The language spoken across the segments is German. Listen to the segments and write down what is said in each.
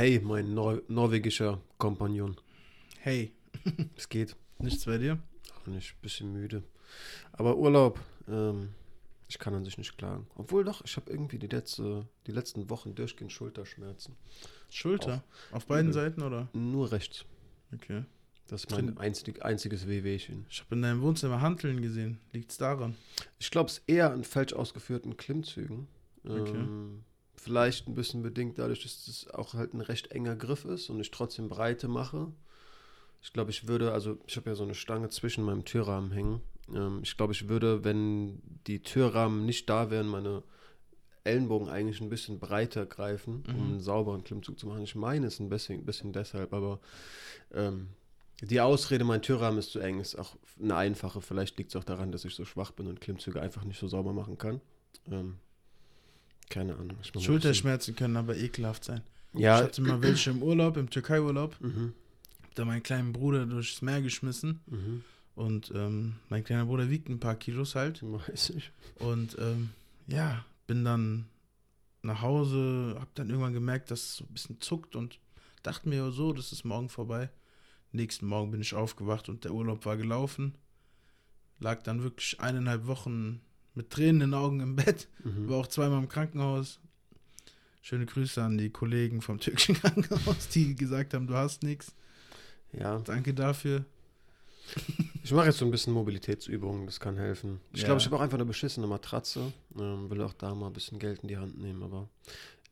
Hey, mein Nor norwegischer Kompagnon. Hey, Es geht. nichts bei dir? Auch nicht. Bisschen müde. Aber Urlaub, ähm, ich kann an sich nicht klagen. Obwohl doch, ich habe irgendwie die, letzte, die letzten Wochen durchgehend Schulterschmerzen. Schulter? Auf beiden Übel. Seiten oder? Nur rechts. Okay. Das ist mein einzig, einziges Wehwehchen. Ich habe in deinem Wohnzimmer Hanteln gesehen. Liegt's daran? Ich glaube, es eher an falsch ausgeführten Klimmzügen. Okay. Ähm, vielleicht ein bisschen bedingt dadurch, dass es auch halt ein recht enger Griff ist und ich trotzdem Breite mache. Ich glaube, ich würde, also ich habe ja so eine Stange zwischen meinem Türrahmen hängen. Ähm, ich glaube, ich würde, wenn die Türrahmen nicht da wären, meine Ellenbogen eigentlich ein bisschen breiter greifen, um Mhm. einen sauberen Klimmzug zu machen. Ich meine es ein bisschen, bisschen deshalb, aber ähm, die Ausrede, mein Türrahmen ist zu eng, ist auch eine einfache. Vielleicht liegt es auch daran, dass ich so schwach bin und Klimmzüge einfach nicht so sauber machen kann. Ähm, keine Ahnung. Schulterschmerzen können aber ekelhaft sein. Ja, Ich hatte mal welche im Urlaub, im Türkei-Urlaub. mhm, Hab da meinen kleinen Bruder durchs Meer geschmissen. mhm. Und ähm, mein kleiner Bruder wiegt ein paar Kilos halt. Weiß ich. Und ähm, ja, bin dann nach Hause, hab dann irgendwann gemerkt, dass es so ein bisschen zuckt und dachte mir so, das ist morgen vorbei. Nächsten Morgen bin ich aufgewacht und der Urlaub war gelaufen. Lag dann wirklich eineinhalb Wochen mit Tränen in den Augen im Bett. Mhm. War auch zweimal im Krankenhaus. Schöne Grüße an die Kollegen vom türkischen Krankenhaus, die gesagt haben, du hast nichts. Ja, Danke dafür. ich mache jetzt so ein bisschen Mobilitätsübungen, das kann helfen. Ich Ja. glaube, ich habe auch einfach eine beschissene Matratze. Ähm, will auch da mal ein bisschen Geld in die Hand nehmen, aber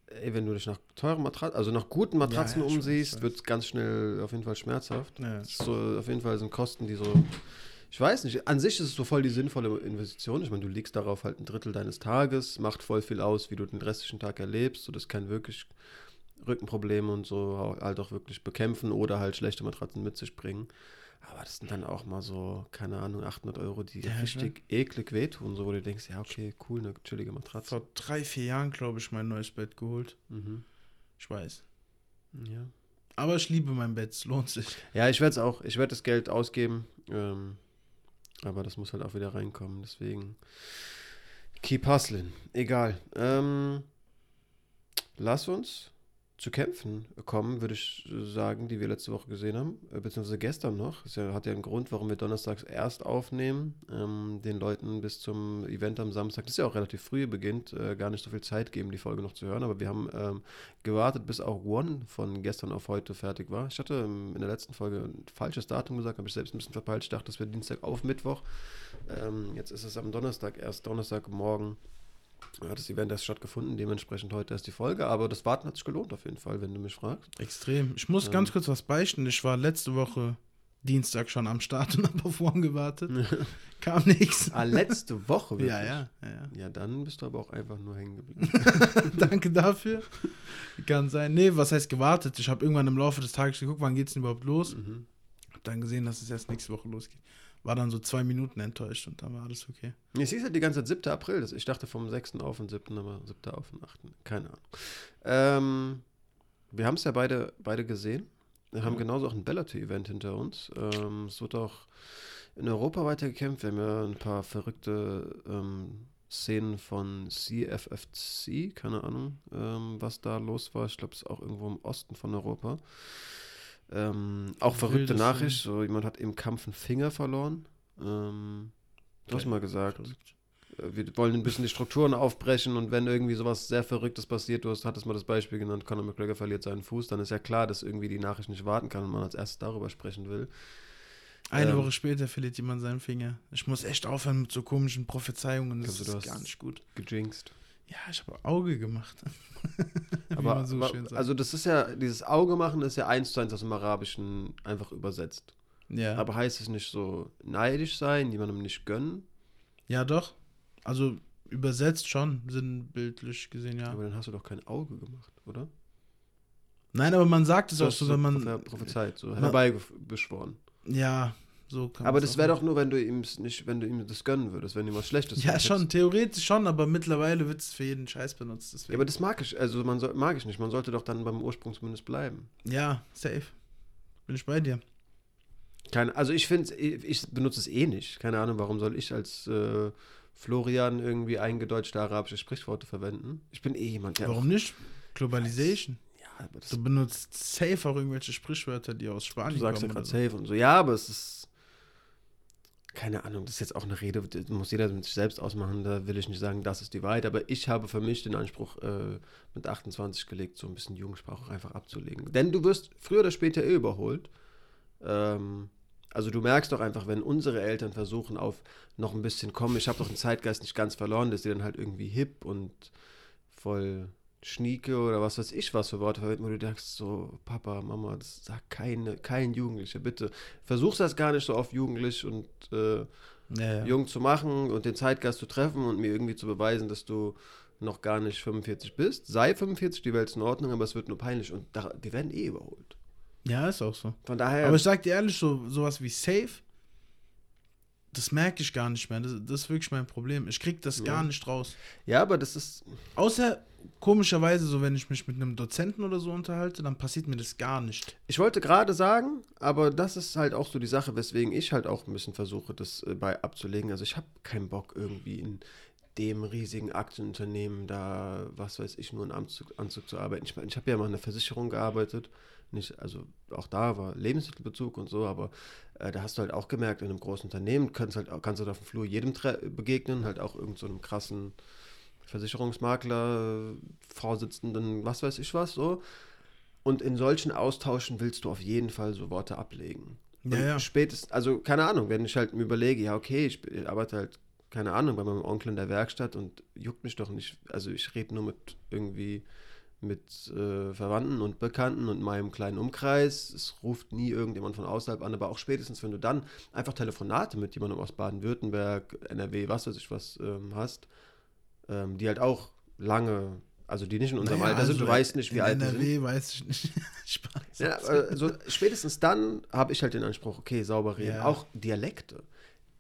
ey, wenn du dich nach teuren Matratzen, also nach guten Matratzen ja, weiß, umsiehst, wird es ganz schnell auf jeden Fall schmerzhaft. Ja. So, auf jeden Fall sind Kosten, die so. Ich weiß nicht, an sich ist es so voll die sinnvolle Investition. Ich meine, du legst darauf halt ein Drittel deines Tages, macht voll viel aus, wie du den restlichen Tag erlebst. So, das kann wirklich Rückenprobleme und so halt auch wirklich bekämpfen oder halt schlechte Matratzen mit sich bringen. Aber das sind dann auch mal so, keine Ahnung, 800 Euro, die Ja, richtig eklig wehtun, so wo du denkst, ja, okay, cool, eine chillige Matratze. Vor drei, vier Jahren, glaube ich, mein neues Bett geholt. Mhm. Ich weiß. Ja. Aber ich liebe mein Bett, es lohnt sich. Ja, ich werde es auch, ich werde das Geld ausgeben, ähm, aber das muss halt auch wieder reinkommen, deswegen keep hustling, egal. Ähm, lass uns zu Kämpfen kommen, würde ich sagen, die wir letzte Woche gesehen haben, äh, beziehungsweise gestern noch. Das hat ja einen Grund, warum wir donnerstags erst aufnehmen, ähm, den Leuten bis zum Event am Samstag, das ja auch relativ früh beginnt, äh, gar nicht so viel Zeit geben, die Folge noch zu hören, aber wir haben ähm, gewartet, bis auch One von gestern auf heute fertig war. Ich hatte ähm, in der letzten Folge ein falsches Datum gesagt, habe ich selbst ein bisschen verpeilt. Ich dachte, das wäre Dienstag auf Mittwoch. Ähm, jetzt ist es am Donnerstag, erst Donnerstagmorgen hat das Event erst stattgefunden, dementsprechend heute erst die Folge, aber das Warten hat sich gelohnt auf jeden Fall, wenn du mich fragst. Extrem. Ich muss Ähm. ganz kurz was beichten. Ich war letzte Woche Dienstag schon am Start und habe auf One gewartet. Kam nichts. ah, letzte Woche wirklich? Ja, ja, ja, ja. Ja, dann bist du aber auch einfach nur hängen geblieben. Danke dafür. Kann sein. Nee, was heißt gewartet? Ich habe irgendwann im Laufe des Tages geguckt, wann geht's denn überhaupt los? mhm. Hab dann gesehen, dass es erst nächste Woche losgeht. War dann so zwei Minuten enttäuscht und dann war alles okay. Es hieß halt die ganze Zeit 7. April. Ich dachte vom 6. auf den 7., aber 7. auf den 8. Keine Ahnung. Ähm, wir haben es ja beide, beide gesehen. Wir haben Ja. genauso auch ein Bellator-Event hinter uns. Ähm, es wird auch in Europa weitergekämpft. Wir haben ja ein paar verrückte ähm, Szenen von CFFC, keine Ahnung, ähm, was da los war. Ich glaube, es ist auch irgendwo im Osten von Europa. Ähm, auch verrückte Nachricht, so jemand hat im Kampf einen Finger verloren. Ähm, du hast mal gesagt, Verrückt. äh, wir wollen ein bisschen die Strukturen aufbrechen und wenn irgendwie sowas sehr Verrücktes passiert, du hast, hattest mal das Beispiel genannt, Conor McGregor verliert seinen Fuß, dann ist ja klar, dass irgendwie die Nachricht nicht warten kann und man als erstes darüber sprechen will. Eine Ähm. Woche später verliert jemand seinen Finger. Ich muss echt aufhören mit so komischen Prophezeiungen. Das ist hast- gar nicht gut. Gejinxt. Ja, ich habe Auge gemacht. Aber, so aber also das ist ja, dieses Auge machen ist ja eins zu eins aus dem Arabischen einfach übersetzt. ja. Aber heißt es nicht so neidisch sein, jemandem nicht gönnen? ja, doch. Also übersetzt schon, sinnbildlich gesehen, ja. Aber dann hast du doch kein Auge gemacht, oder? Nein, aber man sagt es auch so, wenn man. prophe- prophezeit, so herbeibeschworen. Ja, so Aber das wäre doch nur, wenn du ihm nicht, wenn du ihm das gönnen würdest, wenn ihm was Schlechtes Ja, hättest. schon, theoretisch schon, aber mittlerweile wird es für jeden Scheiß benutzt. Ja, Deswegen. aber das mag ich, also man soll, mag ich nicht. Man sollte doch dann beim Ursprung zumindest bleiben. Ja, safe. Bin ich bei dir. Keine, also ich finde, ich benutze es eh nicht. Keine Ahnung, warum soll ich als äh, Florian irgendwie eingedeutschte arabische Sprichworte verwenden? Ich bin eh jemand, der Warum nicht? Globalization. Auch, aber das, Du benutzt safe auch irgendwelche Sprichwörter, die aus Spanien du sagst ja kommen. gerade oder safe und so. Ja, aber es ist. Keine Ahnung, das ist jetzt auch eine Rede, das muss jeder mit sich selbst ausmachen. Da will ich nicht sagen, das ist die Wahrheit. Aber ich habe für mich den Anspruch, äh, mit 28 gelegt, so ein bisschen Jugendsprache einfach abzulegen. Denn du wirst früher oder später eh überholt. Ähm, also du merkst doch einfach, wenn unsere Eltern versuchen auf noch ein bisschen kommen, ich habe doch den Zeitgeist nicht ganz verloren, dass die dann halt irgendwie hip und voll Schnieke oder was weiß ich was für Worte verwenden, wo du denkst so, Papa, Mama, das sagt keine, kein Jugendlicher, bitte. Versuch's das gar nicht so auf jugendlich und äh, Ja, ja. jung zu machen und den Zeitgeist zu treffen und mir irgendwie zu beweisen, dass du noch gar nicht 45 bist. Sei 45, die Welt ist in Ordnung, aber es wird nur peinlich und da, wir werden eh überholt. ja, ist auch so. Von daher, Aber ich sag dir ehrlich, so sowas wie safe, das merke ich gar nicht mehr. Das, das ist wirklich mein Problem. Ich krieg das Ja. gar nicht raus. ja, aber das ist, Außer komischerweise, so wenn ich mich mit einem Dozenten oder so unterhalte, dann passiert mir das gar nicht. Ich wollte gerade sagen, aber das ist halt auch so die Sache, weswegen ich halt auch ein bisschen versuche, das äh, bei abzulegen. Also ich habe keinen Bock irgendwie in dem riesigen Aktienunternehmen da, was weiß ich, nur einen Anzug, Anzug zu arbeiten. Ich, ich habe ja mal in einer Versicherung gearbeitet. Nicht, also auch da war Lebensmittelbezug und so, aber äh, da hast du halt auch gemerkt, in einem großen Unternehmen kannst, halt, du halt auf dem Flur jedem begegnen, halt auch irgend so einem krassen Versicherungsmakler, Vorsitzenden, was weiß ich was, so. Und in solchen Austauschen willst du auf jeden Fall so Worte ablegen. Ja, ja. Spätestens, also keine Ahnung, wenn ich halt mir überlege, ja, okay, ich, ich arbeite halt, keine Ahnung, bei meinem Onkel in der Werkstatt und juckt mich doch nicht. Also ich rede nur mit irgendwie mit äh, Verwandten und Bekannten und meinem kleinen Umkreis. Es ruft nie irgendjemand von außerhalb an, aber auch spätestens, wenn du dann einfach Telefonate mit jemandem aus Baden-Württemberg, NRW, was weiß ich was ähm, hast, ähm, die halt auch lange, also die nicht in unserem Naja, Alter sind, also du weißt nicht, wie alt die sind. NRW weiß ich nicht. Spaß. Ja, also spätestens dann habe ich halt den Anspruch, okay, sauber reden. Ja. Auch Dialekte.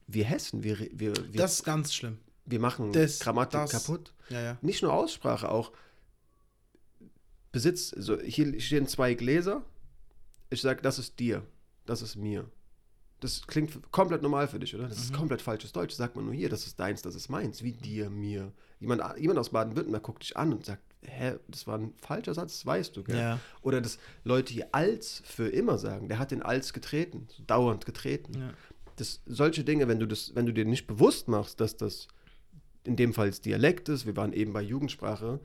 Wir Hessen, wir, wir, wir, das ist ganz schlimm. wir machen das- Grammatik das- kaputt. Ja, ja. Nicht nur Aussprache, auch Besitz. Also hier stehen zwei Gläser. Ich sage, das ist dir, das ist mir. Das klingt komplett normal für dich, oder? Das ist Mhm. komplett falsches Deutsch. Sagt man nur hier, das ist deins, das ist meins. Wie dir, mir. Jemand, jemand aus Baden-Württemberg guckt dich an und sagt, hä, das war ein falscher Satz, das weißt du, gell? Ja. Oder dass Leute hier als für immer sagen, der hat den als getreten, so dauernd getreten. ja. Das, solche Dinge, wenn du das, wenn du dir nicht bewusst machst, dass das in dem Fall Dialekt ist, wir waren eben bei Jugendsprache,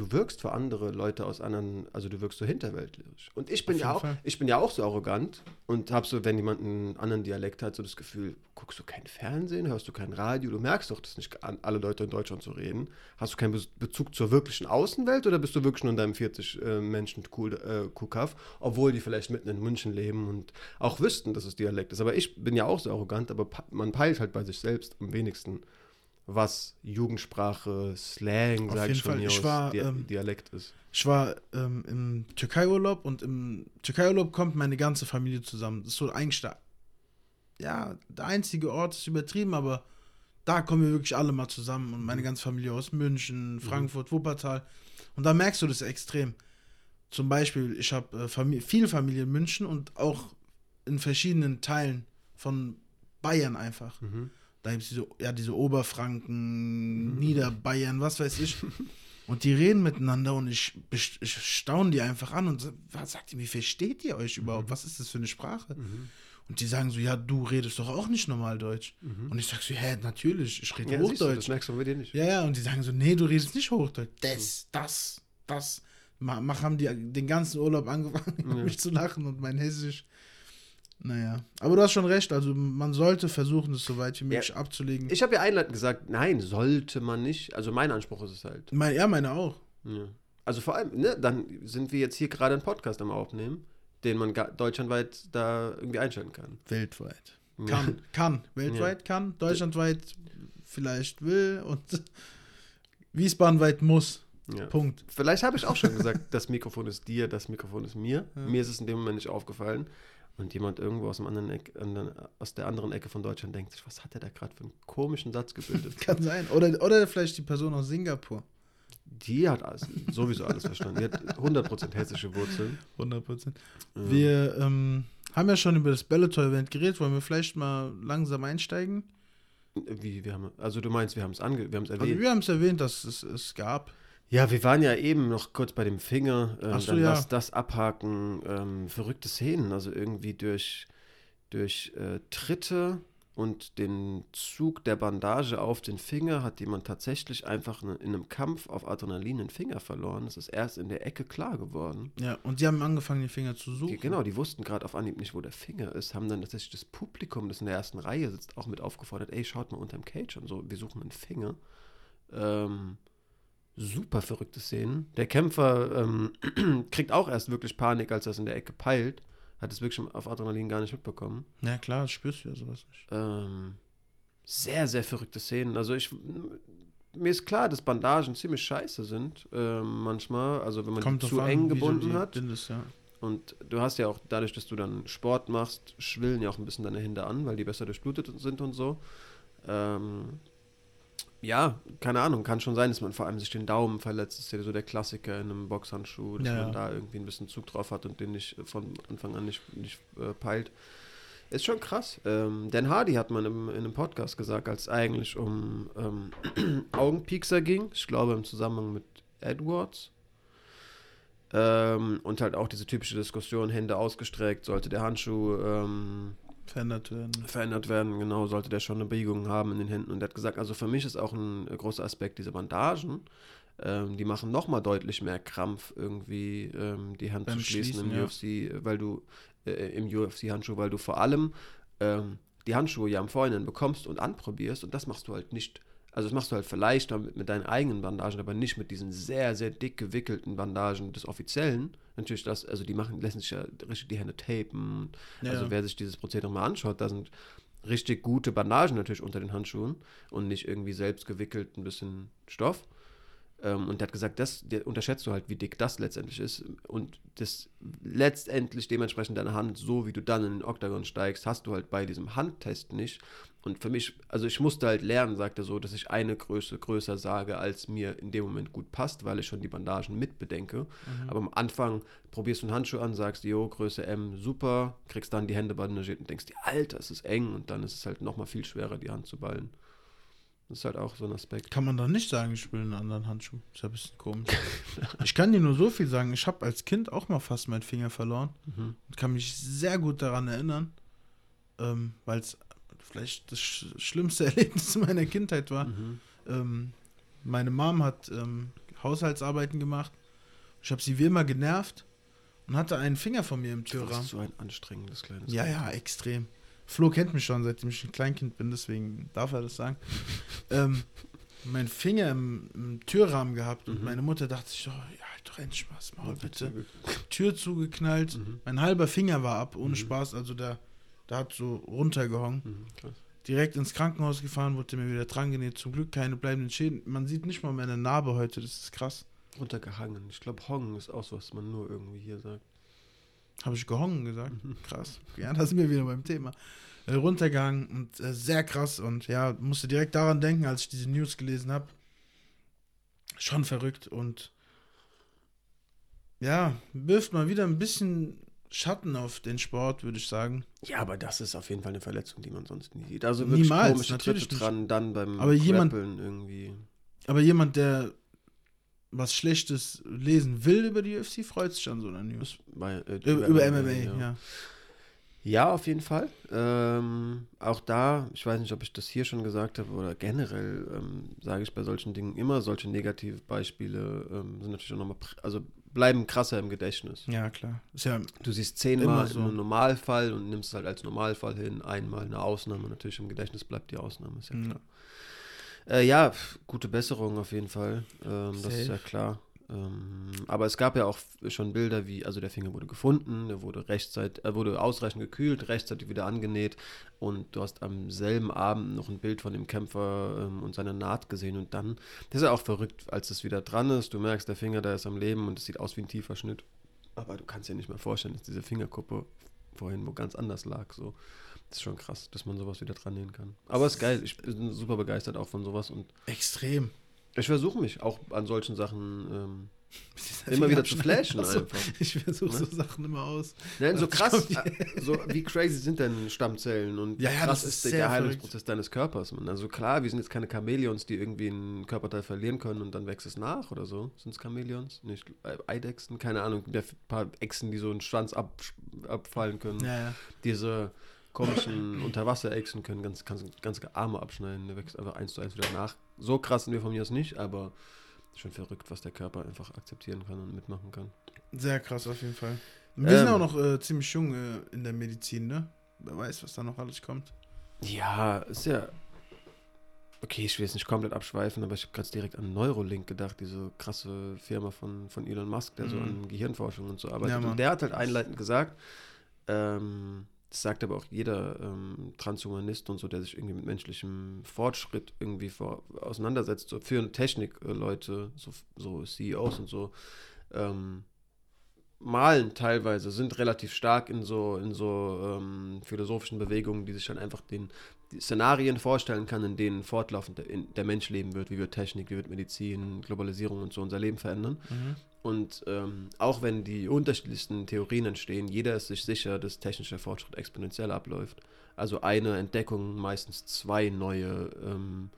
du wirkst für andere Leute aus anderen, also du wirkst so hinterweltlich. Und ich bin Auf ja auch, Fall. ich bin ja auch so arrogant und habe so, wenn jemand einen anderen Dialekt hat, so das Gefühl, guckst du kein Fernsehen, hörst du kein Radio, du merkst doch, dass nicht an- alle Leute in Deutschland so reden. Hast du keinen Be Bezug zur wirklichen Außenwelt oder bist du wirklich nur in deinem 40 äh, Menschen cool, äh, Kuhkaff, obwohl die vielleicht mitten in München leben und auch wüssten, dass es Dialekt ist. Aber ich bin ja auch so arrogant, aber man peilt halt bei sich selbst am wenigsten, was Jugendsprache, Slang, sag ich mir Ich war, Di ähm, Dialekt ist. Ich war ähm, im Türkei-Urlaub und im Türkei-Urlaub kommt meine ganze Familie zusammen. Das ist so eigentlich der, ja, der einzige Ort, ist übertrieben, aber da kommen wir wirklich alle mal zusammen und meine ganze Familie aus München, Frankfurt, Wuppertal. Und da merkst du das extrem. Zum Beispiel, ich habe äh, Famili viel Familie in München und auch in verschiedenen Teilen von Bayern einfach. Mhm. Da gibt es diese, ja, diese Oberfranken, Niederbayern, was weiß ich. Und die reden miteinander und ich, ich staune die einfach an und was sagt ihr, wie versteht ihr euch überhaupt? Was ist das für eine Sprache? Und die sagen so, ja, du redest doch auch nicht normal Deutsch. Und ich sag so, hä, natürlich, ich rede Ja, siehst du, das Hochdeutsch. merkst du bei dir nicht. Ja, ja, und die sagen so, nee, du redest nicht Hochdeutsch. Das, das, das. Ma- Mach haben die den ganzen Urlaub angefangen, Ja. mich zu lachen und mein Hessisch. Naja, aber du hast schon recht, also man sollte versuchen, es so weit wie möglich abzulegen. Ich habe ja einleitend gesagt, nein, sollte man nicht. Also mein Anspruch ist es halt. mein, ja, meine auch. Ja. Also vor allem, ne, dann sind wir jetzt hier gerade einen Podcast am Aufnehmen, den man deutschlandweit da irgendwie einstellen kann. Weltweit. Ja. Kann, kann. Weltweit kann, deutschlandweit vielleicht will und Wiesbadenweit muss. Ja. Punkt. Vielleicht habe ich auch schon gesagt, das Mikrofon ist dir, das Mikrofon ist mir. Ja. Mir ist es in dem Moment nicht aufgefallen. Und jemand irgendwo aus, dem anderen Eck, aus der anderen Ecke von Deutschland denkt sich, was hat er da gerade für einen komischen Satz gebildet? Kann sein. Oder, oder vielleicht die Person aus Singapur. Die hat alles, sowieso alles verstanden. Die hat 100% hessische Wurzeln. 100 Prozent. Ja. Wir ähm, haben ja schon über das Bellator-Event geredet. Wollen wir vielleicht mal langsam einsteigen? Wie, wir haben, also du meinst, wir haben es ange, wir haben es Also erwähnt. wir haben es erwähnt, dass es es gab. Ja, wir waren ja eben noch kurz bei dem Finger. Ähm, Ach so, dann ja. lass das abhaken. Ähm, verrückte Szenen, also irgendwie durch, durch äh, Tritte und den Zug der Bandage auf den Finger hat jemand tatsächlich einfach ne, in einem Kampf auf Adrenalin den Finger verloren. Das ist erst in der Ecke klar geworden. Ja, und die haben angefangen, den Finger zu Die, suchen. genau, die wussten gerade auf Anhieb nicht, wo der Finger ist, haben dann tatsächlich das Publikum, das in der ersten Reihe sitzt, auch mit aufgefordert, ey, schaut mal unterm Cage und so, wir suchen einen Finger. Ähm, super verrückte Szenen. Der Kämpfer ähm, kriegt auch erst wirklich Panik, als er es in der Ecke peilt. Hat es wirklich schon auf Adrenalin gar nicht mitbekommen. Ja, klar, das spürst du ja sowas nicht. Ähm, sehr, sehr verrückte Szenen. Also ich, mir ist klar, dass Bandagen ziemlich scheiße sind, ähm, manchmal. Also wenn man die drauf zu an, eng gebunden die hat. Bindest, ja. Und du hast ja auch, dadurch, dass du dann Sport machst, schwillen ja auch ein bisschen deine Hände an, weil die besser durchblutet sind und so. Ähm, ja, keine Ahnung, kann schon sein, dass man vor allem sich den Daumen verletzt. Das ist ja so der Klassiker in einem Boxhandschuh, dass Ja, man da irgendwie ein bisschen Zug drauf hat und den nicht von Anfang an nicht, nicht äh, peilt. Ist schon krass. Ähm, Dan Hardy hat man im, in einem Podcast gesagt, als es eigentlich um ähm, Augenpiekser ging. Ich glaube im Zusammenhang mit Edwards. Ähm, und halt auch diese typische Diskussion, Hände ausgestreckt, sollte der Handschuh ähm, Verändert werden. verändert werden, genau, sollte der schon eine Biegung haben in den Händen. Und er hat gesagt, also für mich ist auch ein äh, großer Aspekt diese Bandagen. Ähm, die machen nochmal deutlich mehr Krampf, irgendwie ähm, die Hand Beim zu schließen im Schließen, UFC, weil du äh, im UFC-Handschuh, weil du vor allem ähm, die Handschuhe ja am Vorhinein bekommst und anprobierst und das machst du halt nicht. Also das machst du halt vielleicht mit, mit deinen eigenen Bandagen, aber nicht mit diesen sehr, sehr dick gewickelten Bandagen des Offiziellen. Natürlich das, also die machen, lassen sich ja richtig die Hände tapen. Ja. Also wer sich dieses Prozedere mal anschaut, da sind richtig gute Bandagen natürlich unter den Handschuhen und nicht irgendwie selbst gewickelt ein bisschen Stoff. Ähm, und der hat gesagt, das der unterschätzt du halt, wie dick das letztendlich ist. Und das letztendlich dementsprechend deine Hand, so wie du dann in den Oktagon steigst, hast du halt bei diesem Handtest nicht. Und für mich, also ich musste halt lernen, sagt er so, dass ich eine Größe größer sage, als mir in dem Moment gut passt, weil ich schon die Bandagen mit bedenke. Aber am Anfang probierst du einen Handschuh an, sagst, jo, Größe M, super, kriegst dann die Hände bandagiert und denkst dir, Alter, es ist eng und dann ist es halt nochmal viel schwerer, die Hand zu ballen. Das ist halt auch so ein Aspekt. Kann man doch nicht sagen, ich will einen anderen Handschuh. Ist ja ein bisschen komisch. ich kann dir nur so viel sagen. Ich habe als Kind auch mal fast meinen Finger verloren Mhm. und kann mich sehr gut daran erinnern, ähm, weil es vielleicht das sch schlimmste Erlebnis meiner Kindheit war. Mhm. Ähm, meine Mom hat ähm, Haushaltsarbeiten gemacht. Ich habe sie wie immer genervt und hatte einen Finger von mir im Türrahmen. bist so ein anstrengendes kleines Ja, ja, extrem. Flo kennt mich schon, seitdem ich ein Kleinkind bin, deswegen darf er das sagen. ähm, mein Finger im, im Türrahmen gehabt und Mhm. meine Mutter dachte sich, oh, ja, halt doch endlich Spaß, Maul bitte. Tür zugeknallt, Mhm. mein halber Finger war ab, ohne Mhm. Spaß, also der, der hat so runtergehangen. Mhm. Direkt ins Krankenhaus gefahren, wurde mir wieder dran genäht, zum Glück keine bleibenden Schäden. Man sieht nicht mal meine Narbe heute, das ist krass. Runtergehangen. Ich glaube, Hong ist auch so, was man nur irgendwie hier sagt. Habe ich gehongen gesagt? Mhm. Krass. Ja, da sind wir wieder beim Thema. Äh, runtergegangen und äh, sehr krass und ja, musste direkt daran denken, als ich diese News gelesen habe. Schon verrückt und ja, wirft mal wieder ein bisschen Schatten auf den Sport, würde ich sagen. Ja, aber das ist auf jeden Fall eine Verletzung, die man sonst nie sieht. Also wirklich Niemals, komische natürlich Tritte dran, dann beim Aber jemand- irgendwie. Aber jemand, der was Schlechtes lesen will über die UFC, freut sich an so einer News. Bei, äh, Über, über MMA, ja. Ja, auf jeden Fall. Ähm, auch da, ich weiß nicht, ob ich das hier schon gesagt habe oder generell ähm, sage ich bei solchen Dingen immer, solche negative Beispiele ähm, sind natürlich auch nochmal, also bleiben krasser im Gedächtnis. Ja, klar. Ja, Du siehst zehnmal Immer so. einen Normalfall und nimmst es halt als Normalfall hin, einmal eine Ausnahme. Natürlich im Gedächtnis bleibt die Ausnahme, ist ja Ja. klar. Äh, ja, gute Besserung auf jeden Fall. Ähm, das ist ja klar. Ähm, aber es gab ja auch schon Bilder, wie, also der Finger wurde gefunden, der wurde rechtzeitig, er wurde ausreichend gekühlt, rechtzeitig wieder angenäht und du hast am selben Abend noch ein Bild von dem Kämpfer ähm, und seiner Naht gesehen und dann, das ist ja auch verrückt, als es wieder dran ist, du merkst, der Finger, der ist am Leben und es sieht aus wie ein tiefer Schnitt. Aber du kannst dir nicht mehr vorstellen, dass diese Fingerkuppe vorhin wo ganz anders lag, so. Das ist schon krass, dass man sowas wieder dran nähen kann. Aber es ist geil, ich bin super begeistert auch von sowas und extrem. ich versuche mich auch an solchen Sachen ähm, immer wieder zu flashen Also, einfach. Ich versuche Ne? so Sachen immer aus. Nein, so krass, äh, so wie crazy sind denn Stammzellen und Ja, ja, krass das ist ist der Heilungsprozess deines Körpers. Man. Also klar, wir sind jetzt keine Chamäleons, die irgendwie einen Körperteil verlieren können und dann wächst es nach oder so. Sind es Chamäleons? Nicht äh, Eidechsen? Keine Ahnung. Der paar Echsen, die so einen Schwanz ab, abfallen können. Ja, ja. Diese komischen Unterwasserechsen können ganz, ganz, ganz Arme abschneiden. Der wächst einfach eins zu eins wieder nach. So krass sind wir von mir aus nicht, aber schon verrückt, was der Körper einfach akzeptieren kann und mitmachen kann. Sehr krass auf jeden Fall. Wir sind Ähm. auch noch äh, ziemlich jung äh, in der Medizin, ne? Wer weiß, was da noch alles kommt. Ja, ist ja. Okay, ich will jetzt nicht komplett abschweifen, aber ich habe gerade direkt an Neurolink gedacht, diese krasse Firma von, von Elon Musk, der so Mhm. an Gehirnforschung und so arbeitet. Ja, und der hat halt einleitend gesagt, ähm, das sagt aber auch jeder ähm, Transhumanist und so, der sich irgendwie mit menschlichem Fortschritt irgendwie vor, auseinandersetzt, so für Technik-Leute, so, so CEOs und so, ähm, malen teilweise, sind relativ stark in so, in so ähm, philosophischen Bewegungen, die sich dann einfach den die Szenarien vorstellen kann, in denen fortlaufend der, in, der Mensch leben wird, wie wird Technik, wie wird Medizin, Globalisierung und so unser Leben verändern. Und ähm, auch wenn die unterschiedlichsten Theorien entstehen, jeder ist sich sicher, dass technischer Fortschritt exponentiell abläuft. Also eine Entdeckung meistens zwei neue, ähm,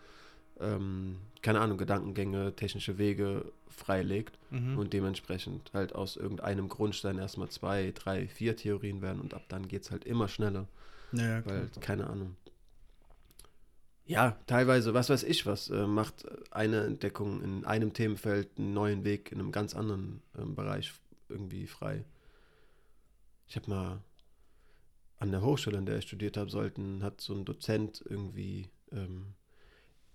ähm, keine Ahnung, Gedankengänge, technische Wege freilegt Mhm. und dementsprechend halt aus irgendeinem Grundstein erstmal zwei, drei, vier Theorien werden und ab dann geht es halt immer schneller, ja, weil, keine Ahnung. Ja, teilweise, was weiß ich was, äh, macht eine Entdeckung in einem Themenfeld einen neuen Weg in einem ganz anderen ähm, Bereich irgendwie frei. Ich habe mal an der Hochschule, an der ich studiert habe, sollten, hat so ein Dozent irgendwie ähm,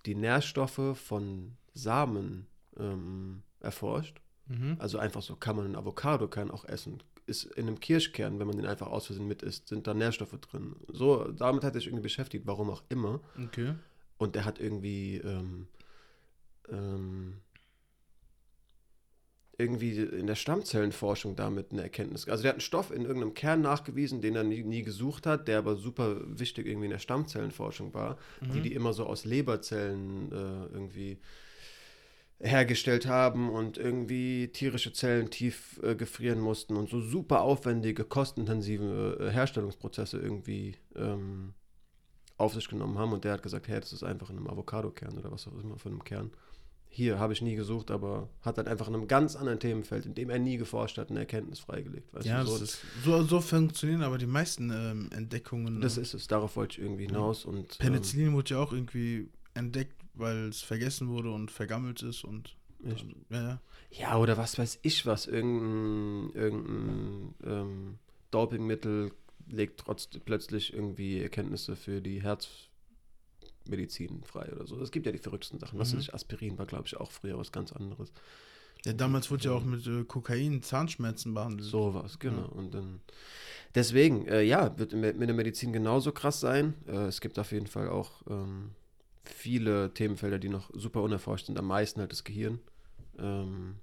die Nährstoffe von Samen ähm, erforscht. Mhm. Also einfach so kann man einen Avocado-Kern auch essen. Ist in einem Kirschkern, wenn man den einfach aus Versehen mit isst, sind da Nährstoffe drin. So, damit hat er sich irgendwie beschäftigt, warum auch immer. Okay. Und der hat irgendwie ähm, ähm, irgendwie in der Stammzellenforschung damit eine Erkenntnis. Also der hat einen Stoff in irgendeinem Kern nachgewiesen, den er nie, nie gesucht hat, der aber super wichtig irgendwie in der Stammzellenforschung war, die Mhm. die immer so aus Leberzellen äh, irgendwie hergestellt haben und irgendwie tierische Zellen tief äh, gefrieren mussten und so super aufwendige, kostenintensive äh, Herstellungsprozesse irgendwie ähm, auf sich genommen haben. Und der hat gesagt, hey, das ist einfach in einem Avocado-Kern oder was auch immer von einem Kern. Hier habe ich nie gesucht, aber hat halt einfach in einem ganz anderen Themenfeld, in dem er nie geforscht hat, eine Erkenntnis freigelegt. Weißt Ja, du, so, ist, so, so funktionieren aber die meisten ähm, Entdeckungen. das ist es. Darauf wollte ich irgendwie hinaus. Und, ähm, Penicillin wurde ja auch irgendwie entdeckt, weil es vergessen wurde und vergammelt ist und ja, ja. Ja, oder was weiß ich was, irgendein, irgendein ähm, Dopingmittel legt trotz plötzlich irgendwie Erkenntnisse für die Herzmedizin frei oder so. Es gibt ja die verrücktesten Sachen. Was Mhm. ich, Aspirin war, glaube ich, auch früher was ganz anderes. Ja, damals wurde ja auch mit äh, Kokain Zahnschmerzen behandelt. Sowas, genau. Ja. Und dann deswegen, äh, ja, wird mit mit der Medizin genauso krass sein. Äh, es gibt auf jeden Fall auch ähm, viele Themenfelder, die noch super unerforscht sind. Am meisten halt das Gehirn. Ähm,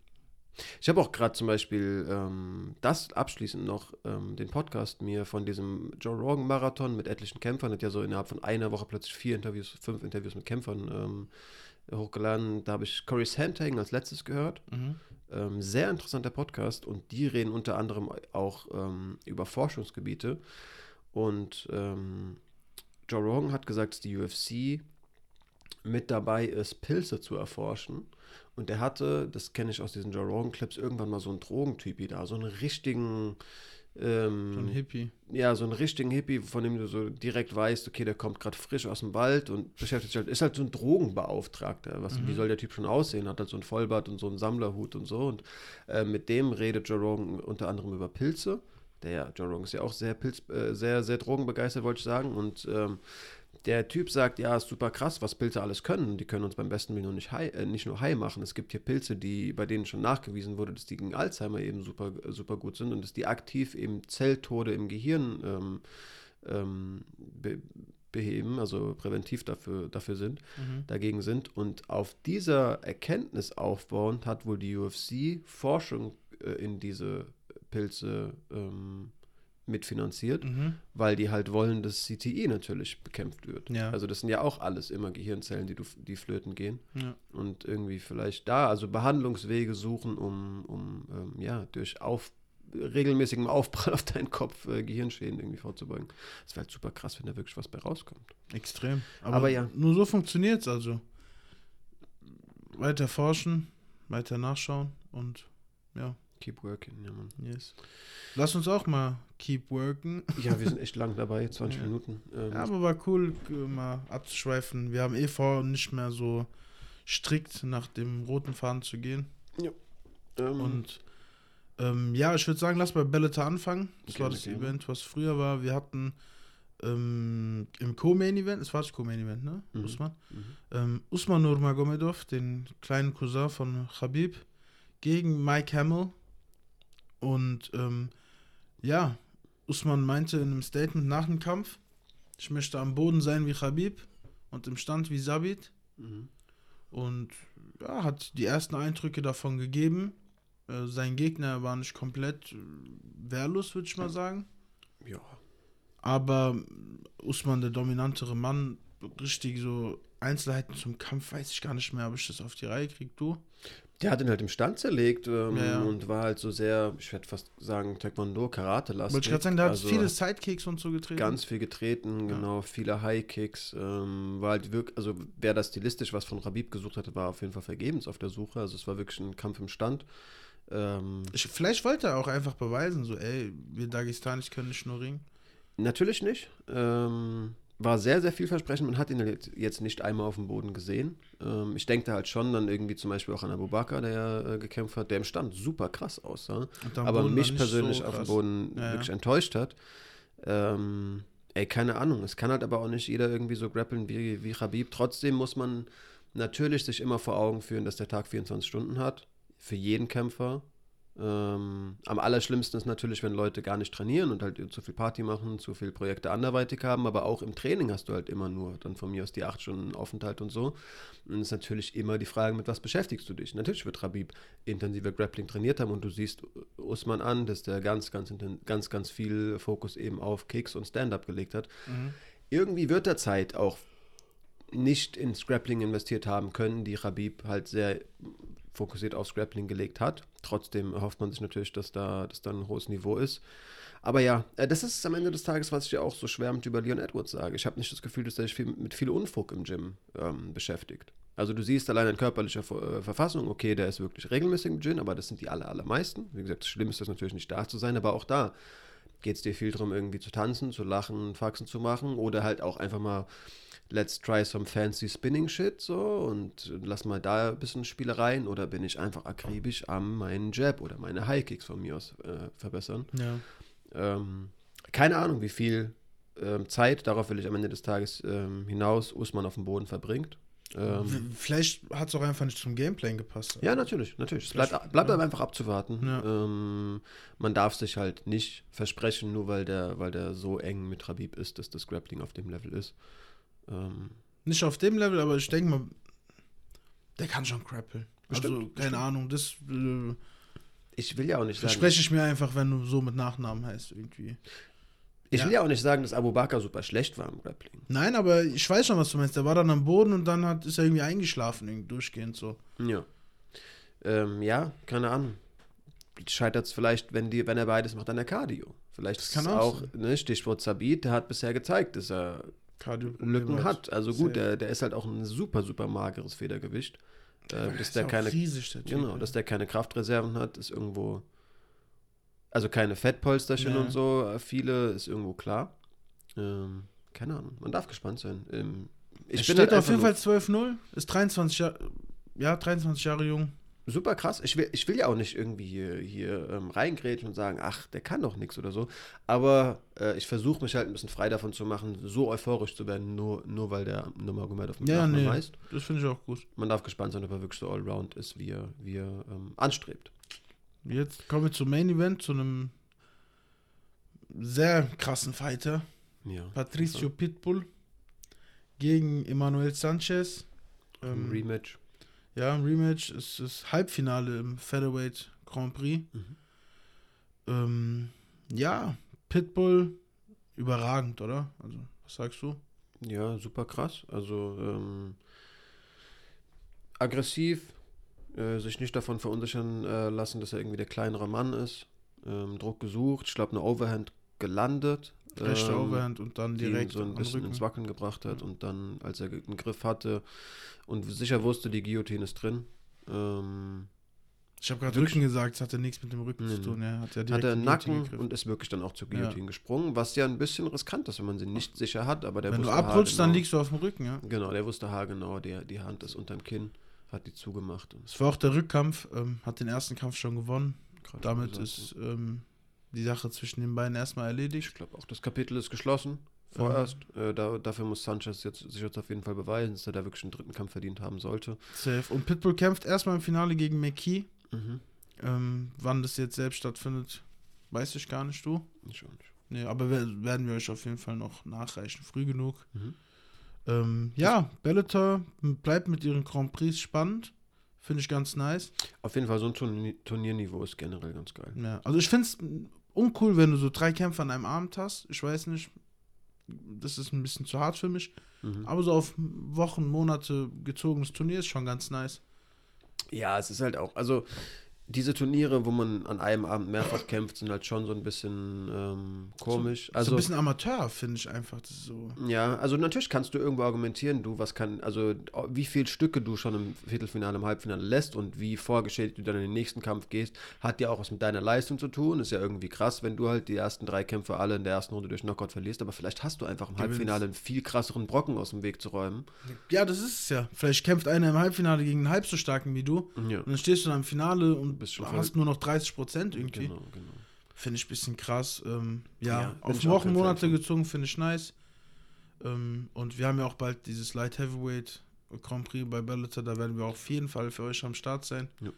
ich habe auch gerade zum Beispiel ähm, das abschließend noch, ähm, den Podcast mir von diesem Joe Rogan Marathon mit etlichen Kämpfern, hat ja so innerhalb von einer Woche plötzlich vier Interviews, fünf Interviews mit Kämpfern ähm, hochgeladen. Da habe ich Corey Sandhagen als letztes gehört. Mhm. Ähm, sehr interessanter Podcast und die reden unter anderem auch ähm, über Forschungsgebiete. Und ähm, Joe Rogan hat gesagt, dass die UFC mit dabei ist, Pilze zu erforschen. Und er hatte, das kenne ich aus diesen Joe Rogan-Clips, irgendwann mal so einen Drogentypi da, so einen richtigen. Ähm, So ein Hippie. ja, so einen richtigen Hippie, von dem du so direkt weißt, okay, der kommt gerade frisch aus dem Wald und beschäftigt sich halt, ist halt so ein Drogenbeauftragter. Was, Mhm. Wie soll der Typ schon aussehen? Hat halt so ein Vollbart und so einen Sammlerhut und so. Und äh, mit dem redet Joe Rogan unter anderem über Pilze. Der ja, Joe Rogan ist ja auch sehr Pilz, äh, sehr, sehr drogenbegeistert, wollte ich sagen. Und ähm, der Typ sagt, ja, ist super krass, was Pilze alles können. Die können uns beim besten Willen nur nicht, high, äh, nicht nur high machen. Es gibt hier Pilze, die, bei denen schon nachgewiesen wurde, dass die gegen Alzheimer eben super, super gut sind und dass die aktiv eben Zelltode im Gehirn ähm, ähm, be beheben, also präventiv dafür, dafür sind, Mhm. dagegen sind. Und auf dieser Erkenntnis aufbauend hat wohl die UFC Forschung äh, in diese Pilze ähm, mitfinanziert, Mhm. weil die halt wollen, dass CTI natürlich bekämpft wird. Ja. Also das sind ja auch alles immer Gehirnzellen, die, du, die flöten gehen. Ja. Und irgendwie vielleicht da, also Behandlungswege suchen, um, um ähm, ja, durch auf, regelmäßigem Aufprall auf deinen Kopf äh, Gehirnschäden irgendwie vorzubeugen. Das wäre halt super krass, wenn da wirklich was bei rauskommt. Extrem. Aber ja. Nur so funktioniert es also. Weiter forschen, weiter nachschauen und ja, Keep working, ja, Mann. yes. Lass uns auch mal keep worken. Ja, wir sind echt lang dabei, 20 Ja. Minuten. Ähm, Ja, aber war cool, mal abzuschweifen. Wir haben eh vor, nicht mehr so strikt nach dem roten Faden zu gehen. ähm, Und ähm, ja, ich würde sagen, lass bei Bellator anfangen. Das war Gerne, das gerne. Event, was früher war. Wir hatten ähm, im Co-Main-Event, es war das Co-Main-Event, ne? Mhm. Usman. mhm. Ähm, Usman Nurmagomedov, den kleinen Cousin von Khabib, gegen Mike Hamill. Und ähm, ja, Usman meinte in einem Statement nach dem Kampf, ich möchte am Boden sein wie Khabib und im Stand wie Sabit. Mhm. Und ja, hat die ersten Eindrücke davon gegeben. Äh, sein Gegner war nicht komplett äh, wehrlos, würde ich mal sagen. Ja, Aber Usman, der dominantere Mann, richtig so Einzelheiten zum Kampf, weiß ich gar nicht mehr, ob ich das auf die Reihe kriege, du? Der hat ihn halt im Stand zerlegt ähm, Ja, ja. und war halt so sehr, ich werde fast sagen, Taekwondo, Karate-lastig. Wollte ich gerade sagen, der hat Also viele Sidekicks und so getreten. Ganz viel getreten, Ja. genau, viele High-Kicks. Ähm, war halt wirklich, also wer das stilistisch was von Rabib gesucht hatte, war auf jeden Fall vergebens auf der Suche. Also es war wirklich ein Kampf im Stand. Ähm, Ich, vielleicht wollte er auch einfach beweisen, so, ey, wir Dagestanis können nicht nur ringen. Natürlich nicht. Ähm, war sehr, sehr vielversprechend. Man hat ihn jetzt- nicht einmal auf dem Boden gesehen. Ähm, ich denke halt schon dann irgendwie zum Beispiel auch an Abu Bakr, der äh, gekämpft hat, der im Stand super krass aussah. Aber Boden mich persönlich so auf dem. Boden Ja, ja. wirklich enttäuscht hat. Ähm, ey, keine Ahnung. Es kann halt aber auch nicht jeder irgendwie so grappeln wie, wie Khabib. Trotzdem muss man natürlich sich immer vor Augen führen, dass der Tag 24 Stunden hat. Für jeden Kämpfer. Ähm, am allerschlimmsten ist natürlich, wenn Leute gar nicht trainieren und halt zu viel Party machen, zu viel Projekte anderweitig haben, aber auch im Training hast du halt immer nur dann von mir aus die acht Stunden Aufenthalt und so. Und es ist natürlich immer die Frage, mit was beschäftigst du dich? Natürlich wird Rabib intensiver Grappling trainiert haben und du siehst Usman an, dass der ganz, ganz, ganz, ganz viel Fokus eben auf Kicks und Stand-Up gelegt hat. Mhm. Irgendwie wird er Zeit auch nicht ins Grappling investiert haben können, die Rabib halt sehr fokussiert aufs Grappling gelegt hat. Trotzdem erhofft man sich natürlich, dass da, dass da ein hohes Niveau ist. Aber ja, äh, das ist am Ende des Tages, was ich ja auch so schwärmend über Leon Edwards sage. Ich habe nicht das Gefühl, dass er sich viel, mit viel Unfug im Gym ähm, beschäftigt. Also du siehst allein in körperlicher äh, Verfassung, okay, der ist wirklich regelmäßig im Gym, aber das sind die aller, allermeisten. Wie gesagt, das Schlimmste ist natürlich nicht da zu sein, aber auch da geht es dir viel darum, irgendwie zu tanzen, zu lachen, Faxen zu machen oder halt auch einfach mal let's try some fancy spinning shit so und lass mal da ein bisschen Spielereien oder bin ich einfach akribisch am meinen Jab oder meine High Kicks von mir aus äh, verbessern. Ja. Ähm, keine Ahnung, wie viel ähm, Zeit, darauf will ich am Ende des Tages ähm, hinaus, Usman auf dem Boden verbringt. Ähm, Vielleicht hat es auch einfach nicht zum Gameplay gepasst. ja, natürlich, natürlich. Es bleibt, bleibt ja. aber einfach abzuwarten. Ja. Ähm, man darf sich halt nicht versprechen, nur weil der, weil der so eng mit Rabib ist, dass das Grappling auf dem Level ist. Ähm, Nicht auf dem Level, aber ich denke mal, der kann schon grappeln. Also, Bestimmt, keine bestimmt. Ahnung, das äh, ich will ja auch nicht sagen, verspreche ich mir einfach, wenn du so mit Nachnamen heißt, irgendwie. ich ja. will ja auch nicht sagen, dass Abu Bakr super schlecht war im Grappling. Nein, aber ich weiß schon, was du meinst. Der war dann am Boden und dann hat, ist er irgendwie eingeschlafen, irgendwie durchgehend so. Ja. Ähm, ja, keine Ahnung. Scheitert es vielleicht, wenn, die, wenn er beides macht, an der Cardio. Vielleicht Das ist es auch auch, ne, Stichwort Sabit, der hat bisher gezeigt, dass er Lücken hat. Also gut, Safe. der, der ist halt auch ein super, super mageres Federgewicht. Der Äh, dass ist der keine, riesig, der Typ, genau, ey. dass der keine Kraftreserven hat, ist irgendwo. Also keine Fettpolsterchen Ja. und so, äh, viele ist irgendwo klar. Ähm, keine Ahnung, man darf gespannt sein. Ähm, ich Ich bin steht halt auf jeden Fall 12-0, ist 23 Jahre, ja, 23 Jahre jung. Super krass. Ich will, ich will ja auch nicht irgendwie hier, hier ähm, reingrätschen und sagen, ach, der kann doch nichts oder so. Aber äh, ich versuche mich halt ein bisschen frei davon zu machen, so euphorisch zu werden, nur, nur weil der Nurmagomedov mit Ja, Nachnamen nee. heißt. Das finde ich auch gut. Man darf gespannt sein, ob er wirklich so allround ist, wie er, wie er ähm, anstrebt. Jetzt kommen wir zum Main Event, zu einem sehr krassen Fighter. Ja. Patricio Pitbull gegen Emmanuel Sanchez. Ähm, Rematch. Ja, ein Rematch. Ist Halbfinale im Featherweight Grand Prix. Mhm. Ähm, ja, Pitbull, überragend, oder? Also, was sagst du? Ja, super krass. Also ähm, aggressiv, äh, sich nicht davon verunsichern äh, lassen, dass er irgendwie der kleinere Mann ist. Ähm, Druck gesucht, ich glaube eine Overhand gelandet. Rechte ähm, Overhand und dann direkt so ein bisschen ins Wackeln gebracht hat und dann, als er einen Griff hatte und sicher wusste, die Guillotine ist drin, ähm, Ich habe gerade? Rücken gesagt, es hatte nichts mit dem Rücken Nee, zu tun. Er hat ja hat er Nacken gegriffen. und ist wirklich dann auch zur Ja. Guillotine gesprungen, was ja ein bisschen riskant ist, wenn man sie nicht sicher hat, aber der Wenn du wusste abrutschst, dann liegst du auf dem Rücken, ja. Genau, der wusste haargenau, die, die Hand ist unterm Kinn, hat die zugemacht. Es war auch der Rückkampf, ähm, hat den ersten Kampf schon gewonnen. Damit gesagt, ist ähm, die Sache zwischen den beiden erstmal erledigt. Ich glaube auch, das Kapitel ist geschlossen. Vorerst. Äh, da, dafür muss Sanchez jetzt, sich jetzt auf jeden Fall beweisen, dass er da wirklich einen dritten Kampf verdient haben sollte. Safe. Und Pitbull kämpft erstmal im Finale gegen McKee. Mhm. Ähm, wann das jetzt selbst stattfindet, weiß ich gar nicht, du. Schon nicht. Nee, aber wer- werden wir euch auf jeden Fall noch nachreichen, früh genug. Mhm. Ähm, ja, Bellator bleibt mit ihren Grand Prix spannend. Finde ich ganz nice. Auf jeden Fall, so ein Turni Turnierniveau ist generell ganz geil. Ja, also ich finde es uncool, wenn du so drei Kämpfe an einem Abend hast. Ich weiß nicht, das ist ein bisschen zu hart für mich. Mhm. Aber so auf Wochen, Monate gezogenes Turnier ist schon ganz nice. Ja, es ist halt auch, also diese Turniere, wo man an einem Abend mehrfach kämpft, sind halt schon so ein bisschen ähm, komisch. so also ein bisschen Amateur, finde ich einfach. So. Ja, also natürlich kannst du irgendwo argumentieren, du, was kann, also wie viele Stücke du schon im Viertelfinale, im Halbfinale lässt und wie vorgeschädigt du dann in den nächsten Kampf gehst, hat ja auch was mit deiner Leistung zu tun. Ist ja irgendwie krass, wenn du halt die ersten drei Kämpfe alle in der ersten Runde durch Knockout verlierst, aber vielleicht hast du einfach im Gewinnst. Halbfinale einen viel krasseren Brocken aus dem Weg zu räumen. Ja, das ist es ja. Vielleicht kämpft einer im Halbfinale gegen einen halb so starken wie du. Ja. Und dann stehst du dann im Finale und Bist schon hast nur noch 30 Prozent irgendwie. Genau, genau. Finde ich ein bisschen krass. Ähm, ja, Ja, auf ich auch Wochen, kein Fan Monate von. gezogen finde ich nice. Ähm, und wir haben ja auch bald dieses Light Heavyweight Grand Prix bei Bellator. Da werden wir auch auf jeden Fall für euch am Start sein. Ja.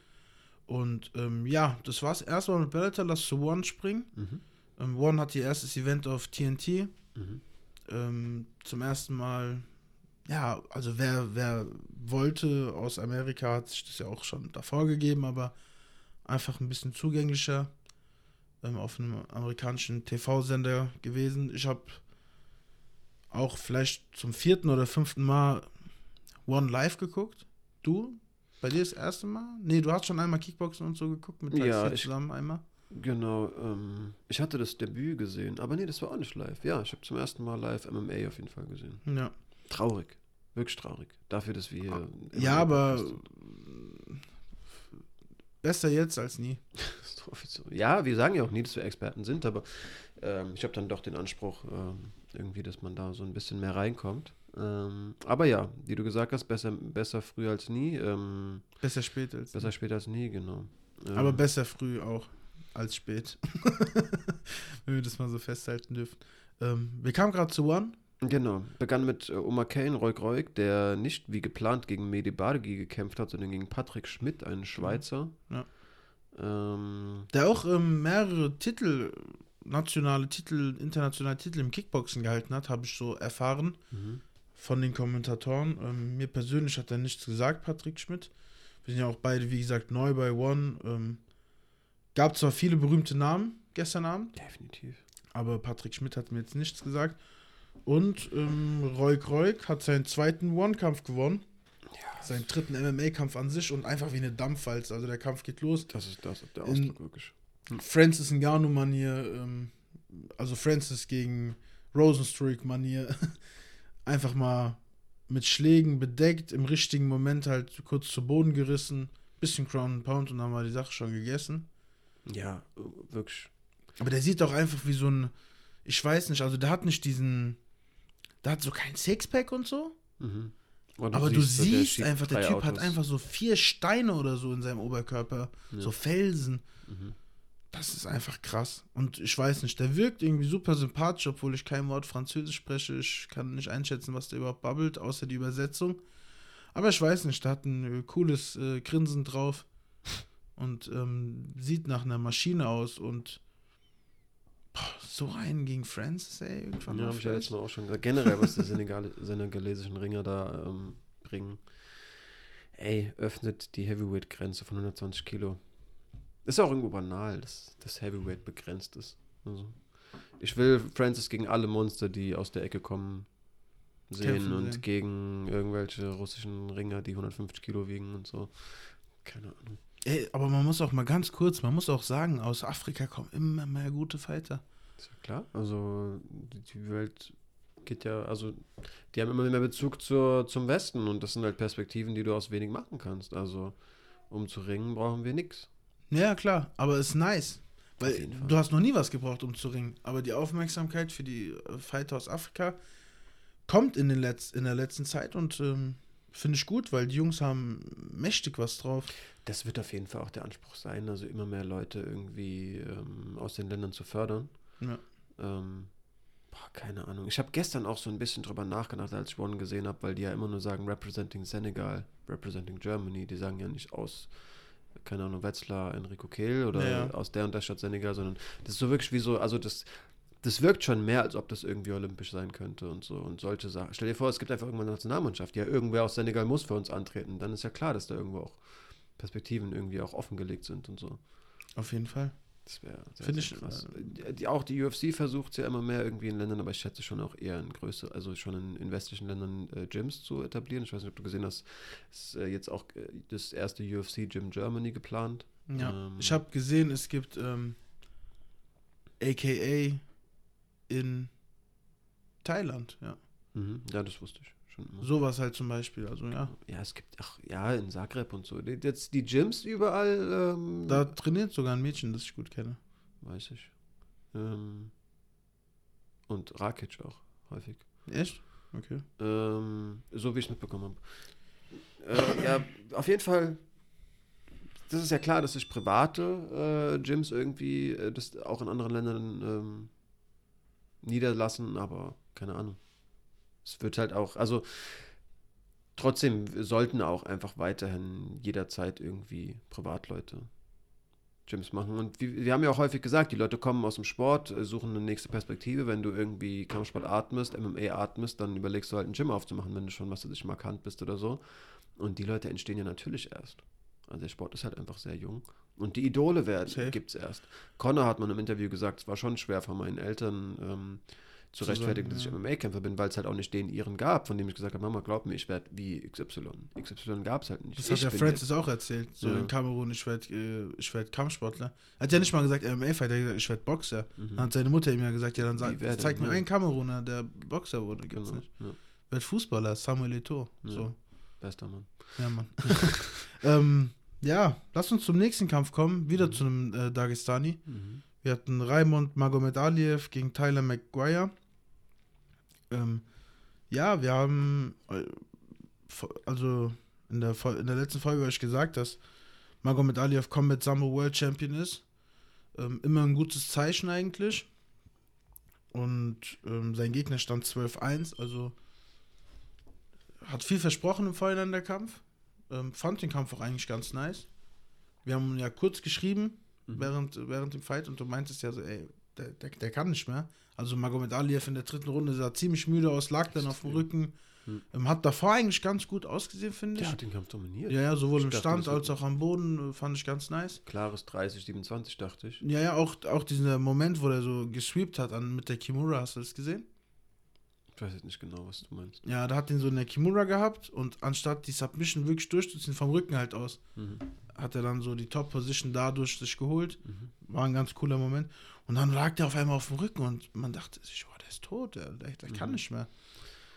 Und ähm, ja, das war's erstmal mit Bellator. Lass zu One springen. Mhm. Ähm, One hat ihr erstes Event auf TNT. Mhm. Ähm, zum ersten Mal, ja, also wer, wer wollte aus Amerika, hat sich das ja auch schon davor gegeben, aber einfach ein bisschen zugänglicher ähm, auf einem amerikanischen TV-Sender gewesen. Ich habe auch vielleicht zum vierten oder fünften Mal One Live geguckt. Du? Bei dir das erste Mal? Nee, du hast schon einmal Kickboxen und so geguckt mit Ja, Taxi ich- zusammen einmal. Genau, ähm, ich hatte das Debüt gesehen, aber nee, das war auch nicht live. Ja, ich habe zum ersten Mal live MMA auf jeden Fall gesehen. Ja. Traurig, wirklich traurig. Dafür, dass wir hier. Ja, aber besser jetzt als nie. Ja, wir sagen ja auch nie, dass wir Experten sind, aber ähm, ich habe dann doch den Anspruch, ähm, irgendwie, dass man da so ein bisschen mehr reinkommt. Ähm, aber ja, wie du gesagt hast, besser, besser früh als nie. Ähm, Besser spät als besser später als nie, genau. Ähm, Aber besser früh auch als spät. Wenn wir das mal so festhalten dürfen. Ähm, wir kamen gerade zu One. Genau. Begann mit äh, Omar Kane, Roy Roig, der nicht wie geplant gegen Mehdi Badegi gekämpft hat, sondern gegen Patrick Schmidt, einen Schweizer. Ja. Ähm, Der auch ähm, mehrere Titel, nationale Titel, internationale Titel im Kickboxen gehalten hat, habe ich so erfahren mhm. von den Kommentatoren. Ähm, mir persönlich hat er nichts gesagt, Patrick Schmidt. Wir sind ja auch beide, wie gesagt, neu bei One. Ähm, gab zwar viele berühmte Namen gestern Abend, Definitiv. aber Patrick Schmidt hat mir jetzt nichts gesagt. Und ähm, Roy Kroik hat seinen zweiten One-Kampf gewonnen. Seinen dritten MMA-Kampf an sich und einfach wie eine Dampfwalze. Also der Kampf geht los. Das ist, das ist der In- Ausdruck wirklich. Francis Ngannou-Manier, ähm, also Francis gegen Rosenstruik-Manier. einfach mal mit Schlägen bedeckt, im richtigen Moment halt kurz zu Boden gerissen. Bisschen Crown and Pound und dann war die Sache schon gegessen. Ja, äh, wirklich. Aber der sieht doch einfach wie so ein, ich weiß nicht, also der hat nicht diesen, der hat so kein Sixpack und so. Mhm. Und Aber du so, der siehst schiebt einfach, der Typ hat Autos. einfach so vier Steine oder so in seinem Oberkörper, Ja. so Felsen. Mhm. Das ist einfach krass. Und ich weiß nicht, der wirkt irgendwie super sympathisch, obwohl ich kein Wort Französisch spreche. Ich kann nicht einschätzen, was der überhaupt babbelt, außer die Übersetzung. Aber ich weiß nicht, der hat ein äh, cooles äh, Grinsen drauf und ähm, sieht nach einer Maschine aus und so einen gegen Francis, ey, irgendwann Ja, habe ich ja letztes Mal auch schon gesagt. Generell, was die Senegal senegalesischen Ringer da ähm, bringen. Ey, öffnet die Heavyweight-Grenze von 120 Kilo. Ist auch irgendwo banal, dass das Heavyweight begrenzt ist. Also, Ich will Francis gegen alle Monster, die aus der Ecke kommen, sehen Kämpfen und sehen. gegen irgendwelche russischen Ringer, die 150 Kilo wiegen und so. Keine Ahnung. Ey, aber man muss auch mal ganz kurz, man muss auch sagen, aus Afrika kommen immer mehr gute Fighter. Ist ja klar. Also die- Welt geht ja, also die haben immer mehr Bezug zur, zum Westen und das sind halt Perspektiven, die du aus wenig machen kannst. Also um zu ringen brauchen wir nichts. Ja, klar, aber ist nice. Weil du hast noch nie was gebraucht, um zu ringen. Aber die Aufmerksamkeit für die äh, Fighter aus Afrika kommt in, den Letz-, in der letzten Zeit und ähm, finde ich gut, weil die Jungs haben mächtig was drauf. Das wird auf jeden Fall auch der Anspruch sein, also immer mehr Leute irgendwie ähm, aus den Ländern zu fördern. Ja. Ähm, boah, keine Ahnung. Ich habe gestern auch so ein bisschen drüber nachgedacht, als ich One gesehen habe, weil die ja immer nur sagen, representing Senegal, representing Germany. Die sagen ja nicht aus, keine Ahnung, Wetzlar, Enrico Kehl oder Ja. aus der und der Stadt Senegal, sondern das ist so wirklich wie so, also das, das wirkt schon mehr, als ob das irgendwie olympisch sein könnte und so und solche Sachen. Stell dir vor, es gibt einfach irgendwann eine Nationalmannschaft. Ja, irgendwer aus Senegal muss für uns antreten. Dann ist ja klar, dass da irgendwo auch Perspektiven irgendwie auch offengelegt sind und so. Auf jeden Fall. Das wäre sehr, Finde ich, krass. Die, die, auch die UFC versucht es ja immer mehr irgendwie in Ländern, aber ich schätze schon auch eher in Größe, also schon in, in westlichen Ländern äh, Gyms zu etablieren. Ich weiß nicht, ob du gesehen hast, ist äh, jetzt auch äh, das erste UFC Gym Germany geplant. Ja. Ähm. ich habe gesehen, es gibt ähm, AKA in Thailand, ja. Mhm. Ja, das wusste ich schon immer. Sowas halt zum Beispiel, also ja. Ja, es gibt, ach ja, in Zagreb und so. Jetzt die Gyms überall, ähm, Da trainiert sogar ein Mädchen, das ich gut kenne. weiß ich. Ähm, und Rakic auch, häufig. Echt? Okay. Ähm, so wie ich es mitbekommen habe. Äh, ja, auf jeden Fall. Das ist ja klar, dass sich private äh, Gyms irgendwie äh, das auch in anderen Ländern ähm, niederlassen, aber keine Ahnung. Es wird halt auch, also trotzdem sollten auch einfach weiterhin jederzeit irgendwie Privatleute Gyms machen. Und wir, wir haben ja auch häufig gesagt, die Leute kommen aus dem Sport, äh, suchen eine nächste Perspektive. Wenn du irgendwie Kampfsport atmest, MMA atmest, dann überlegst du halt ein Gym aufzumachen, wenn du schon, was du dich markant bist oder so. Und die Leute entstehen ja natürlich erst. Also der Sport ist halt einfach sehr jung. Und die Idole werden, gibt es erst. Connor hat man im Interview gesagt, es war schon schwer von meinen Eltern ähm, zu Zu rechtfertigen, dass ich ja. MMA-Kämpfer bin, weil es halt auch nicht den ihren gab, von dem ich gesagt habe, Mama, glaub mir, ich werde wie XY. XY gab es halt nicht. Das hat ich ja bin Francis auch erzählt, so Ja. in Kamerun, ich werde äh, ich werd Kampfsportler. Er hat ja nicht mal gesagt MMA-Fighter, er hat gesagt, ich werde Boxer. Mhm. Dann hat seine Mutter ihm ja gesagt, ja, dann sag, zeig mir ja. einen Kameruner, der Boxer wurde. Gibt's Genau. nicht. Ja. Werd Fußballer, Samuel Eto'o. Ja. So. Bester Mann. Ja, Mann. ähm, ja, lass uns zum nächsten Kampf kommen. Wieder Mhm. zu einem äh, Dagestani. Mhm. Wir hatten Raimond Magomed Aliev gegen Tyler McGuire. Ähm, ja, wir haben, äh, also in der, in der letzten Folge habe ich gesagt, dass Magomed Aliev Combat Sambo World Champion ist. Ähm, immer ein gutes Zeichen eigentlich. Und ähm, sein Gegner stand 12-1, also hat viel versprochen im Vorhinein der Kampf. Ähm, fand den Kampf auch eigentlich ganz nice. Wir haben ja kurz geschrieben, Mhm. während, während dem Fight und du meintest ja so, ey, der, der, der kann nicht mehr. Also Magomed Aliev in der dritten Runde sah ziemlich müde aus, lag dann auf dem Rücken. Hm. Ähm, hat davor eigentlich ganz gut ausgesehen, finde Der ich. hat den Kampf dominiert. Ja, ja, sowohl Ich im Stand als auch am Boden äh, fand ich ganz nice. Klares 30, 27, dachte ich. Ja, ja, auch, auch dieser Moment, wo er so gesweept hat an, mit der Kimura, hast du das gesehen? Ich weiß jetzt nicht genau, was du meinst. Ja, da hat ihn so eine Kimura gehabt und anstatt die Submission wirklich durchzuziehen, vom Rücken halt aus, Mhm. Hat er dann so die Top-Position dadurch sich geholt. Mhm. War ein ganz cooler Moment. Und dann lag der auf einmal auf dem Rücken und man dachte sich, oh, der ist tot, der, der, der kann Mhm. nicht mehr.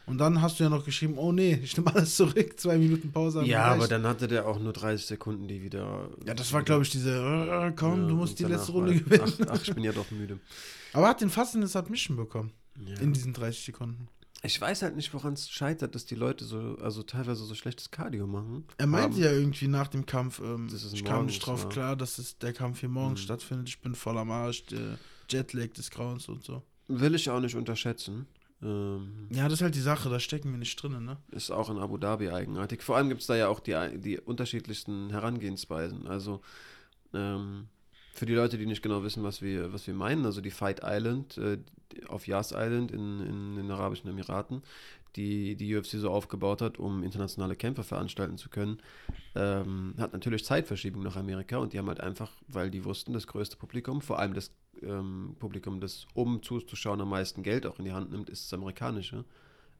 Und dann hast du ja noch geschrieben, oh nee, ich nehme alles zurück, zwei Minuten Pause. Ja, aber dann hatte der auch nur 30 Sekunden, die wieder. Ja, das war, glaube ich, diese, äh, komm, Ja, du musst die letzte Runde gewinnen. Ach, ach, ich bin ja doch müde. Aber er hat den fast in eine Submission bekommen, Ja. in diesen 30 Sekunden. Ich weiß halt nicht, woran es scheitert, dass die Leute so, also teilweise so schlechtes Cardio machen. Er meinte Haben. ja irgendwie nach dem Kampf, ähm, ich kam nicht drauf ja. klar, dass es, der Kampf hier morgens Mhm. stattfindet. Ich bin voll am Arsch, der Jetlag des Grauens und so. Will ich auch nicht unterschätzen. Ähm, Ja, das ist halt die Sache, da stecken wir nicht drin, ne? ist auch in Abu Dhabi eigenartig. Vor allem gibt es da ja auch die, die unterschiedlichsten Herangehensweisen. Also ähm, für die Leute, die nicht genau wissen, was wir, was wir meinen, also die Fight Island äh, auf Yas Island in, in den Arabischen Emiraten, die die UFC so aufgebaut hat, um internationale Kämpfe veranstalten zu können, ähm, hat natürlich Zeitverschiebung nach Amerika und die haben halt einfach, weil die wussten, das größte Publikum, vor allem das ähm, Publikum, das um zuzuschauen am meisten Geld auch in die Hand nimmt, ist das amerikanische.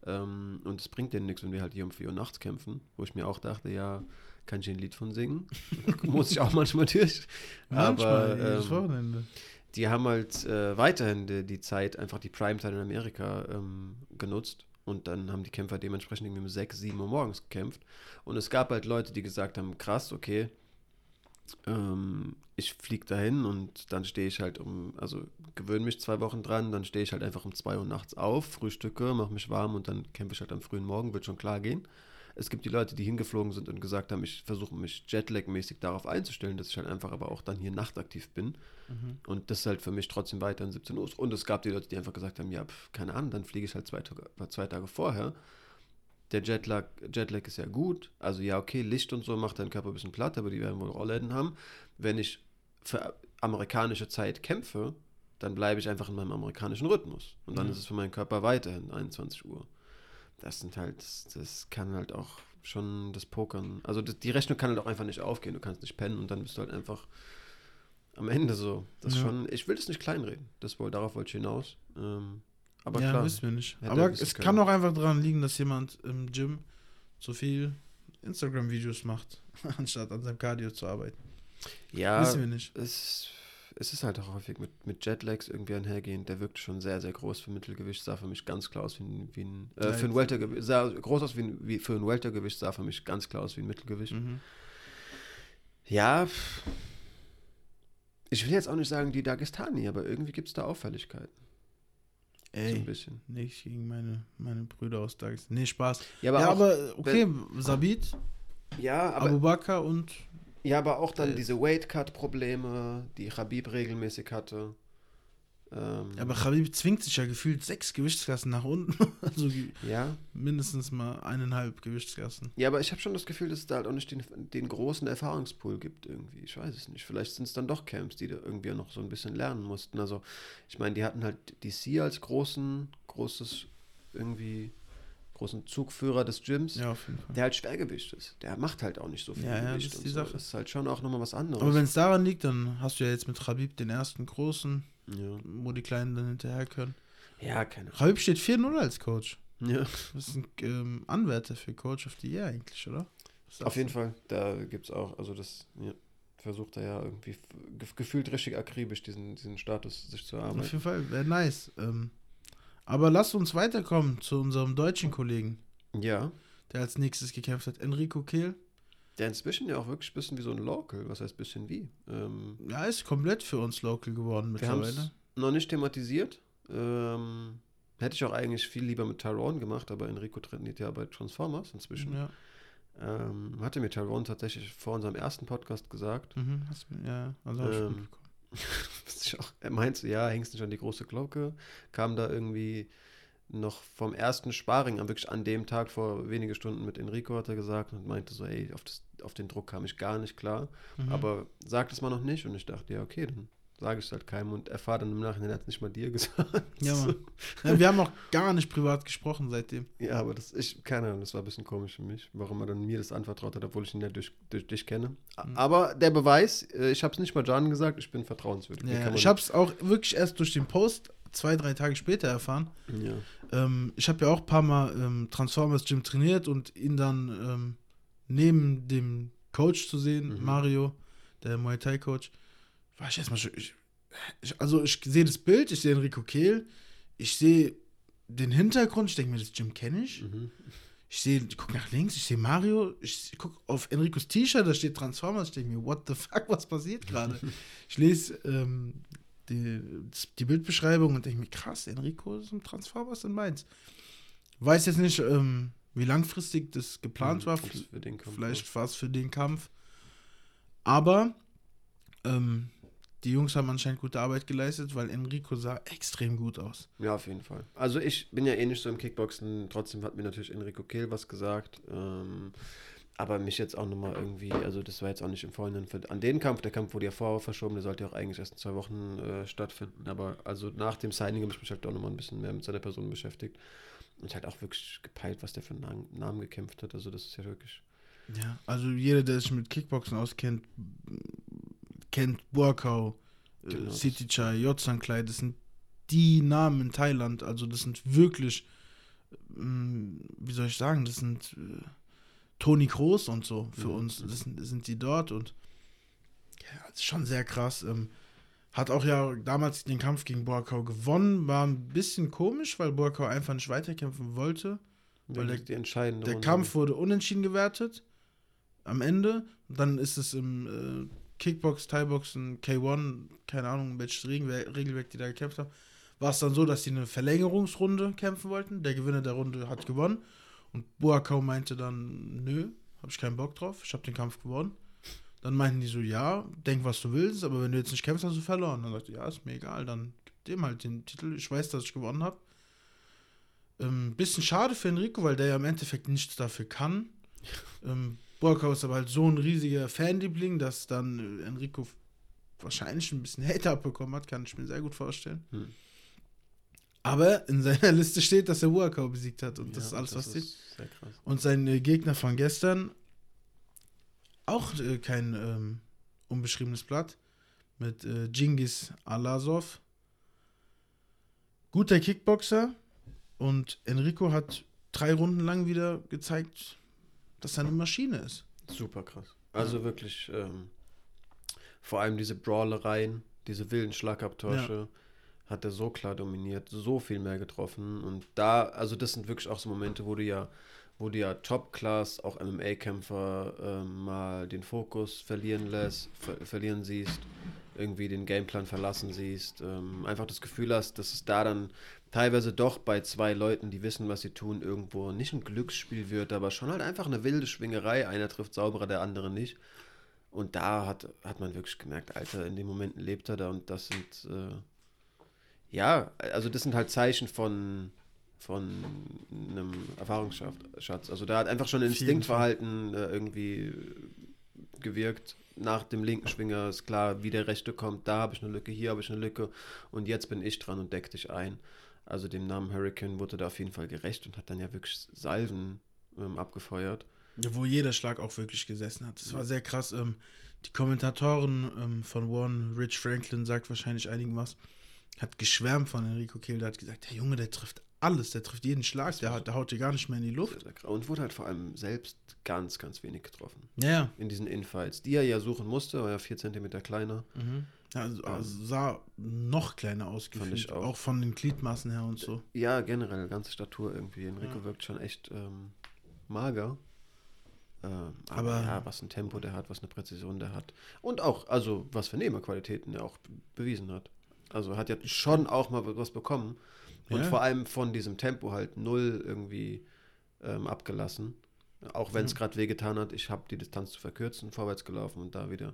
Ähm, und es bringt denen nichts, wenn wir halt hier um 4 Uhr nachts kämpfen, wo ich mir auch dachte, ja, kann ich ein Lied von singen? Muss ich auch manchmal durch. Manchmal, Aber jedes ähm, Wochenende. Die haben halt äh, weiterhin die, die Zeit, einfach die Primetime in Amerika ähm, genutzt. Und dann haben die Kämpfer dementsprechend irgendwie um 6, 7 Uhr morgens gekämpft. Und es gab halt Leute, die gesagt haben, krass, okay, ähm, ich fliege dahin und dann stehe ich halt um, also gewöhne mich zwei Wochen dran, dann stehe ich halt einfach um 2 Uhr nachts auf, frühstücke, mache mich warm und dann kämpfe ich halt am frühen Morgen, wird schon klar gehen. Es gibt die Leute, die hingeflogen sind und gesagt haben, ich versuche mich Jetlag-mäßig darauf einzustellen, dass ich halt einfach aber auch dann hier nachtaktiv bin. Mhm. Und das ist halt für mich trotzdem weiterhin 17 Uhr. Und es gab die Leute, die einfach gesagt haben, ja, pf, keine Ahnung, dann fliege ich halt zwei Tage, zwei Tage vorher. Der Jetlag, Jetlag ist ja gut. Also ja, okay, Licht und so macht deinen Körper ein bisschen platt, aber die werden wohl Rollläden haben. Wenn ich für amerikanische Zeit kämpfe, dann bleibe ich einfach in meinem amerikanischen Rhythmus. Und dann Ja. ist es für meinen Körper weiterhin 21 Uhr. Das sind halt, das kann halt auch schon das Pokern. Also die Rechnung kann halt auch einfach nicht aufgehen. Du kannst nicht pennen und dann bist du halt einfach am Ende so. Das Ja. schon, ich will das nicht kleinreden. Das wohl, darauf wollte ich hinaus. Ähm, aber ja, klar. wissen wir nicht. Aber es können. kann auch einfach daran liegen, dass jemand im Gym so viel Instagram-Videos macht, anstatt an seinem Cardio zu arbeiten. Ja, Wissen wir nicht. es, es ist halt auch häufig mit, mit Jetlags irgendwie einhergehend. Der wirkt schon sehr, sehr groß für Mittelgewicht. Sah für mich ganz klar aus wie ein, wie ein äh, für ein Weltergewicht. Sah groß aus wie, ein, wie für ein Weltergewicht, sah für mich ganz klar aus wie ein Mittelgewicht. Mhm. Ja, ich will jetzt auch nicht sagen die Dagestani, aber irgendwie gibt es da Auffälligkeiten. So ein Ey, bisschen. nicht gegen meine, meine Brüder aus Dagestan. Nee, Spaß. Ja, aber, ja, auch, aber okay, Sabit, ja, aber, Abu Bakr und ja, aber auch dann Äh, diese Weight-Cut-Probleme, die Habib regelmäßig hatte. Ähm, aber Khabib zwingt sich ja gefühlt sechs Gewichtsklassen nach unten. also ja, mindestens mal eineinhalb Gewichtsklassen. Ja, aber ich habe schon das Gefühl, dass es da halt auch nicht den, den großen Erfahrungspool gibt irgendwie. Ich weiß es nicht. Vielleicht sind es dann doch Camps, die da irgendwie noch so ein bisschen lernen mussten. Also, ich meine, die hatten halt DC als großen, großes, irgendwie, großen Zugführer des Gyms, Ja, auf der halt Schwergewicht ist. Der macht halt auch nicht so viel Ja, ja, Gewicht das ist die so. Sache. Das ist halt schon auch nochmal was anderes. Aber wenn es daran liegt, dann hast du ja jetzt mit Khabib den ersten großen, wo die Kleinen dann hinterher können. ja, keine Ahnung. Khabib steht 4-0 als Coach. Ja. Das ist ein ähm, Anwärter für Coach of the Year eigentlich, oder? Auf jeden? Fall, da gibt es auch, also das versucht er ja irgendwie gefühlt richtig akribisch diesen, diesen Status sich zu Auf erarbeiten. jeden Fall, wäre nice. Ähm, aber lass uns weiterkommen zu unserem deutschen Kollegen, Ja. der als nächstes gekämpft hat, Enrico Kehl. Der inzwischen ja auch wirklich ein bisschen wie so ein Local. Was heißt bisschen wie? Ähm, Ja, ist komplett für uns local geworden wir mittlerweile. noch nicht thematisiert. Ähm, hätte ich auch eigentlich viel lieber mit Tyrone gemacht, aber Enrico trainiert ja bei Transformers inzwischen. Ja, Ähm, hatte mir Tyrone tatsächlich vor unserem ersten Podcast gesagt. mhm, hast ja, also Ähm, er meinte, ja, hängst nicht an die große Glocke. Kam da irgendwie noch vom ersten Sparring, an- wirklich an dem Tag vor wenige Stunden mit Enrico, hat er gesagt und meinte so, ey, auf, das, auf den Druck kam ich gar nicht klar. Mhm. Aber sagt es mal noch nicht. Und ich dachte, ja, okay, dann sage ich halt keinem und erfahre dann im Nachhinein, er hat es nicht mal dir gesagt. Ja, Mann. ja, wir haben auch gar nicht privat gesprochen seitdem. Ja, aber das, ich, keine Ahnung, das war ein bisschen komisch für mich, warum er dann mir das anvertraut hat, obwohl ich ihn ja durch, durch dich kenne. Mhm. Aber der Beweis, äh, ich habe es nicht mal John gesagt, ich bin vertrauenswürdig. Ja, ich habe es auch wirklich erst durch den Post zwei, drei Tage später erfahren. Ja. Ähm, ich habe ja auch ein paar Mal ähm, Transformers Gym trainiert und ihn dann ähm, neben dem Coach zu sehen, Mhm. Mario, der Muay Thai Coach, war ich erstmal schon. Ich, ich, also ich sehe das Bild, ich sehe Enrico Kehl, ich sehe den Hintergrund, ich denke mir, das Gym kenne ich. Mhm. Ich sehe, ich gucke nach links, ich sehe Mario, ich gucke auf Enricos T-Shirt, da steht Transformers, ich denke mir, what the fuck, was passiert gerade? ich lese ähm, die, die Bildbeschreibung und denke mir, krass, Enrico ist ein Transformers in Mainz. Weiß jetzt nicht, ähm, wie langfristig das geplant war, Mhm, Kampf vielleicht war es für den Kampf. Aber ähm, die Jungs haben anscheinend gute Arbeit geleistet, weil Enrico sah extrem gut aus. Ja, auf jeden Fall. Also ich bin ja eh nicht so im Kickboxen, trotzdem hat mir natürlich Enrico Kehl was gesagt. Ähm, aber mich jetzt auch nochmal irgendwie, also das war jetzt auch nicht im Vorhinein an den Kampf, der Kampf wurde ja vorher verschoben, der sollte ja auch eigentlich erst in zwei Wochen äh, stattfinden. Aber also nach dem Signing habe ich mich halt auch nochmal ein bisschen mehr mit seiner Person beschäftigt. Und halt auch wirklich gepeilt, was der für einen Namen, Namen gekämpft hat. Also das ist ja wirklich. Ja, also jeder, der sich mit Kickboxen auskennt, kennt Burkau, äh, Genau. City Chai, Yotsanklei, das sind die Namen in Thailand. Also das sind wirklich, ähm, wie soll ich sagen, das sind äh, Toni Kroos und so für Mhm. uns. Das sind, sind die dort und ja, das ist schon sehr krass. Ähm, hat auch ja damals den Kampf gegen Boakau gewonnen. War ein bisschen komisch, weil Boakau einfach nicht weiterkämpfen wollte. Weil der- Der Runde. Kampf wurde unentschieden gewertet am Ende. Dann ist es im äh, Kickbox, Thai-Boxen, K1, keine Ahnung, welches Regelwerk, die da gekämpft haben, war es dann so, dass sie eine Verlängerungsrunde kämpfen wollten. Der Gewinner der Runde hat gewonnen. Und Boakau meinte dann, nö, habe ich keinen Bock drauf, ich habe den Kampf gewonnen. Dann meinten die so, ja, denk, was du willst, aber wenn du jetzt nicht kämpfst, hast du verloren. Dann sagte, ja, ist mir egal, dann gib dem halt den Titel. Ich weiß, dass ich gewonnen habe. Ähm, bisschen schade für Enrico, weil der ja im Endeffekt nichts dafür kann. Ähm, Borkau ist aber halt so ein riesiger Fanliebling, dass dann äh, Enrico wahrscheinlich ein bisschen Hate abbekommen hat, kann ich mir sehr gut vorstellen. Hm. Aber in seiner Liste steht, dass er Borkau besiegt hat und das Ja, ist alles, was ist sehr krass. Und sein äh, Gegner von gestern, auch äh, kein ähm, unbeschriebenes Blatt, mit äh, Genghis Alasov. Guter Kickboxer und Enrico hat drei Runden lang wieder gezeigt, dass er eine Maschine ist. Super krass. Also wirklich, ähm, vor allem diese Brawlereien, diese wilden Schlagabtäusche, hat er so klar dominiert, so viel mehr getroffen. Und da, also das sind wirklich auch so Momente, wo du ja, wo du ja Top-Class, auch MMA-Kämpfer ähm, mal den Fokus verlieren lässt, ver verlieren siehst, irgendwie den Gameplan verlassen siehst, ähm, einfach das Gefühl hast, dass es da dann teilweise doch bei zwei Leuten, die wissen, was sie tun, irgendwo nicht ein Glücksspiel wird, aber schon halt einfach eine wilde Schwingerei. Einer trifft sauberer, der andere nicht. Und da hat, hat man wirklich gemerkt, Alter, in den Momenten lebt er da und das sind, äh, ja, also das sind halt Zeichen von, von einem Erfahrungsschatz. Also da hat einfach schon ein Instinktverhalten äh, irgendwie gewirkt. Nach dem linken Schwinger ist klar, wie der rechte kommt. Da habe ich eine Lücke, hier habe ich eine Lücke und jetzt bin ich dran und deck dich ein. Also dem Namen Hurricane wurde da auf jeden Fall gerecht und hat dann ja wirklich Salven ähm, abgefeuert. Ja, wo jeder Schlag auch wirklich gesessen hat. Das war sehr krass. Ähm, die Kommentatoren ähm, von One, Rich Franklin, sagt wahrscheinlich einigen was, hat geschwärmt von Enrico Kehl. Der hat gesagt, der Junge, der trifft alles, der trifft jeden Schlag, der, hat, der haut dir gar nicht mehr in die Luft. Und wurde halt vor allem selbst ganz, ganz wenig getroffen. Ja. In diesen Infights, die er ja suchen musste, war ja 4 cm kleiner. Mhm. Ja, also, also sah noch kleiner aus, auch. auch. von den Gliedmaßen her und so. Ja, generell, ganze Statur irgendwie. Enrico Ja. wirkt schon echt ähm, mager. Ähm, aber, Aber- ja, was ein Tempo der hat, was eine Präzision der hat. Und auch, also was für Nehmerqualitäten er auch be- bewiesen hat. Also hat ja schon auch mal was bekommen. Und Ja. vor allem von diesem Tempo halt null irgendwie ähm, abgelassen. Auch wenn es Ja. gerade wehgetan hat, ich habe die Distanz zu verkürzen, vorwärts gelaufen und da wieder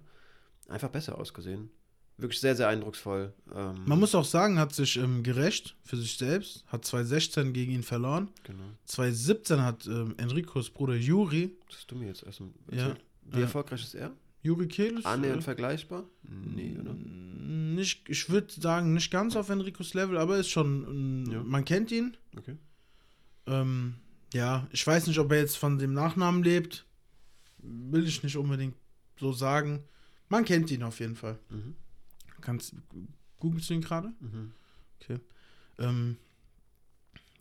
einfach besser ausgesehen. Wirklich sehr, sehr eindrucksvoll. Ähm, Man muss auch sagen, hat sich ähm, gerecht für sich selbst, hat 2016 gegen ihn verloren. Genau. 2017 hat ähm, Enricos Bruder Juri, Das hast du mir jetzt erstmal Ja, erzählt. Wie ja. erfolgreich ist er? Juri Kehl ist, Annähernd äh, vergleichbar? Nee, oder? Nicht, ich würde sagen, nicht ganz auf Enricos Level, aber ist schon, Ja. man kennt ihn. Okay. Ähm, ja, ich weiß nicht, ob er jetzt von dem Nachnamen lebt. Will ich nicht unbedingt so sagen. Man kennt ihn auf jeden Fall. Mhm. Kannst, googelst du ihn gerade? Mhm. Ähm,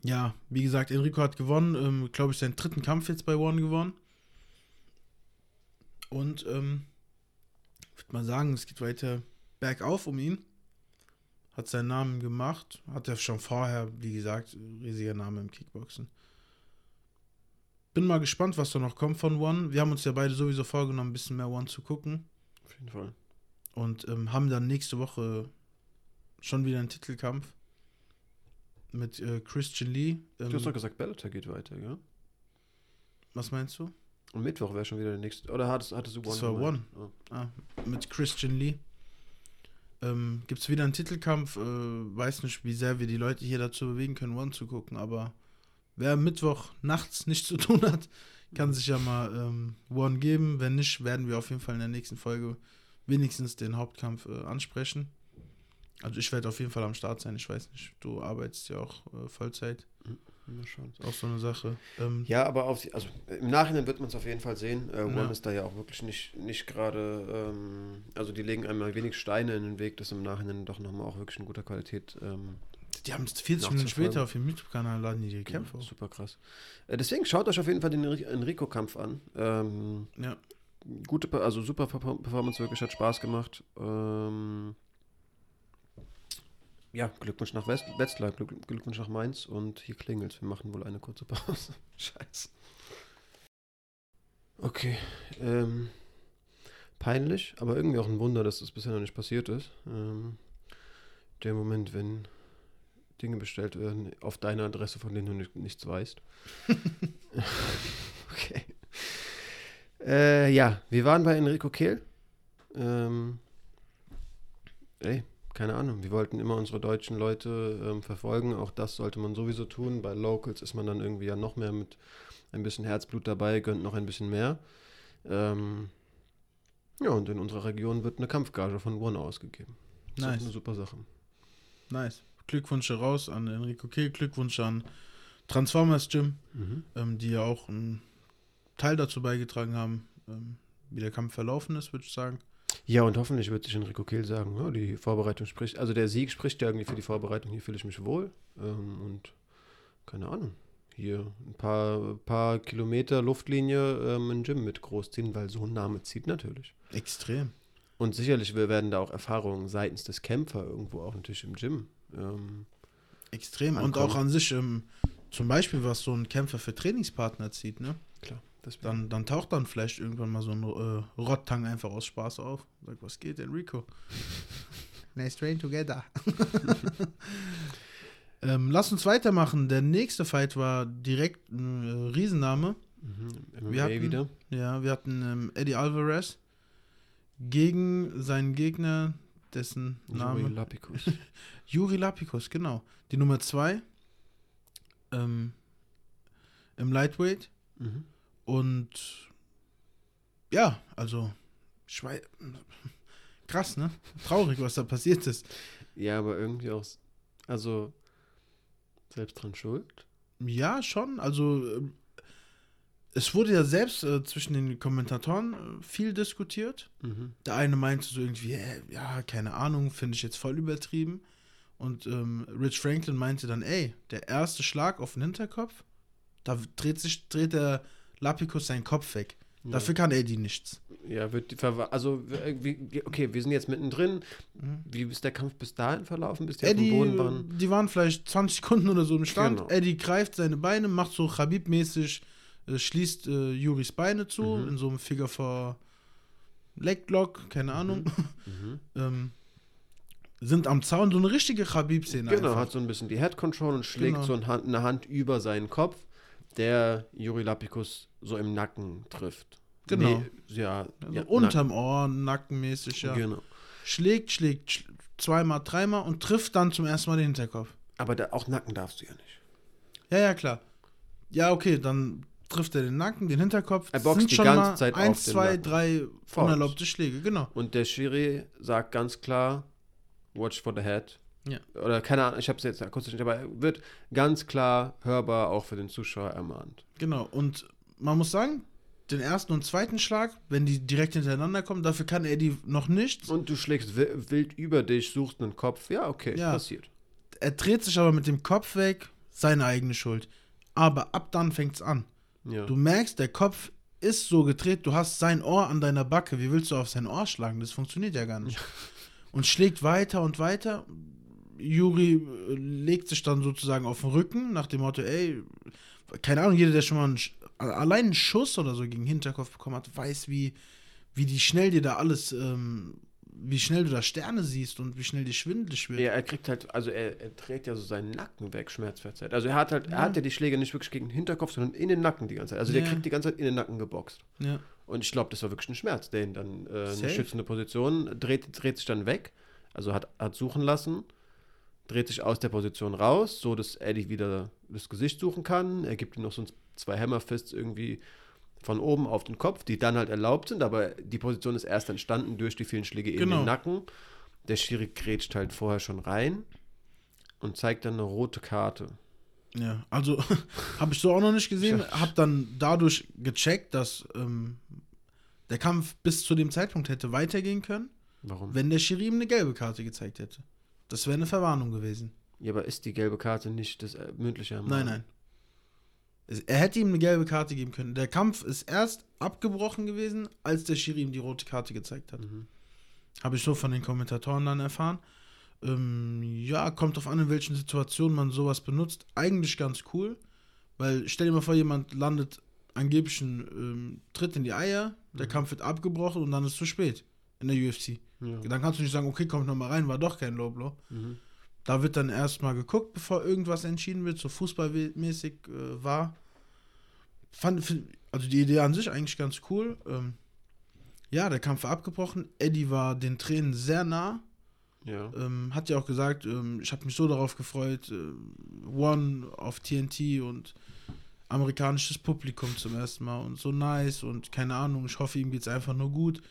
ja, wie gesagt, Enrico hat gewonnen. Ähm, Glaube ich, seinen dritten Kampf jetzt bei One gewonnen. Und ähm, würde mal sagen, es geht weiter bergauf um ihn. Hat seinen Namen gemacht. Hat er schon vorher, wie gesagt, riesiger Name im Kickboxen. Bin mal gespannt, was da noch kommt von One. Wir haben uns ja beide sowieso vorgenommen, ein bisschen mehr One zu gucken. Auf jeden Fall. Und ähm, haben dann nächste Woche schon wieder einen Titelkampf mit äh, Christian Lee. Ähm, Du hast doch gesagt, Bellator geht weiter, ja? was meinst du? Am Mittwoch wäre schon wieder der nächste. Oder hattest, hattest du One? Das war gemeint? Oh. Ah, mit Christian Lee. Ähm, Gibt es wieder einen Titelkampf? Äh, weiß nicht, wie sehr wir die Leute hier dazu bewegen können, One zu gucken, aber wer Mittwoch nachts nichts zu tun hat, kann sich ja mal ähm, One geben. Wenn nicht, werden wir auf jeden Fall in der nächsten Folge wenigstens den Hauptkampf äh, ansprechen. Also ich werde auf jeden Fall am Start sein. Ich weiß nicht, du arbeitest ja auch äh, Vollzeit. Mhm. Mal schauen. Ist auch so eine Sache. Ähm, Ja, aber auf, also im Nachhinein wird man es auf jeden Fall sehen. Äh, One Ja. ist da ja auch wirklich nicht, nicht gerade, ähm, also die legen einmal wenig Steine in den Weg, das im Nachhinein doch nochmal auch wirklich in guter Qualität. Ähm, die haben es 40 Minuten später auf ihrem YouTube-Kanal laden die die Kämpfe. hoch. super krass. Äh, deswegen schaut euch auf jeden Fall den Enri- Enrico-Kampf an. Ähm, Ja. Gute, also super Perform- Performance, wirklich hat Spaß gemacht. Ähm, ja, Glückwunsch nach West Wetzlar, Glück, Glückwunsch nach Mainz und hier klingelt's. Wir machen wohl eine kurze Pause. Scheiße. Okay. Ähm, peinlich, aber irgendwie auch ein Wunder, dass das bisher noch nicht passiert ist. Ähm, der Moment, wenn Dinge bestellt werden auf deine Adresse, von denen du nicht, nichts weißt. okay. Äh, ja, wir waren bei Enrico Kehl. Ähm, ey, keine Ahnung. Wir wollten immer unsere deutschen Leute ähm, verfolgen. Auch das sollte man sowieso tun. Bei Locals ist man dann irgendwie ja noch mehr mit ein bisschen Herzblut dabei, gönnt noch ein bisschen mehr. Ähm, ja, und in unserer Region wird eine Kampfgage von One ausgegeben. Das ist Nice. auch eine super Sache. Nice. Glückwünsche raus an Enrico Kehl, Glückwunsch an Transformers Gym, Mhm. ähm, die ja auch einen Teil dazu beigetragen haben, ähm, wie der Kampf verlaufen ist, würde ich sagen. Ja, und hoffentlich wird sich Enrico Kehl sagen, ja, die Vorbereitung spricht, also der Sieg spricht ja irgendwie für die Vorbereitung, hier fühle ich mich wohl. Ähm, und keine Ahnung, hier ein paar, paar Kilometer Luftlinie ähm, ein Gym mit großziehen, weil so ein Name zieht natürlich. Extrem. Und sicherlich wir werden da auch Erfahrungen seitens des Kämpfer irgendwo auch natürlich im Gym. Ähm, Extrem. Und Ankommen. auch an sich, ähm, zum Beispiel, was so ein Kämpfer für Trainingspartner zieht, ne? klar, Dann, dann taucht dann vielleicht irgendwann mal so ein äh, Rottang einfach aus Spaß auf. Sagt, was geht, Enrico? nice train together. ähm, lass uns weitermachen. Der nächste Fight war direkt ein äh, Riesenname. mhm, Wir MMA hatten- wieder. Ja, wir hatten ähm, Eddie Alvarez gegen seinen Gegner, dessen Name. Juri Lapicus. Juri Lapikos, genau. Die Nummer 2 ähm, im Lightweight. mhm. Und ja, also Schwei krass, ne? Traurig, was da passiert ist. Ja, aber irgendwie auch, also selbst dran schuld. Ja, schon. Also ähm, es wurde ja selbst äh, zwischen den Kommentatoren äh, viel diskutiert. Mhm. Der eine meinte so irgendwie, äh, ja, keine Ahnung, finde ich jetzt voll übertrieben. Und ähm, Rich Franklin meinte dann, ey, der erste Schlag auf den Hinterkopf, da dreht sich, dreht der Lapicus seinen Kopf weg. Ja. Dafür kann Eddie nichts. Ja, wird die also wie, okay, wir sind jetzt mittendrin. Mhm. Wie ist der Kampf bis dahin verlaufen, bis die Eddie, auf dem Boden waren? die waren vielleicht 20 Sekunden oder so im Stand. Genau. Eddie greift seine Beine, macht so Khabib-mäßig, äh, schließt äh, Juris Beine zu, Mhm. in so einem Figure for Leglock, keine Ahnung. Mhm. ähm, sind am Zaun, so eine richtige Khabib-Szene. Genau, einfach. hat so ein bisschen die Head Control und schlägt Genau. so eine Hand über seinen Kopf, der Juri Lapicus so im Nacken trifft. Genau. Nee, ja, Also ja unterm Ohr, nackenmäßig, ja. Genau. Schlägt, schlägt sch zweimal, dreimal und trifft dann zum ersten Mal den Hinterkopf. Aber da, auch Nacken darfst du ja nicht. Ja, ja, klar. Ja, okay, dann trifft er den Nacken, den Hinterkopf. Er boxt sind die schon ganze mal Zeit eins, zwei, Nacken. drei Fouls. unerlaubte Schläge, genau. Und der Schiri sagt ganz klar, watch for the head. Ja. Oder keine Ahnung, ich habe es jetzt akustisch nicht, aber er wird ganz klar hörbar auch für den Zuschauer ermahnt. Genau. Und man muss sagen, den ersten und zweiten Schlag, wenn die direkt hintereinander kommen, dafür kann Eddie noch nichts. Und du schlägst wi- wild über dich, suchst einen Kopf. Ja, okay, Ja. passiert. Er dreht sich aber mit dem Kopf weg, seine eigene Schuld. Aber ab dann fängt's an. Ja. Du merkst, der Kopf ist so gedreht, du hast sein Ohr an deiner Backe. Wie willst du auf sein Ohr schlagen? Das funktioniert ja gar nicht. Und schlägt weiter und weiter. Juri äh, legt sich dann sozusagen auf den Rücken, nach dem Motto, ey, keine Ahnung, jeder, der schon mal einen, allein einen Schuss oder so gegen den Hinterkopf bekommen hat, weiß, wie, wie die schnell dir da alles, ähm, wie schnell du da Sterne siehst und wie schnell die schwindelig wird. Ja, er kriegt halt, also er, er trägt ja so seinen Nacken weg, schmerzverzerrt. Also er hat halt, er hat ja die Schläge nicht wirklich gegen den Hinterkopf, sondern in den Nacken die ganze Zeit. Also der Ja. kriegt die ganze Zeit in den Nacken geboxt. Ja. Und ich glaube, das war wirklich ein Schmerz, der ihn dann äh, eine schützende Position dreht, dreht sich dann weg, also hat, hat suchen lassen, dreht sich aus der Position raus, so dass Eddie wieder das Gesicht suchen kann. Er gibt ihm noch so zwei Hammerfists irgendwie von oben auf den Kopf, die dann halt erlaubt sind, aber die Position ist erst entstanden durch die vielen Schläge in Genau. den Nacken. Der Schiri grätscht halt vorher schon rein und zeigt dann eine rote Karte Ja, also habe ich so auch noch nicht gesehen. Habe dann dadurch gecheckt, dass ähm, der Kampf bis zu dem Zeitpunkt hätte weitergehen können, Warum? wenn der Schiri ihm eine gelbe Karte gezeigt hätte. Das wäre eine Verwarnung gewesen. Ja, aber ist die gelbe Karte nicht das äh, mündliche Nein, nein. Es- Er hätte ihm eine gelbe Karte geben können. Der Kampf ist erst abgebrochen gewesen, als der Schiri ihm die rote Karte gezeigt hat. Mhm. Habe ich so von den Kommentatoren dann erfahren. Ähm, ja, kommt drauf an, in welchen Situationen man sowas benutzt. Eigentlich ganz cool, weil stell dir mal vor, jemand landet angeblich einen ähm, Tritt in die Eier, der Mhm. Kampf wird abgebrochen und dann ist es zu spät in der UFC. Ja. Dann kannst du nicht sagen, okay, kommt nochmal rein, war doch kein Low Blow. Mhm. Da wird dann erstmal geguckt, bevor irgendwas entschieden wird, so fußballmäßig äh, war. Fand, also die Idee an sich eigentlich ganz cool. Ähm, ja, der Kampf war abgebrochen. Eddie war den Tränen sehr nah. Ja. Ähm, hat ja auch gesagt, ähm, ich habe mich so darauf gefreut, äh, One auf TNT und amerikanisches Publikum zum ersten Mal und so nice und keine Ahnung, ich hoffe, ihm geht's einfach nur gut.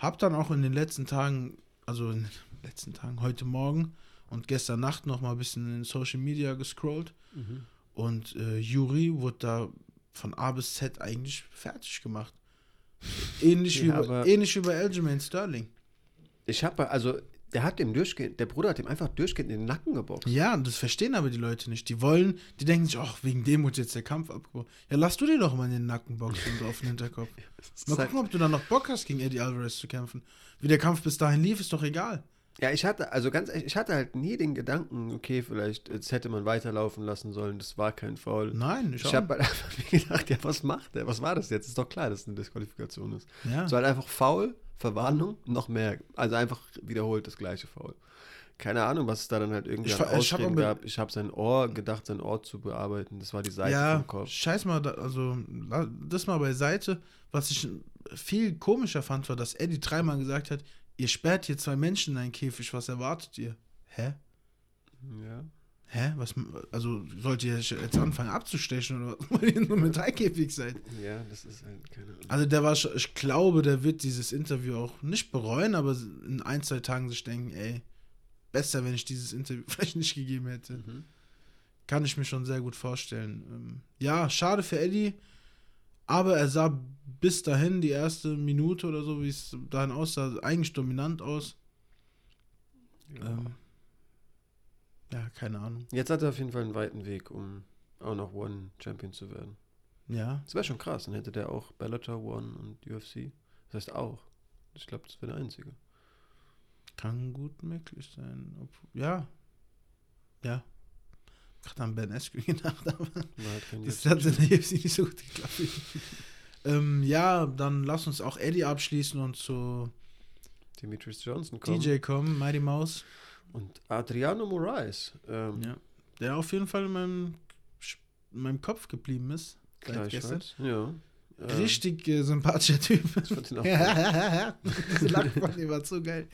Hab dann auch in den letzten Tagen, also in den letzten Tagen, heute Morgen und gestern Nacht noch mal ein bisschen in Social Media gescrollt Mhm. und äh, Yuri wurde da von A bis Z eigentlich fertig gemacht. Ähnlich, wie, Ja, bei, aber- ähnlich wie bei Aljamain Sterling. Ich habe, also, der hat dem durchgehend, der Bruder hat ihm einfach durchgehend in den Nacken geboxt. Ja, das verstehen aber die Leute nicht. Die wollen, die denken sich, ach, wegen dem wird jetzt der Kampf abgebrochen. Ja, lass du dir doch mal in den Nacken boxen und auf den Hinterkopf. Mal halt- gucken, ob du dann noch Bock hast, gegen Eddie Alvarez zu kämpfen. Wie der Kampf bis dahin lief, ist doch egal. Ja, ich hatte, also ganz ehrlich, ich hatte halt nie den Gedanken, okay, vielleicht, jetzt hätte man weiterlaufen lassen sollen, das war kein Foul. Nein, ich, Ich habe halt einfach gedacht, ja, was macht der? Was war das jetzt? Ist doch klar, dass es eine Disqualifikation ist. ja. So halt einfach faul, Verwarnung, noch mehr. Also einfach wiederholt das gleiche Foul. Keine Ahnung, was es da dann halt irgendwie Ich an ver- ich hab Ausreden gab. Ich habe sein Ohr gedacht, sein Ohr zu bearbeiten. Das war die Seite ja, vom Kopf. scheiß mal, da, also das mal beiseite. Was ich viel komischer fand, war, dass Eddie dreimal gesagt hat, ihr sperrt hier zwei Menschen in einen Käfig, was erwartet ihr? Hä? Ja. Hä? Was, also sollt ihr jetzt anfangen abzustechen oder was? weil ihr nur Metallkäfig seid? Ja, das ist halt keine Ahnung. Also der war, schon- ich glaube, der wird dieses Interview auch nicht bereuen, aber in ein, zwei Tagen sich denken, ey, besser, wenn ich dieses Interview vielleicht nicht gegeben hätte. Mhm. Kann ich mir schon sehr gut vorstellen. Ähm, ja, schade für Eddie, aber er sah bis dahin, die erste Minute oder so, wie es dahin aussah, eigentlich dominant aus. Ja. Ähm, ja, keine Ahnung. Jetzt hat er auf jeden Fall einen weiten Weg, um auch noch One Champion zu werden. Ja, Das wäre schon krass. Dann hätte der auch Bellator One und UFC. Das heißt auch. Ich glaube, das wäre der einzige. kann gut möglich sein. Ob, ja. Ja. Gerade an Ben Askren gedacht, aber kein das UFC. hat in der UFC nicht so gut geklappt. ähm, ja, dann lass uns auch Eddie abschließen und zu Demetrius Johnson kommen. DJ kommen, Mighty Mouse. Und Adriano Moraes. Ähm, Ja. Der auf jeden Fall in meinem, in meinem Kopf geblieben ist. Seit gestern. Ja. Ähm, Richtig äh, sympathischer Typ. ich fand ihn auch Ja, Diese von ihm war so geil.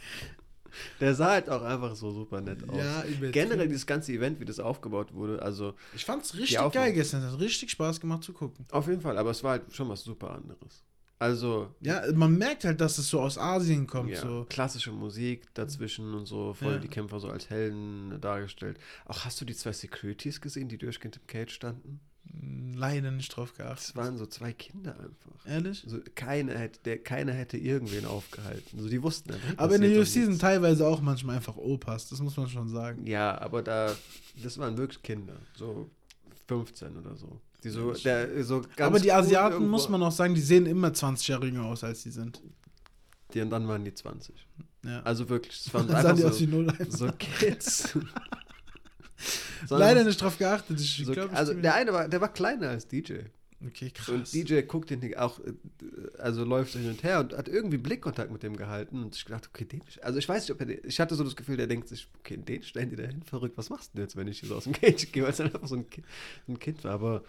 Der sah halt auch einfach so super nett aus. Ja. Generell dieses ganze Event, wie das aufgebaut wurde, also Ich fand's richtig Aufnahme. geil gestern. Es hat richtig Spaß gemacht zu gucken. auf jeden Fall, aber es war halt schon was super anderes. Also Ja, man merkt halt, dass es so aus Asien kommt. ja, So. klassische Musik dazwischen und so, voll Ja. die Kämpfer so als Helden dargestellt. Auch hast du die zwei Securities gesehen, die durchgehend im Cage standen? Leider nicht drauf geachtet. Das waren so zwei Kinder einfach. Ehrlich? Also keiner hätte, der, keiner hätte irgendwen aufgehalten. Also die wussten einfach. Aber in der UFC sind teilweise auch manchmal einfach Opas, das muss man schon sagen. Ja, aber da, das waren wirklich Kinder, so 15 oder so. Die so, der, so Aber die Asiaten, muss man auch sagen, die sehen immer 20 Jahre jünger aus, als sie sind. Die, und dann waren die 20. Ja. Also wirklich, es waren einfach so, 0 so Kids. Leider nicht drauf geachtet. Ich So, glaub, ich also der eine war, der war kleiner als DJ. Okay, krass. Und DJ guckt den auch, äh, also läuft hin und her und hat irgendwie Blickkontakt mit dem gehalten. Und ich dachte, okay, den, also ich weiß nicht, ob er, den- ich hatte so das Gefühl, der denkt sich, okay, den stellen die da hin, verrückt, was machst du denn jetzt, wenn ich hier so aus dem Cage gehe, weil es dann einfach so ein, Kind, ein Kind war. Aber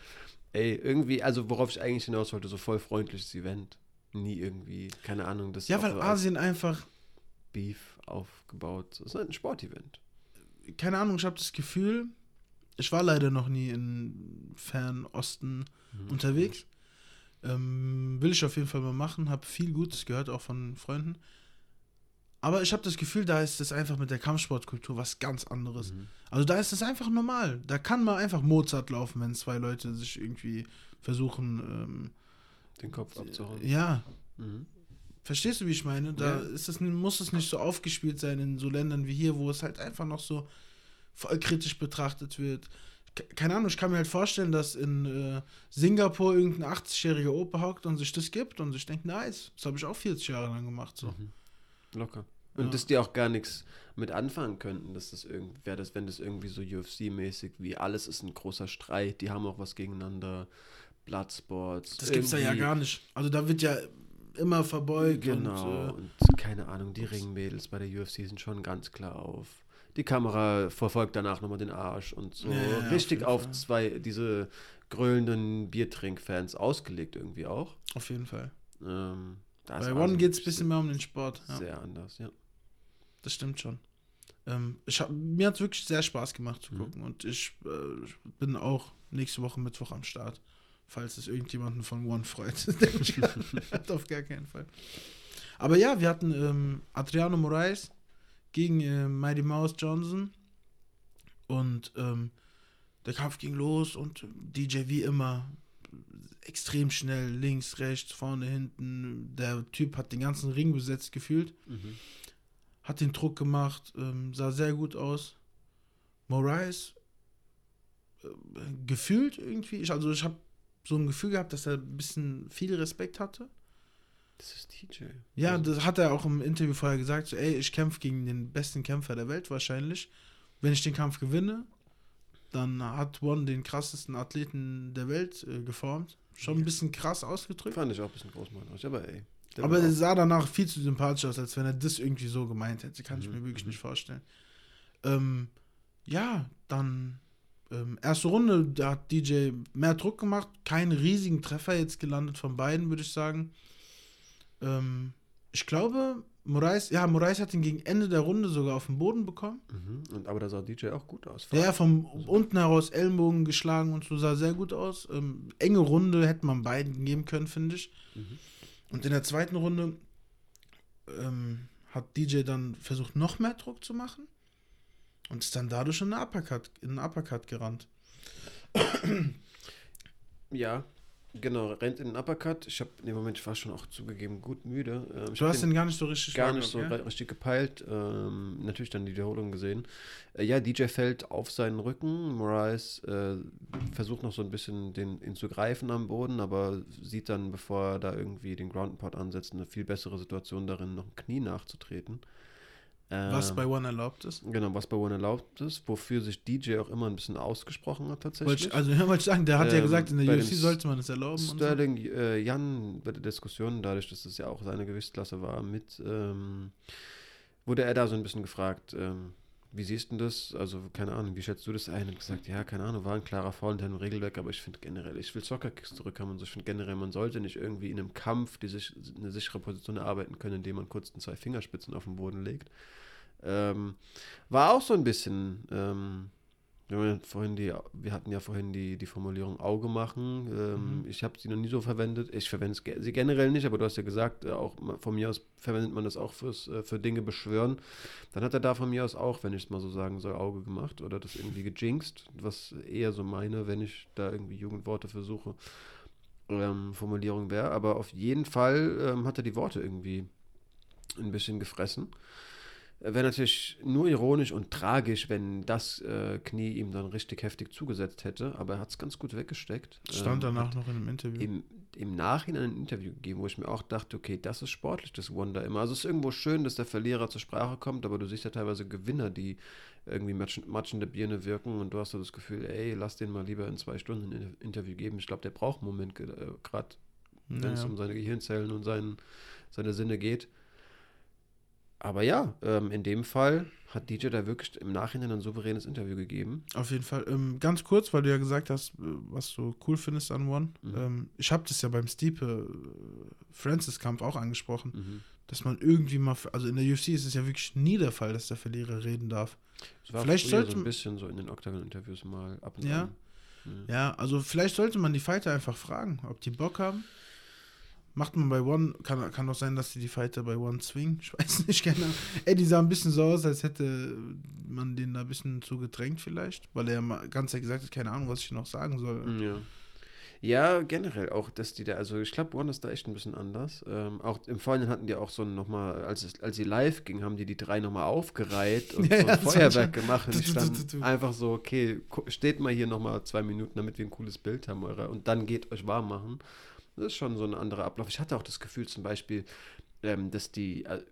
ey, irgendwie, also worauf ich eigentlich hinaus wollte, so voll freundliches Event. Nie irgendwie, keine Ahnung, das ja, weil Asien einfach, Beef aufgebaut. Das ist halt ein Sportevent. keine Ahnung, ich habe das Gefühl, ich war leider noch nie in Fernosten Mhm. unterwegs. Ähm, will ich auf jeden Fall mal machen, habe viel Gutes gehört, auch von Freunden. Aber ich habe das Gefühl, da ist es einfach mit der Kampfsportkultur was ganz anderes. Mhm. Also da ist es einfach normal. Da kann mal einfach Mozart laufen, wenn zwei Leute sich irgendwie versuchen. Den Kopf abzuhauen. Ähm, ja, Mhm. verstehst du, wie ich meine? Da Ja. ist es, muss es nicht so aufgespielt sein in so Ländern wie hier, wo es halt einfach noch so kritisch betrachtet wird. Ke- Keine Ahnung, ich kann mir halt vorstellen, dass in äh, Singapur irgendein 80-jähriger Opa hockt und sich das gibt und sich denkt, nice, das habe ich auch 40 Jahre lang gemacht. So. Mhm. Locker. Und Ja. dass die auch gar nichts mit anfangen könnten, dass das irgendwie, wäre das, wenn das irgendwie so UFC-mäßig, wie alles ist ein großer Streit, die haben auch was gegeneinander, Bloodsports. Das gibt's da ja gar nicht. Also da wird ja immer verbeugt Genau. und Und, keine Ahnung, die Ringmädels bei der UFC sind schon ganz klar auf. Die Kamera verfolgt danach nochmal den Arsch und so. Ja, auf Richtig auf, Fall. zwei, diese grölenden Biertrinkfans ausgelegt irgendwie auch. auf jeden Fall. Ähm, Bei One geht es ein bisschen mehr um den Sport. Ja, Sehr anders, ja. das stimmt schon. Ähm, ich hab, mir hat es wirklich sehr Spaß gemacht zu Mhm. gucken und ich äh, bin auch nächste Woche Mittwoch am Start, falls es irgendjemanden von One freut. Auf gar keinen Fall. Aber ja, wir hatten ähm, Adriano Moraes gegen äh, Mighty Mouse Johnson und ähm, der Kampf ging los und DJ wie immer extrem schnell, links, rechts, vorne, hinten. Der Typ hat den ganzen Ring besetzt gefühlt Mhm. hat den Druck gemacht, ähm, sah sehr gut aus. Moraes äh, gefühlt irgendwie, ich, also ich habe so ein Gefühl gehabt, dass er ein bisschen viel Respekt hatte. Das ist DJ. Ja, Also, das hat er auch im Interview vorher gesagt, so, ey, ich kämpfe gegen den besten Kämpfer der Welt wahrscheinlich. Wenn ich den Kampf gewinne, dann hat One den krassesten Athleten der Welt äh, geformt. Schon ein Ja. bisschen krass ausgedrückt. Fand ich auch ein bisschen großmacherisch, aber ey. Aber er sah danach viel zu sympathisch aus, als wenn er das irgendwie so gemeint hätte. Kann ich Mhm, mir wirklich mhm. nicht vorstellen. Ähm, ja, dann ähm, erste Runde, da hat DJ mehr Druck gemacht. Keinen riesigen Treffer jetzt gelandet von beiden, würde ich sagen. Ähm, ich glaube, Moraes, ja, Moraes hat ihn gegen Ende der Runde sogar auf den Boden bekommen. Mhm. Und, aber da sah DJ auch gut aus. Der vom unten heraus Ellenbogen geschlagen und so sah sehr gut aus. Ähm, enge Runde hätte man beiden geben können, finde ich. Mhm. Und in der zweiten Runde ähm, hat DJ dann versucht, noch mehr Druck zu machen und ist dann dadurch in einen Uppercut, in einen Uppercut gerannt. Ja, genau, rennt in den Uppercut. Ich habe in dem Moment, ich war schon auch zugegeben gut müde. Ähm, ich Du hast den gar nicht so richtig gar nicht so re- richtig gepeilt. Ähm, natürlich dann die Wiederholung gesehen. Äh, ja, DJ fällt auf seinen Rücken. Moraes äh, versucht noch so ein bisschen den, ihn zu greifen am Boden, aber sieht dann, bevor er da irgendwie den Ground Pod ansetzt, eine viel bessere Situation darin, noch ein Knie nachzutreten. Ja? Was Ähm, bei One erlaubt ist. Genau, was bei One erlaubt ist, wofür sich DJ auch immer ein bisschen ausgesprochen hat tatsächlich. Also, ja, wollte ich sagen, der hat ja Ähm, gesagt, in der UFC sollte man es erlauben. Und so. Sterling äh, Jan bei der Diskussion, dadurch, dass es ja auch seine Gewichtsklasse war, mit, ähm, wurde er da so ein bisschen gefragt, ähm, wie siehst du das? Also, keine Ahnung, wie schätzt du das ein? Und gesagt, ja, keine Ahnung, war ein klarer Fall hinter dem Regelwerk, aber ich finde generell, ich will Soccer-Kicks zurückhaben und so. Ich finde generell, man sollte nicht irgendwie in einem Kampf die sich, eine sichere Position erarbeiten können, indem man kurz zwei Fingerspitzen auf den Boden legt. Ähm, war auch so ein bisschen, ähm, wir, vorhin die, wir hatten ja vorhin die, die Formulierung Auge machen. Ähm, Mhm. Ich habe sie noch nie so verwendet. Ich verwende sie generell nicht, aber du hast ja gesagt, äh, auch von mir aus verwendet man das auch fürs, äh, für Dinge beschwören. Dann hat er da von mir aus auch, wenn ich es mal so sagen soll, Auge gemacht oder das irgendwie gejinxt, was eher so meine, wenn ich da irgendwie Jugendworte versuche, ähm, Formulierung wäre. Aber auf jeden Fall ähm, hat er die Worte irgendwie ein bisschen gefressen. Wäre natürlich nur ironisch und tragisch, wenn das äh, Knie ihm dann richtig heftig zugesetzt hätte, aber er hat es ganz gut weggesteckt. Stand Ähm, danach noch in einem Interview. Im, Im Nachhinein ein Interview gegeben, wo ich mir auch dachte, okay, das ist sportlich, das Wonder immer. Also es ist irgendwo schön, dass der Verlierer zur Sprache kommt, aber du siehst ja teilweise Gewinner, die irgendwie matschen, matschende Birne wirken und du hast so das Gefühl, ey, lass den mal lieber in zwei Stunden ein Interview geben. Ich glaube, der braucht einen Moment, äh, gerade wenn es Naja. um seine Gehirnzellen und seinen, seine Sinne geht. Aber ja, ähm, in dem Fall hat DJ da wirklich im Nachhinein ein souveränes Interview gegeben. Auf jeden Fall. Ähm, ganz kurz, weil du ja gesagt hast, äh, was du cool findest an One. Mhm. Ähm, ich habe das ja beim Stipe äh, Francis Kampf auch angesprochen, Mhm. dass man irgendwie mal, also in der UFC ist es ja wirklich nie der Fall, dass der Verlierer reden darf. Es war Vielleicht sollte so ein bisschen so in den Octagon-Interviews mal ab und Ja. an. Ja. Ja, also vielleicht sollte man die Fighter einfach fragen, ob die Bock haben. Macht man bei One, kann, kann auch sein, dass die die Fighter bei One zwingen. Ich weiß nicht genau. Ey, die sah ein bisschen so aus, als hätte man den da ein bisschen zu gedrängt vielleicht, weil er ja mal ganz ehrlich gesagt hat, keine Ahnung, was ich noch sagen soll. Ja. Ja, generell auch, dass die da, also ich glaube, One ist da echt ein bisschen anders. Ähm, auch im Vorhinein hatten die auch so nochmal, als, als sie live ging, haben die die drei nochmal aufgereiht und Ja, so ja, ein das Feuerwerk gemacht. Und ich du. einfach so, okay, steht mal hier nochmal zwei Minuten, damit wir ein cooles Bild haben, eure, und dann geht euch warm machen. Das ist schon so ein anderer Ablauf. Ich hatte auch das Gefühl zum Beispiel, ähm, dass die, äh,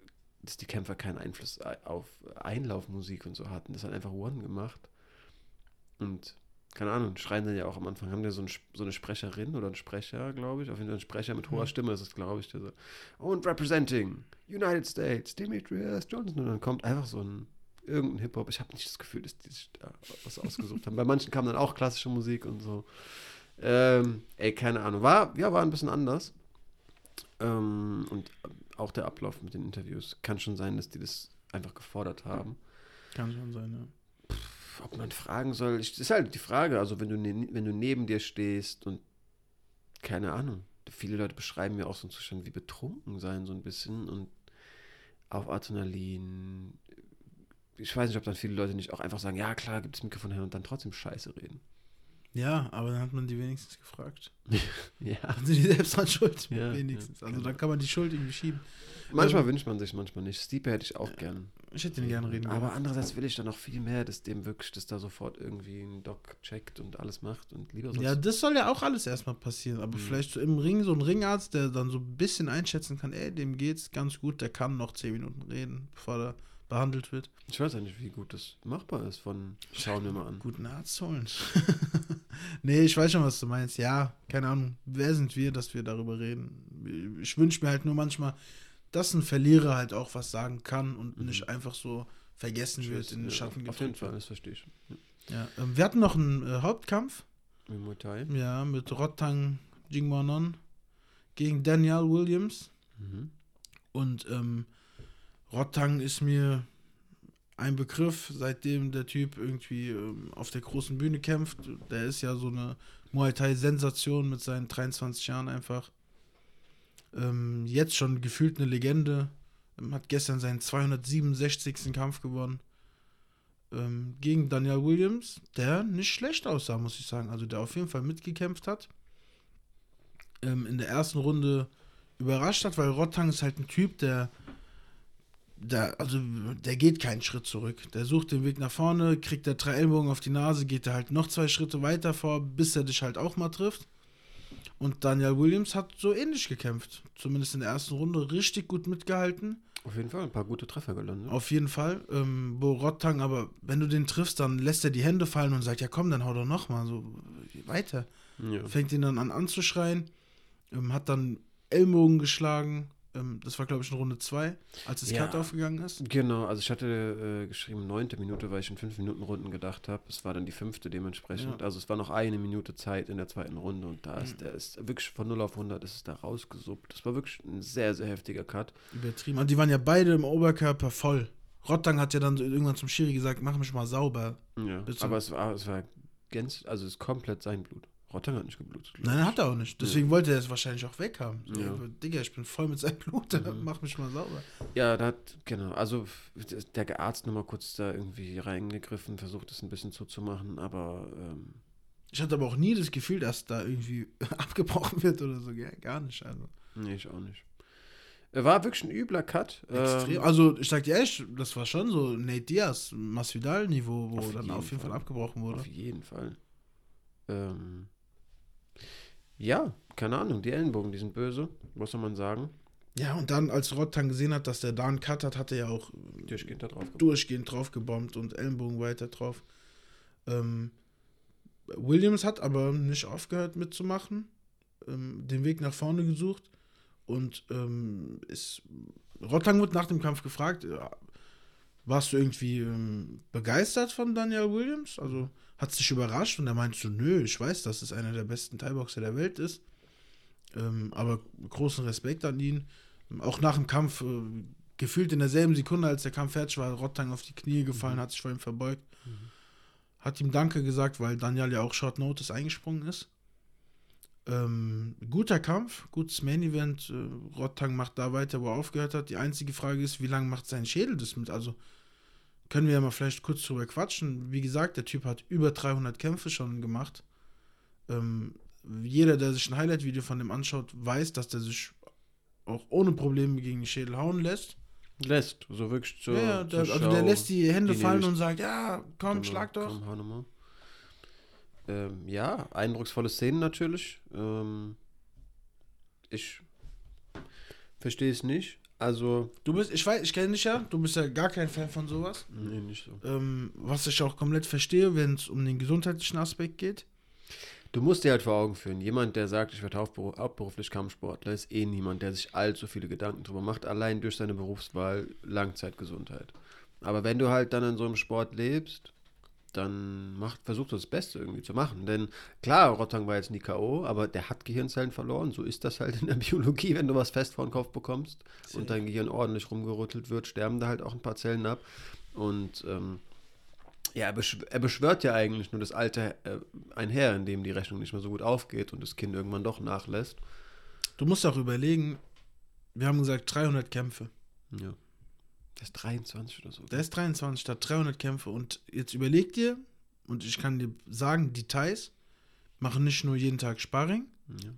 dass die Kämpfer keinen Einfluss ei- auf Einlaufmusik und so hatten. Das hat einfach One gemacht. Und keine Ahnung, schreien dann ja auch am Anfang, haben ja so, ein, so eine Sprecherin oder einen Sprecher, glaube ich, auf jeden Fall ein Sprecher mit hoher Mhm. Stimme ist es, glaube ich, der so, und representing United States, Demetrius Johnson, und dann kommt einfach so ein, irgendein Hip-Hop, ich habe nicht das Gefühl, dass die sich da was ausgesucht haben. Bei manchen kam dann auch klassische Musik und so. Ähm, ey, keine Ahnung, war, ja, war ein bisschen anders. Ähm, und auch der Ablauf mit den Interviews kann schon sein, dass die das einfach gefordert haben Kann schon sein, ja. ob man fragen soll, ich, ist halt die Frage, also wenn du, ne, wenn du neben dir stehst und keine Ahnung, viele Leute beschreiben ja auch so einen Zustand wie betrunken sein, so ein bisschen und auf Adrenalin. Ich weiß nicht, ob dann viele Leute nicht auch einfach sagen, ja klar, gibt es Mikrofon her und dann trotzdem Scheiße reden. Ja, aber dann hat man die wenigstens gefragt. Ja. Dann sind die selbst dran schuld, Ja, wenigstens. ja, also genau. dann kann man die Schuld irgendwie schieben. Manchmal Ähm, wünscht man sich, manchmal nicht. Stiepe hätte ich auch gern. Ich hätte ihn gerne reden Aber andererseits will ich dann noch viel mehr, dass dem wirklich, dass da sofort irgendwie ein Doc checkt und alles macht und lieber sonst. Ja, das soll ja auch alles erstmal passieren. Aber Mhm. vielleicht so im Ring, so ein Ringarzt, der dann so ein bisschen einschätzen kann, ey, dem geht's ganz gut, der kann noch 10 Minuten reden, bevor er behandelt wird. Ich weiß ja nicht, wie gut das machbar ist von schauen wir mal an. Guten Arzt holen. nee, ich weiß schon, was du meinst. Ja, keine Ahnung. Wer sind wir, dass wir darüber reden? Ich wünsche mir halt nur manchmal, dass ein Verlierer halt auch was sagen kann und Mhm. nicht einfach so vergessen Ich wird, weiß, in den ja, Schatten Auf jeden Fall, das verstehe ich. Ja. Ja, ähm, wir hatten noch einen äh, Hauptkampf. Mit Muay Thai. Ja, mit Rottang Jingwanon gegen Daniel Williams. Mhm. Und ähm, Rottang ist mir ein Begriff, seitdem der Typ irgendwie ähm, auf der großen Bühne kämpft. Der ist ja so eine Muay Thai-Sensation mit seinen 23 Jahren einfach. Ähm, jetzt schon gefühlt eine Legende. Ähm, hat gestern seinen 267. Kampf gewonnen. Ähm, gegen Daniel Williams, der nicht schlecht aussah, muss ich sagen. Also der auf jeden Fall mitgekämpft hat. Ähm, in der ersten Runde überrascht hat, weil Rottang ist halt ein Typ, der, der, also der geht keinen Schritt zurück. Der sucht den Weg nach vorne, kriegt der drei Ellbogen auf die Nase, geht er halt noch zwei Schritte weiter vor, bis er dich halt auch mal trifft. Und Daniel Williams hat so ähnlich gekämpft. Zumindest in der ersten Runde richtig gut mitgehalten. Auf jeden Fall ein paar gute Treffer gelandet. Auf jeden Fall. Ähm, Bo Rottang, aber wenn du den triffst, dann lässt er die Hände fallen und sagt, ja komm, dann hau doch noch mal so weiter. Ja. Fängt ihn dann an anzuschreien, ähm, hat dann Ellbogen geschlagen. Ähm, das war, glaube ich, in Runde 2, als das Ja. Cut aufgegangen ist. Genau, also ich hatte äh, geschrieben neunte Minute, weil ich in fünf Minuten Runden gedacht habe. Es war dann die fünfte dementsprechend. Ja. Also es war noch eine Minute Zeit in der zweiten Runde und da ist Mhm. der ist wirklich von 0 auf 100 ist es da rausgesuppt. Das war wirklich ein sehr, sehr heftiger Cut. Übertrieben. Und die waren ja beide im Oberkörper voll. Rottang hat ja dann irgendwann zum Schiri gesagt, mach mich mal sauber. Ja. Bitte. Aber es war, es war gänzlich, also es ist komplett sein Blut. Rottang hat nicht geblutet. Nein, ich. hat er auch nicht. Deswegen wollte er es wahrscheinlich auch weghaben. So, Ja. Digga, ich bin voll mit seinem Blut, Mhm. mach mich mal sauber. Ja, da hat, genau, also der Arzt nochmal kurz da irgendwie reingegriffen, versucht es ein bisschen zuzumachen, aber ähm, Ich hatte aber auch nie das Gefühl, dass da irgendwie abgebrochen wird oder so. Ja, gar nicht. Also. nee, ich auch nicht. War wirklich ein übler Cut. Extrem. Ähm, Also, ich sag dir ehrlich, das war schon so Nate Diaz, Masvidal-Niveau, wo Auf dann auf jeden Fall, Fall. abgebrochen wurde. Auf jeden Fall. Ähm, ja, keine Ahnung, die Ellenbogen, die sind böse, was soll man sagen? Ja, und dann, als Rottang gesehen hat, dass der da einen Cut hat, hat er ja auch Durchgehend da drauf. durchgehend drauf gebombt und Ellenbogen weiter drauf. Ähm, Williams hat aber nicht aufgehört mitzumachen, ähm, den Weg nach vorne gesucht und ähm, ist, Rottang wird nach dem Kampf gefragt, äh, warst du irgendwie ähm, begeistert von Daniel Williams? Also hat es dich überrascht und er meinte so, nö, ich weiß, dass es einer der besten Thai-Boxer der Welt ist, ähm, aber großen Respekt an ihn. Auch nach dem Kampf, äh, gefühlt in derselben Sekunde, als der Kampf fertig war, Rottang auf die Knie gefallen, hat sich vor ihm verbeugt. Hat ihm Danke gesagt, weil Daniel ja auch Short Notice eingesprungen ist. Ähm, guter Kampf, gutes Main Event. Äh, Rottang macht da weiter, wo er aufgehört hat. Die einzige Frage ist, wie lange macht sein Schädel das mit? Also können wir ja mal vielleicht kurz drüber quatschen. Wie gesagt, der Typ hat über 300 Kämpfe schon gemacht. Ähm, jeder, der sich ein Highlight-Video von dem anschaut, weiß, dass der sich auch ohne Probleme gegen den Schädel hauen lässt. Lässt, so wirklich zur, ja, der, also der lässt die Hände die fallen und sagt, ja, komm, Genau, schlag doch. Komm, hau. Ähm, ja, eindrucksvolle Szenen natürlich. Ähm, ich verstehe es nicht. Also, Du bist, ich weiß, ich kenne dich ja, du bist ja gar kein Fan von sowas. nee, nicht so. Ähm, was ich auch komplett verstehe, wenn es um den gesundheitlichen Aspekt geht. Du musst dir halt vor Augen führen, jemand, der sagt, ich werde hauptberu- hauptberuflich Kampfsportler, ist eh niemand, der sich allzu viele Gedanken drüber macht, allein durch seine Berufswahl Langzeitgesundheit. Aber wenn du halt dann in so einem Sport lebst, dann macht, versuch das Beste irgendwie zu machen. Denn klar, Rottang war jetzt nie K.O., aber der hat Gehirnzellen verloren. So ist das halt in der Biologie, wenn du was fest vor den Kopf bekommst und dein Gehirn ordentlich rumgerüttelt wird, sterben da halt auch ein paar Zellen ab. Und ähm, ja, er, beschw er beschwört ja eigentlich nur das Alter äh, einher, in dem die Rechnung nicht mehr so gut aufgeht und das Kind irgendwann doch nachlässt. Du musst auch überlegen, wir haben gesagt 300 Kämpfe. Ja. Der ist 23 oder so. Der ist 23, der hat 300 Kämpfe. Und jetzt überleg dir, und ich kann dir sagen, die Thais machen nicht nur jeden Tag Sparring, ja.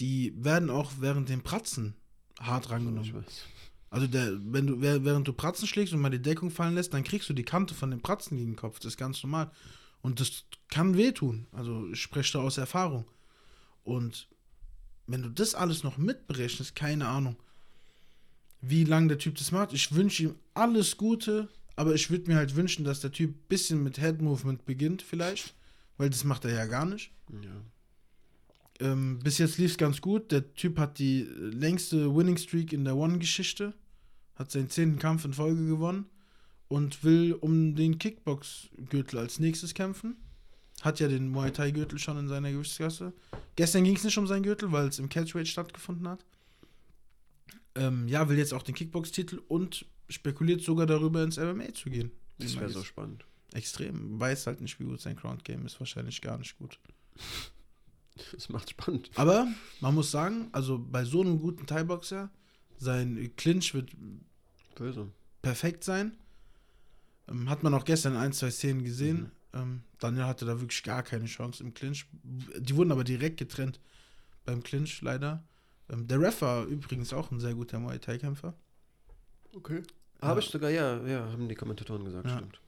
die werden auch während dem Pratzen hart Ich rangenommen. weiß. Also der, wenn du, während du Pratzen schlägst und mal die Deckung fallen lässt, dann kriegst du die Kante von dem Pratzen gegen den Kopf. Das ist ganz normal. Und das kann wehtun. Also ich spreche da aus Erfahrung. Und wenn du das alles noch mitberechnest, keine Ahnung, wie lange der Typ das macht. Ich wünsche ihm alles Gute, aber ich würde mir halt wünschen, dass der Typ ein bisschen mit Head Movement beginnt, vielleicht. Weil das macht er ja gar nicht. Ja. Ähm, bis jetzt lief es ganz gut. Der Typ hat die längste Winning Streak in der One-Geschichte. Hat seinen zehnten Kampf in Folge gewonnen. Und will um den Kickbox-Gürtel als nächstes kämpfen. Hat ja den Muay Thai-Gürtel schon in seiner Gewichtsklasse. Gestern ging es nicht um seinen Gürtel, weil es im Catchweight stattgefunden hat. Ähm, ja, will jetzt auch den Kickbox-Titel und spekuliert sogar darüber, ins MMA zu gehen. Das wäre so spannend. Extrem. Weiß halt nicht, wie gut sein Ground-Game ist. Wahrscheinlich gar nicht gut. Das macht spannend. Aber man muss sagen, also bei so einem guten Thai-Boxer, sein Clinch wird Böse. perfekt sein. Ähm, hat man auch gestern in ein, zwei Szenen gesehen. Ähm, Daniel hatte da wirklich gar keine Chance im Clinch. Die wurden aber direkt getrennt beim Clinch, leider. Ähm, der Ref war übrigens auch ein sehr guter Muay Thai-Kämpfer. Okay. Ja. Habe ich sogar, ja, ja, haben die Kommentatoren gesagt, Ja. stimmt.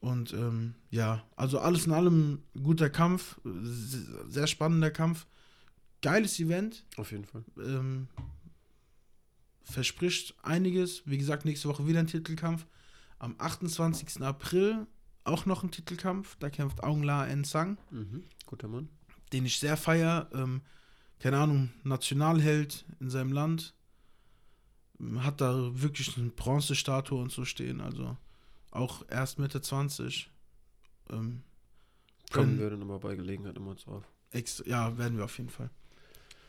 Und ähm, ja, also alles in allem guter Kampf, se- sehr spannender Kampf. Geiles Event. Auf jeden Fall. ähm, verspricht einiges. Wie gesagt, nächste Woche wieder ein Titelkampf. Am 28. April auch noch ein Titelkampf. Da kämpft Aung La En Sang, Mhm. Guter Mann. den ich sehr feier. Ähm, keine Ahnung, Nationalheld in seinem Land. Hat da wirklich eine Bronzestatue und so stehen. Also auch erst Mitte 20. Ähm, Kommen wir dann aber bei Gelegenheit immer drauf. Extra, ja, werden wir auf jeden Fall.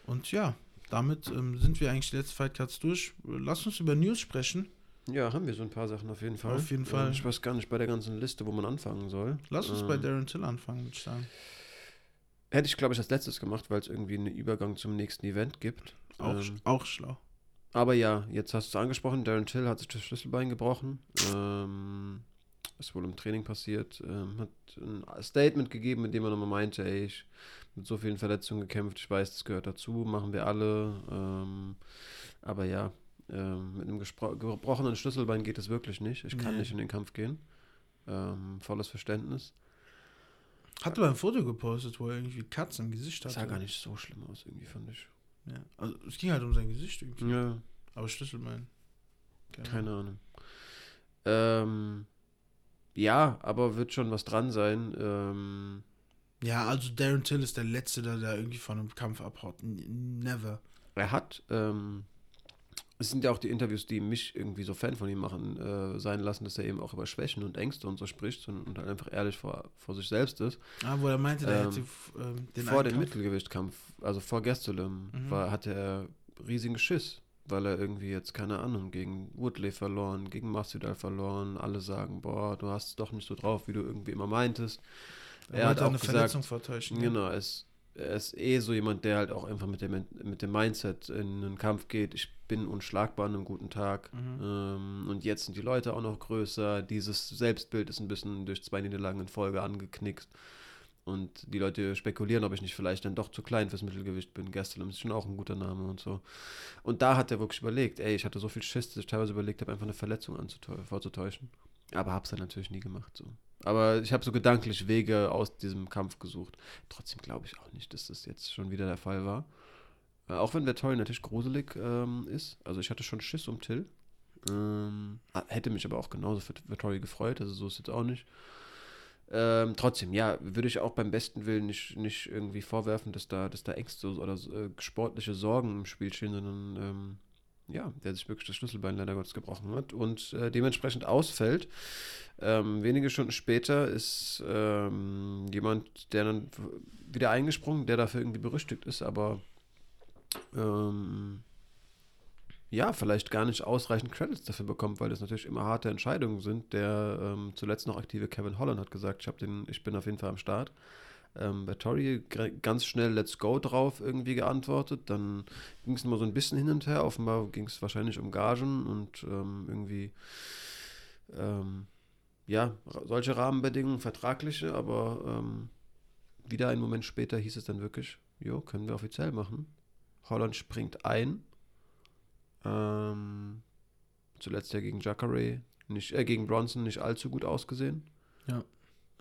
Und ja, damit ähm, sind wir eigentlich die letzten Fightcards durch. Lass uns über News sprechen. Ja, haben wir so ein paar Sachen auf jeden Fall. Auf jeden Ähm, Fall. Ich weiß gar nicht bei der ganzen Liste, wo man anfangen soll. Lass uns Ähm, bei Darren Till anfangen, würde ich sagen. Hätte ich, glaube ich, als letztes gemacht, weil es irgendwie einen Übergang zum nächsten Event gibt. Auch, Ähm, auch schlau. aber ja, jetzt hast du es angesprochen, Darren Till hat sich das Schlüsselbein gebrochen. Ähm, ist wohl im Training passiert. Ähm, hat ein Statement gegeben, in dem er nochmal meinte, ey, ich mit so vielen Verletzungen gekämpft, ich weiß, das gehört dazu, machen wir alle. Ähm, aber ja, ähm, mit einem gebrochenen Schlüsselbein geht es wirklich nicht. Ich kann Nee. nicht in den Kampf gehen. Ähm, volles Verständnis. Hat aber ein Foto gepostet, wo er irgendwie Katz im Gesicht Das hatte. sah gar nicht so schlimm aus, irgendwie, fand ich. Ja. Also, es ging halt um sein Gesicht irgendwie. Ja, Aber Schlüsselbein. Keine Ahnung. keine Ahnung. Ähm, ja, aber wird schon was dran sein. Ähm, Ja, also Darren Till ist der Letzte, der da irgendwie von einem Kampf abhaut. Never. er hat, ähm, es sind ja auch die Interviews, die mich irgendwie so Fan von ihm machen, äh, sein lassen, dass er eben auch über Schwächen und Ängste und so spricht und, und halt einfach ehrlich vor, vor sich selbst ist. Ah, wo er meinte, Ähm, hätte f- ähm, den vor dem Kampf- Mittelgewichtkampf, also vor Gastelum, Mhm. war, hatte er riesigen Schiss, weil er irgendwie jetzt, keine Ahnung, gegen Woodley verloren, gegen Masvidal verloren. Alle sagen, boah, du hast es doch nicht so drauf, wie du irgendwie immer meintest. Er Er hat auch eine gesagt, Verletzung vertäuschen. ja. Genau, es, er ist eh so jemand, der halt auch einfach mit dem, mit dem Mindset in einen Kampf geht. Ich bin unschlagbar an einem guten Tag. Mhm. Ähm, und jetzt sind die Leute auch noch größer. Dieses Selbstbild ist ein bisschen durch zwei Niederlagen in Folge angeknickt. Und die Leute spekulieren, ob ich nicht vielleicht dann doch zu klein fürs Mittelgewicht bin. Gastelum ist schon auch ein guter Name und so. Und da hat er wirklich überlegt, ey, ich hatte so viel Schiss, dass ich teilweise überlegt habe, einfach eine Verletzung vorzutäuschen. Aber hab's dann natürlich nie gemacht. So. Aber ich habe so gedanklich Wege aus diesem Kampf gesucht. Trotzdem glaube ich auch nicht, dass das jetzt schon wieder der Fall war. Äh, auch wenn Vettori natürlich gruselig ähm, ist. Also ich hatte schon Schiss um Till. Ähm, hätte mich aber auch genauso für Vettori gefreut. Also so ist jetzt auch nicht. Ähm, trotzdem, ja, würde ich auch beim besten Willen nicht, nicht irgendwie vorwerfen, dass da, dass da Ängste oder äh, sportliche Sorgen im Spiel stehen, sondern ähm, ja, der sich wirklich das Schlüsselbein leider Gottes gebrochen hat und äh, dementsprechend ausfällt. Ähm, wenige Stunden später ist ähm, jemand, der dann wieder eingesprungen, der dafür irgendwie berüchtigt ist, aber ähm, ja, vielleicht gar nicht ausreichend Credits dafür bekommt, weil das natürlich immer harte Entscheidungen sind. Der ähm, zuletzt noch aktive Kevin Holland hat gesagt, ich, den, ich bin auf jeden Fall am Start. Ähm, bei Tori ganz schnell Let's Go drauf irgendwie geantwortet. Dann ging es immer so ein bisschen hin und her. Offenbar ging es wahrscheinlich um Gagen und ähm, irgendwie, ähm, ja, solche Rahmenbedingungen, vertragliche, aber ähm, wieder einen Moment später hieß es dann wirklich, jo, können wir offiziell machen. Holland springt ein ähm, zuletzt ja gegen Jacare, nicht, äh, gegen Bronson nicht allzu gut ausgesehen. Ja.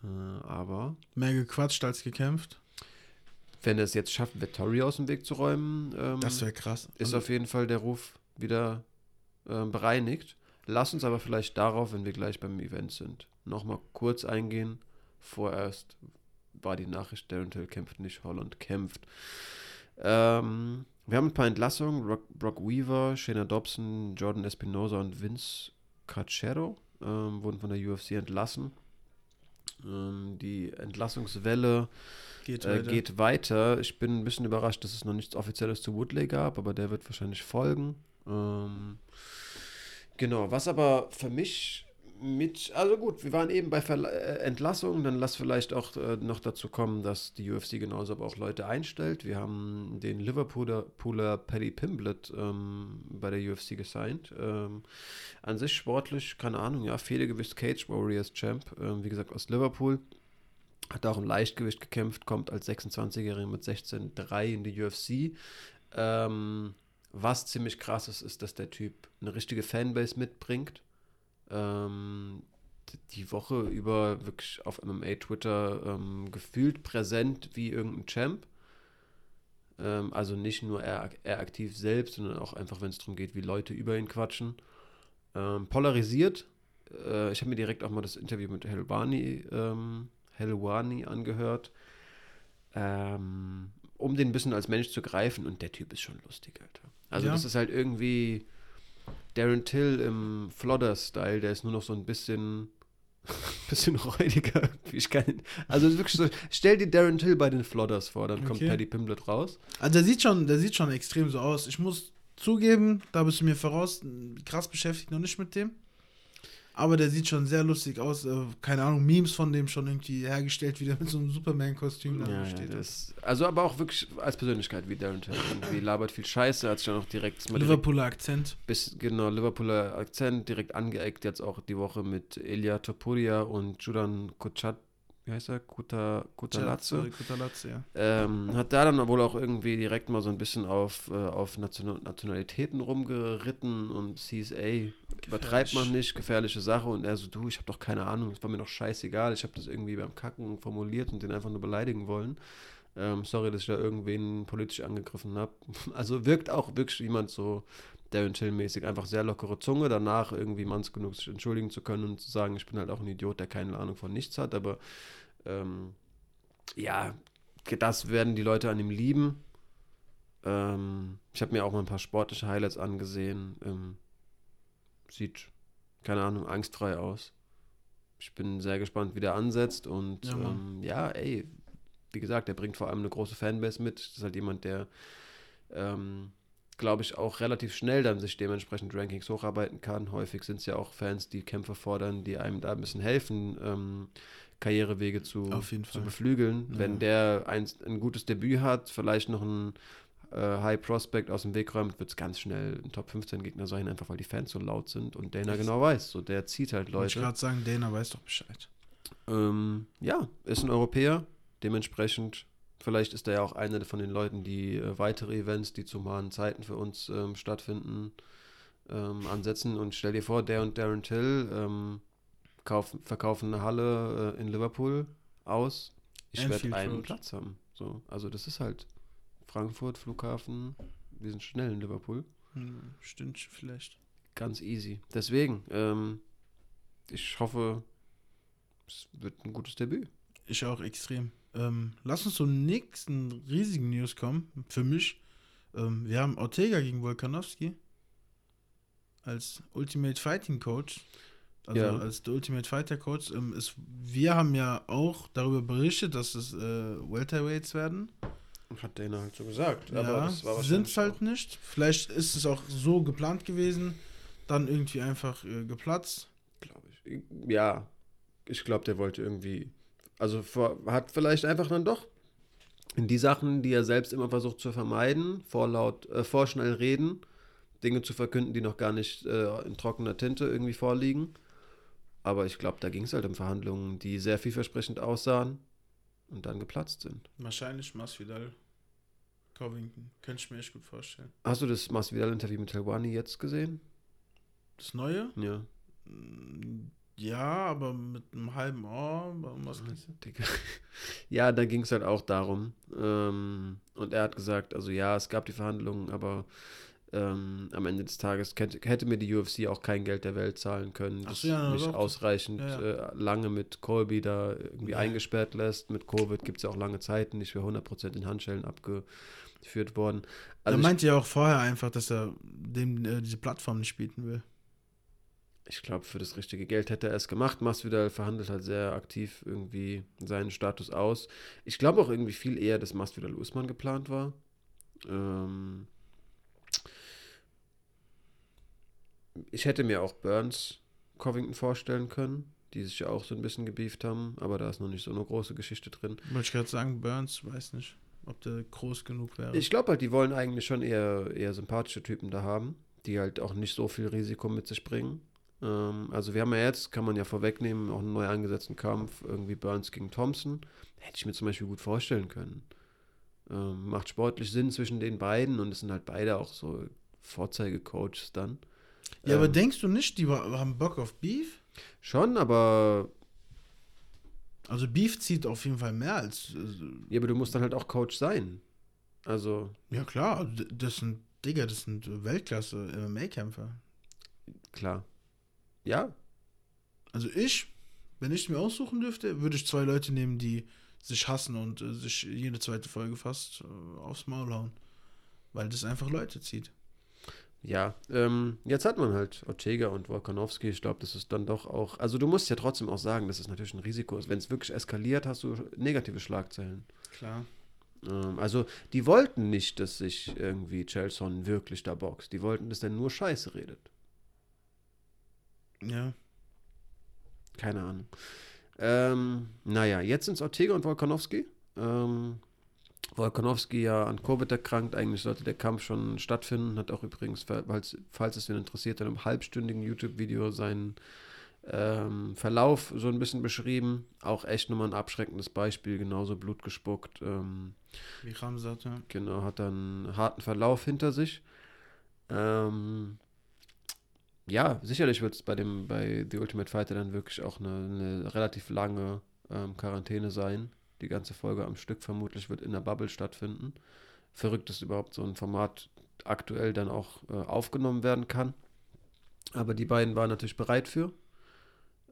Äh, aber. Mehr gequatscht als gekämpft. Wenn er es jetzt schafft, Vettori aus dem Weg zu räumen, ähm, das wäre krass. Ist also, auf jeden Fall der Ruf wieder äh, bereinigt. Lass uns aber vielleicht darauf, wenn wir gleich beim Event sind, nochmal kurz eingehen. Vorerst war die Nachricht, Darren Till kämpft nicht, Holland kämpft. Ähm, wir haben ein paar Entlassungen. Brock, Brock Weaver, Shayna Dobson, Jordan Espinosa und Vince Cachero ähm, wurden von der UFC entlassen. Ähm, die Entlassungswelle geht, äh, weiter. geht, weiter. Ich bin ein bisschen überrascht, dass es noch nichts Offizielles zu Woodley gab, aber der wird wahrscheinlich folgen. Ähm, genau, was aber für mich mit, also gut, wir waren eben bei Verla äh, Entlassungen, dann lass vielleicht auch äh, noch dazu kommen, dass die UFC genauso aber auch Leute einstellt. Wir haben den Liverpooler Pooler Paddy Pimblett ähm, bei der UFC gesigned. Ähm, an sich sportlich, keine Ahnung, ja, Federgewicht Cage Warriors Champ, ähm, wie gesagt aus Liverpool. Hat auch im Leichtgewicht gekämpft, kommt als 26-Jähriger mit 16,3 in die UFC. Ähm, was ziemlich krass ist, ist, dass der Typ eine richtige Fanbase mitbringt ähm, die Woche über wirklich auf MMA-Twitter ähm, gefühlt präsent wie irgendein Champ. Ähm, also nicht nur er, er aktiv selbst, sondern auch einfach, wenn es darum geht, wie Leute über ihn quatschen. Ähm, polarisiert. Äh, ich habe mir direkt auch mal das Interview mit Helwani, ähm, Helwani angehört, ähm, um den ein bisschen als Mensch zu greifen. Und der Typ ist schon lustig, Alter. Also ja. das ist halt irgendwie Darren Till im Flodder-Style, der ist nur noch so ein bisschen, bisschen räudiger. Ich kann, also wirklich so, stell dir Darren Till bei den Flodders vor, dann okay. kommt Paddy Pimblett raus. Also der sieht schon, der sieht schon extrem so aus. Ich muss zugeben, da bist du mir voraus, krass beschäftigt noch nicht mit dem. Aber der sieht schon sehr lustig aus. Äh, keine Ahnung, Memes von dem schon irgendwie hergestellt, wie der mit so einem Superman-Kostüm da ja, steht. Ja, also aber auch wirklich als Persönlichkeit wie Darren Till. Irgendwie labert viel Scheiße, hat sich dann auch direkt... Liverpooler Akzent. Bis, genau, Liverpooler Akzent, direkt angeeckt jetzt auch die Woche mit Elia Topuria und Judan Kochat wie heißt er? Kuta, Kutalazzo. Kutalazzo, ja. Ähm, hat da dann wohl auch irgendwie direkt mal so ein bisschen auf, äh, auf Nationalitäten rumgeritten und hieß, ey, übertreibt man nicht, gefährliche Sache. Und er so, du, ich habe doch keine Ahnung, es war mir doch scheißegal. Ich habe das irgendwie beim Kacken formuliert und den einfach nur beleidigen wollen. Ähm, sorry, dass ich da irgendwen politisch angegriffen habe. Also wirkt auch wirklich jemand so Darren Till-mäßig, einfach sehr lockere Zunge, danach irgendwie manns genug sich entschuldigen zu können und zu sagen, ich bin halt auch ein Idiot, der keine Ahnung von nichts hat, aber ähm, ja, das werden die Leute an ihm lieben. Ähm, ich habe mir auch mal ein paar sportliche Highlights angesehen. Ähm, sieht, keine Ahnung, angstfrei aus. Ich bin sehr gespannt, wie der ansetzt. Und ja, ähm, ja, ey, wie gesagt, der bringt vor allem eine große Fanbase mit. Das ist halt jemand, der ähm, glaube ich, auch relativ schnell dann sich dementsprechend Rankings hocharbeiten kann. Häufig sind es ja auch Fans, die Kämpfe fordern, die einem da ein bisschen helfen, ähm, Karrierewege zu, zu beflügeln. Ja. Wenn der ein, ein gutes Debüt hat, vielleicht noch ein äh, High Prospect aus dem Weg räumt, wird es ganz schnell ein Top 15 Gegner sein, einfach weil die Fans so laut sind und Dana Ex- genau weiß. So, der zieht halt Wollte ich Leute. gerade sagen, Dana weiß doch Bescheid. Ähm, ja, ist ein Europäer. Dementsprechend, vielleicht ist er ja auch einer von den Leuten, die äh, weitere Events, die zu humanen Zeiten für uns ähm, stattfinden, ähm, ansetzen. Und stell dir vor, der und Darren Till ähm, kaufen, verkaufen eine Halle äh, in Liverpool aus. Ich werde einen Road. Platz haben. So, also das ist halt Frankfurt, Flughafen. Wir sind schnell in Liverpool. Hm, Stündchen vielleicht. Ganz easy. Deswegen, ähm, ich hoffe, es wird ein gutes Debüt. Ich auch extrem. Ähm, lass uns zum nächsten riesigen News kommen. Für mich. Ähm, wir haben Ortega gegen Volkanovski als Ultimate Fighting Coach. Also Ja. als der Ultimate Fighter Coach. Ähm, ist, wir haben ja auch darüber berichtet, dass es äh, Welterweights werden. Hat Dana halt so gesagt. ja, sind es halt nicht. Vielleicht ist es auch so geplant gewesen, dann irgendwie einfach äh, geplatzt. glaube ich. Ja, ich glaube, der wollte irgendwie. Also hat vielleicht einfach dann doch in die Sachen, die er selbst immer versucht zu vermeiden, vorlaut, äh, vorschnell reden, Dinge zu verkünden, die noch gar nicht äh, in trockener Tinte irgendwie vorliegen. Aber ich glaube, da ging es halt um Verhandlungen, die sehr vielversprechend aussahen und dann geplatzt sind. Wahrscheinlich Masvidal. Covington. Könnte ich mir echt gut vorstellen. Hast du das Masvidal-Interview mit Helwani jetzt gesehen? Das Neue? Ja. Ja, aber mit einem halben Ohr. Was du? Digga. Ja, da ging es halt auch darum. Ähm, und er hat gesagt, also ja, es gab die Verhandlungen, aber ähm, am Ende des Tages hätte, mir die UFC auch kein Geld der Welt zahlen können, das so, ja, mich doch. ausreichend Ja, Äh, lange mit Colby da irgendwie Ja. eingesperrt lässt. Mit Covid gibt es ja auch lange Zeiten, nicht für 100% in Handschellen abgeführt worden. er Also ich, meinte ja auch vorher einfach, dass er dem äh, diese Plattform nicht bieten will. Ich glaube, für das richtige Geld hätte er es gemacht. Masvidal verhandelt halt sehr aktiv irgendwie seinen Status aus. Ich glaube auch irgendwie viel eher, dass Masvidal Usman geplant war. Ähm ich hätte mir auch Burns Covington vorstellen können, die sich ja auch so ein bisschen gebieft haben, aber da ist noch nicht so eine große Geschichte drin. Wollte ich gerade sagen, Burns, weiß nicht, ob der groß genug wäre. Ich glaube halt, die wollen eigentlich schon eher, eher sympathische Typen da haben, die halt auch nicht so viel Risiko mit sich bringen. Ähm, also wir haben ja jetzt, kann man ja vorwegnehmen, auch einen neu angesetzten Kampf, irgendwie Burns gegen Thompson. Hätte ich mir zum Beispiel gut vorstellen können. Ähm, macht sportlich Sinn zwischen den beiden und es sind halt beide auch so Vorzeigecoaches dann. ja, aber Ähm, denkst du nicht, die haben Bock auf Beef? Schon, aber, Also Beef zieht auf jeden Fall mehr als. Äh, ja, aber du musst dann halt auch Coach sein. Also, ja klar, also das sind, Digga, das sind Weltklasse MMA-Kämpfer. klar. Ja, Also ich, wenn ich mir aussuchen dürfte, würde ich zwei Leute nehmen, die sich hassen und äh, sich jede zweite Folge fast äh, aufs Maul hauen. Weil das einfach Leute zieht. Ja, ähm, jetzt hat man halt Ortega und Volkanovski. Ich glaube, das ist dann doch auch. Also, du musst ja trotzdem auch sagen, dass es natürlich ein Risiko ist. Wenn es wirklich eskaliert, hast du negative Schlagzeilen. Klar. Ähm, also, die wollten nicht, dass sich irgendwie Chelson wirklich da boxt. Die wollten, dass der nur Scheiße redet. Ja. Keine Ahnung. Ähm, naja, jetzt sind es Ortega und Volkanovski. Ähm, Volkanovski ja an Covid erkrankt. Eigentlich sollte der Kampf schon stattfinden. Hat auch übrigens, falls, falls es wen interessiert, in einem halbstündigen YouTube-Video seinen ähm, Verlauf so ein bisschen beschrieben. Auch echt nochmal ein abschreckendes Beispiel. Genauso Blut gespuckt. Ähm, Wie Ramsat, ja. Genau, hat dann einen harten Verlauf hinter sich. Ähm, ja, sicherlich wird es bei dem, bei The Ultimate Fighter dann wirklich auch eine, eine relativ lange ähm, Quarantäne sein. Die ganze Folge am Stück vermutlich wird in der Bubble stattfinden. Verrückt, dass überhaupt so ein Format aktuell dann auch äh, aufgenommen werden kann. Aber die beiden waren natürlich bereit für.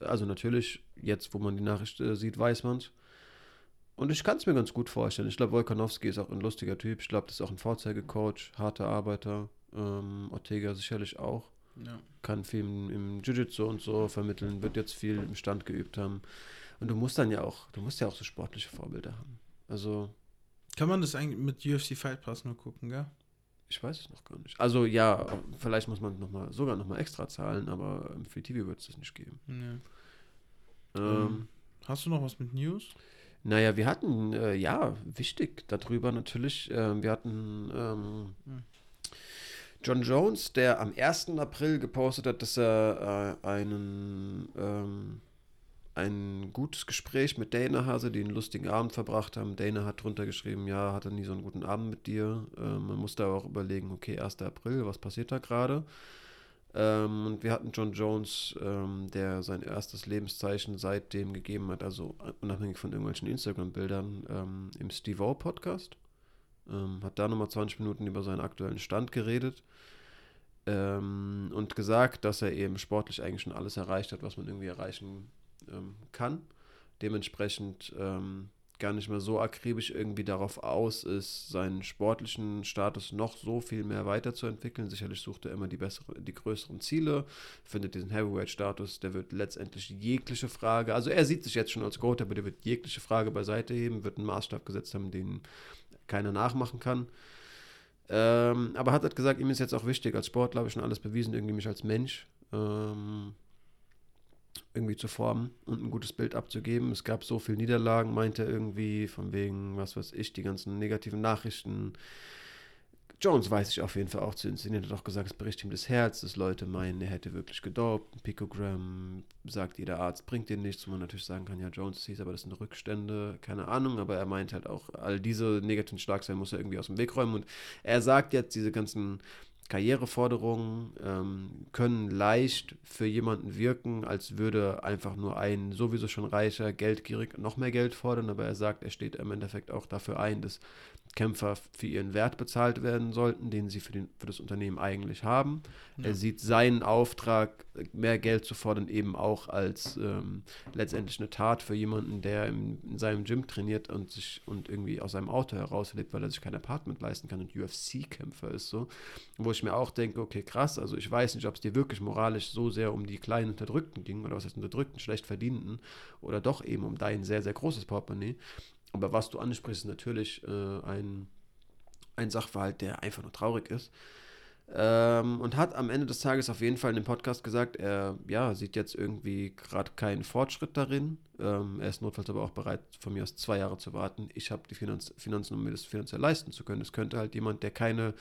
Also natürlich, jetzt wo man die Nachricht äh, sieht, weiß man es. Und ich kann es mir ganz gut vorstellen. Ich glaube, Volkanowski ist auch ein lustiger Typ. Ich glaube, das ist auch ein Vorzeigecoach, harter Arbeiter. Ähm, Ortega sicherlich auch. Ja. Kann viel im, im Jiu-Jitsu und so vermitteln, wird jetzt viel im Stand geübt haben. Und du musst dann ja auch, du musst ja auch so sportliche Vorbilder haben. Also, Kann man das eigentlich mit UFC Fight Pass nur gucken, gell? Ich weiß es noch gar nicht. Also ja, vielleicht muss man noch mal, sogar nochmal extra zahlen, aber im Free TV wird es das nicht geben. Nee. Ähm, Ähm, Hast du noch was mit News? Naja, wir hatten, äh, ja, wichtig darüber natürlich, äh, wir hatten ähm, Hm. John Jones, der am 1. April gepostet hat, dass er äh, einen, ähm, ein gutes Gespräch mit Dana hatte, die einen lustigen Abend verbracht haben. Dana hat drunter geschrieben, ja, hatte nie so einen guten Abend mit dir. Ähm, man musste aber auch überlegen, okay, 1. April, was passiert da gerade? Ähm, und wir hatten John Jones, ähm, der sein erstes Lebenszeichen seitdem gegeben hat, also unabhängig von irgendwelchen Instagram-Bildern, ähm, im Steve O Podcast. Ähm, hat da nochmal 20 Minuten über seinen aktuellen Stand geredet ähm, und gesagt, dass er eben sportlich eigentlich schon alles erreicht hat, was man irgendwie erreichen ähm, kann. Dementsprechend ähm, gar nicht mehr so akribisch irgendwie darauf aus ist, seinen sportlichen Status noch so viel mehr weiterzuentwickeln. Sicherlich sucht er immer die bessere, die größeren Ziele, findet diesen Heavyweight-Status, der wird letztendlich jegliche Frage, also er sieht sich jetzt schon als Goat, aber der wird jegliche Frage beiseite heben, wird einen Maßstab gesetzt haben, den keiner nachmachen kann. Ähm, aber hat halt gesagt, ihm ist jetzt auch wichtig, als Sportler habe ich schon alles bewiesen, irgendwie mich als Mensch ähm, irgendwie zu formen und ein gutes Bild abzugeben. Es gab so viele Niederlagen, meinte er irgendwie, von wegen, was weiß ich, die ganzen negativen Nachrichten. Jones weiß sich auf jeden Fall auch zu inszenieren, hat auch gesagt, es bricht ihm das Herz, dass Leute meinen, er hätte wirklich gedopt. Ein Picogramm sagt jeder Arzt, bringt dir nichts, wo man natürlich sagen kann, ja, Jones hieß, aber das sind Rückstände, keine Ahnung, aber er meint halt auch, all diese negativen Schlagzeilen muss er irgendwie aus dem Weg räumen. Und er sagt jetzt, diese ganzen Karriereforderungen ähm, können leicht für jemanden wirken, als würde einfach nur ein sowieso schon reicher, geldgierig noch mehr Geld fordern, aber er sagt, er steht im Endeffekt auch dafür ein, dass Kämpfer für ihren Wert bezahlt werden sollten, den sie für, den, für das Unternehmen eigentlich haben. Ja. Er sieht seinen Auftrag, mehr Geld zu fordern, eben auch als ähm, letztendlich eine Tat für jemanden, der im, in seinem Gym trainiert und sich und irgendwie aus seinem Auto herauslebt, weil er sich kein Apartment leisten kann und UFC-Kämpfer ist so. Wo ich mir auch denke, okay, krass, also ich weiß nicht, ob es dir wirklich moralisch so sehr um die kleinen Unterdrückten ging oder was heißt Unterdrückten, schlecht verdienten oder doch eben um dein sehr, sehr großes Portemonnaie. Aber was du ansprichst, ist natürlich äh, ein, ein Sachverhalt, der einfach nur traurig ist. Ähm, und hat am Ende des Tages auf jeden Fall in dem Podcast gesagt, er ja, sieht jetzt irgendwie gerade keinen Fortschritt darin. Ähm, er ist notfalls aber auch bereit, von mir aus zwei Jahre zu warten. Ich habe die Finanz Finanzen, um mir das finanziell leisten zu können. Es könnte halt jemand, der keine,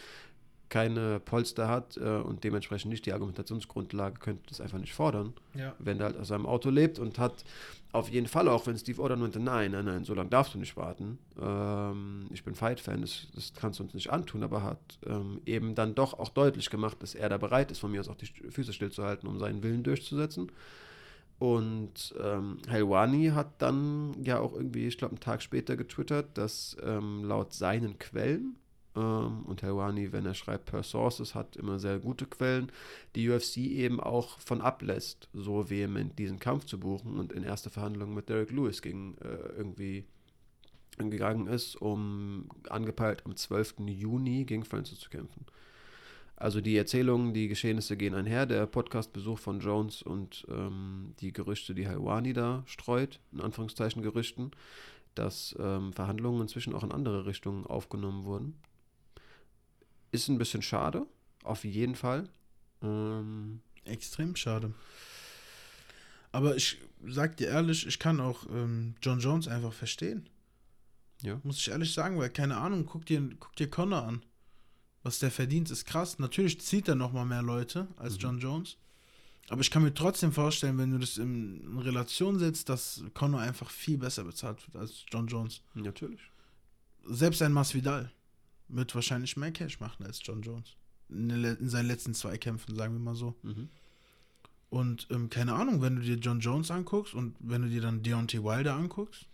keine Polster hat äh, und dementsprechend nicht die Argumentationsgrundlage, könnte das einfach nicht fordern Ja. wenn er halt aus seinem Auto lebt und hat auf jeden Fall auch, wenn Steve Oder meinte, nein, nein, nein, so lange darfst du nicht warten. Ähm, ich bin Fight-Fan, das, das kannst du uns nicht antun, aber hat ähm, eben dann doch auch deutlich gemacht, dass er da bereit ist, von mir aus auch die Füße stillzuhalten, um seinen Willen durchzusetzen. Und ähm, Helwani hat dann ja auch irgendwie, ich glaube, einen Tag später getwittert, dass ähm, laut seinen Quellen, ähm, und Helwani, wenn er schreibt per Sources, hat immer sehr gute Quellen, die UFC eben auch von ablässt, so vehement diesen Kampf zu buchen und in erste Verhandlungen mit Derek Lewis ging, äh, irgendwie gegangen ist, um angepeilt am 12. Juni gegen Francis zu kämpfen. Also die Erzählungen, die Geschehnisse gehen einher, der Podcast-Besuch von Jones und ähm, die Gerüchte, die Helwani da streut, in Anführungszeichen Gerüchten, dass ähm, Verhandlungen inzwischen auch in andere Richtungen aufgenommen wurden. Ist ein bisschen schade, auf jeden Fall. Ähm, Extrem schade. Aber ich sag dir ehrlich, ich kann auch ähm, John Jones einfach verstehen. Ja. Muss ich ehrlich sagen, weil keine Ahnung, guck dir, guck dir Connor an. Was der verdient, ist krass. Natürlich zieht er nochmal mehr Leute als Mhm. John Jones. Aber ich kann mir trotzdem vorstellen, wenn du das in, in Relation setzt, dass Connor einfach viel besser bezahlt wird als John Jones. natürlich. Selbst ein Masvidal wird wahrscheinlich mehr Cash machen als John Jones. In, in seinen letzten zwei Kämpfen, sagen wir mal so. Mhm. Und ähm, keine Ahnung, wenn du dir John Jones anguckst und wenn du dir dann Deontay Wilder anguckst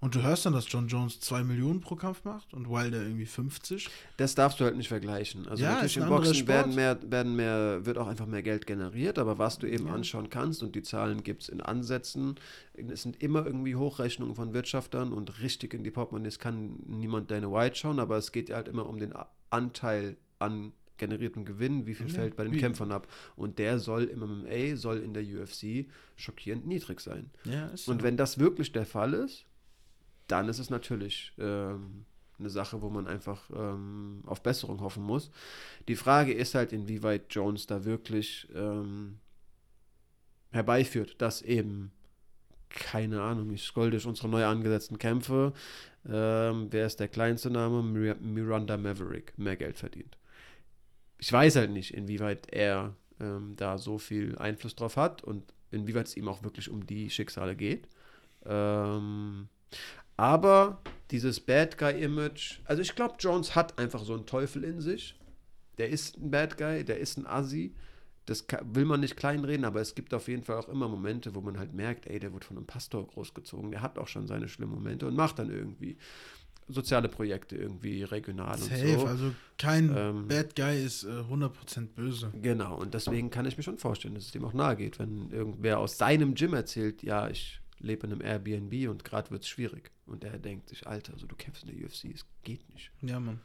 und du hörst dann, dass John Jones 2 Millionen pro Kampf macht und Wilder irgendwie 50. Das darfst du halt nicht vergleichen. Also Ja, natürlich im Boxen werden mehr, werden mehr, wird auch einfach mehr Geld generiert, aber was du eben Ja. anschauen kannst und die Zahlen gibt es in Ansätzen, es sind immer irgendwie Hochrechnungen von Wirtschaftern und richtig in die Portemonnaies kann niemand Dana White schauen, aber es geht halt immer um den Anteil an generiertem Gewinn, wie viel Ja, fällt bei den wie- Kämpfern ab. Und der soll im MMA, soll in der UFC schockierend niedrig sein. Ja, Und so. wenn das wirklich der Fall ist, dann ist es natürlich, ähm, eine Sache, wo man einfach ähm, auf Besserung hoffen muss. Die Frage ist halt, inwieweit Jones da wirklich ähm, herbeiführt, dass eben, keine Ahnung, ich scroll durch unsere neu angesetzten Kämpfe, ähm, wer ist der kleinste Name? Mir Miranda Maverick, mehr Geld verdient. Ich weiß halt nicht, inwieweit er ähm, da so viel Einfluss drauf hat und inwieweit es ihm auch wirklich um die Schicksale geht. Ähm, aber dieses Bad Guy-Image, also ich glaube, Jones hat einfach so einen Teufel in sich. Der ist ein Bad Guy, der ist ein Assi. Das will man nicht kleinreden, aber es gibt auf jeden Fall auch immer Momente, wo man halt merkt, ey, der wird von einem Pastor großgezogen, der hat auch schon seine schlimmen Momente und macht dann irgendwie soziale Projekte irgendwie regional Safe, und so. also kein ähm, Bad Guy ist äh, 100% böse. Genau, und deswegen kann ich mir schon vorstellen, dass es dem auch nahe geht, wenn irgendwer aus seinem Gym erzählt, ja, ich lebe in einem Airbnb und gerade wird es schwierig. Und er denkt sich, Alter, also du kämpfst in der UFC, es geht nicht. Ja, Mann.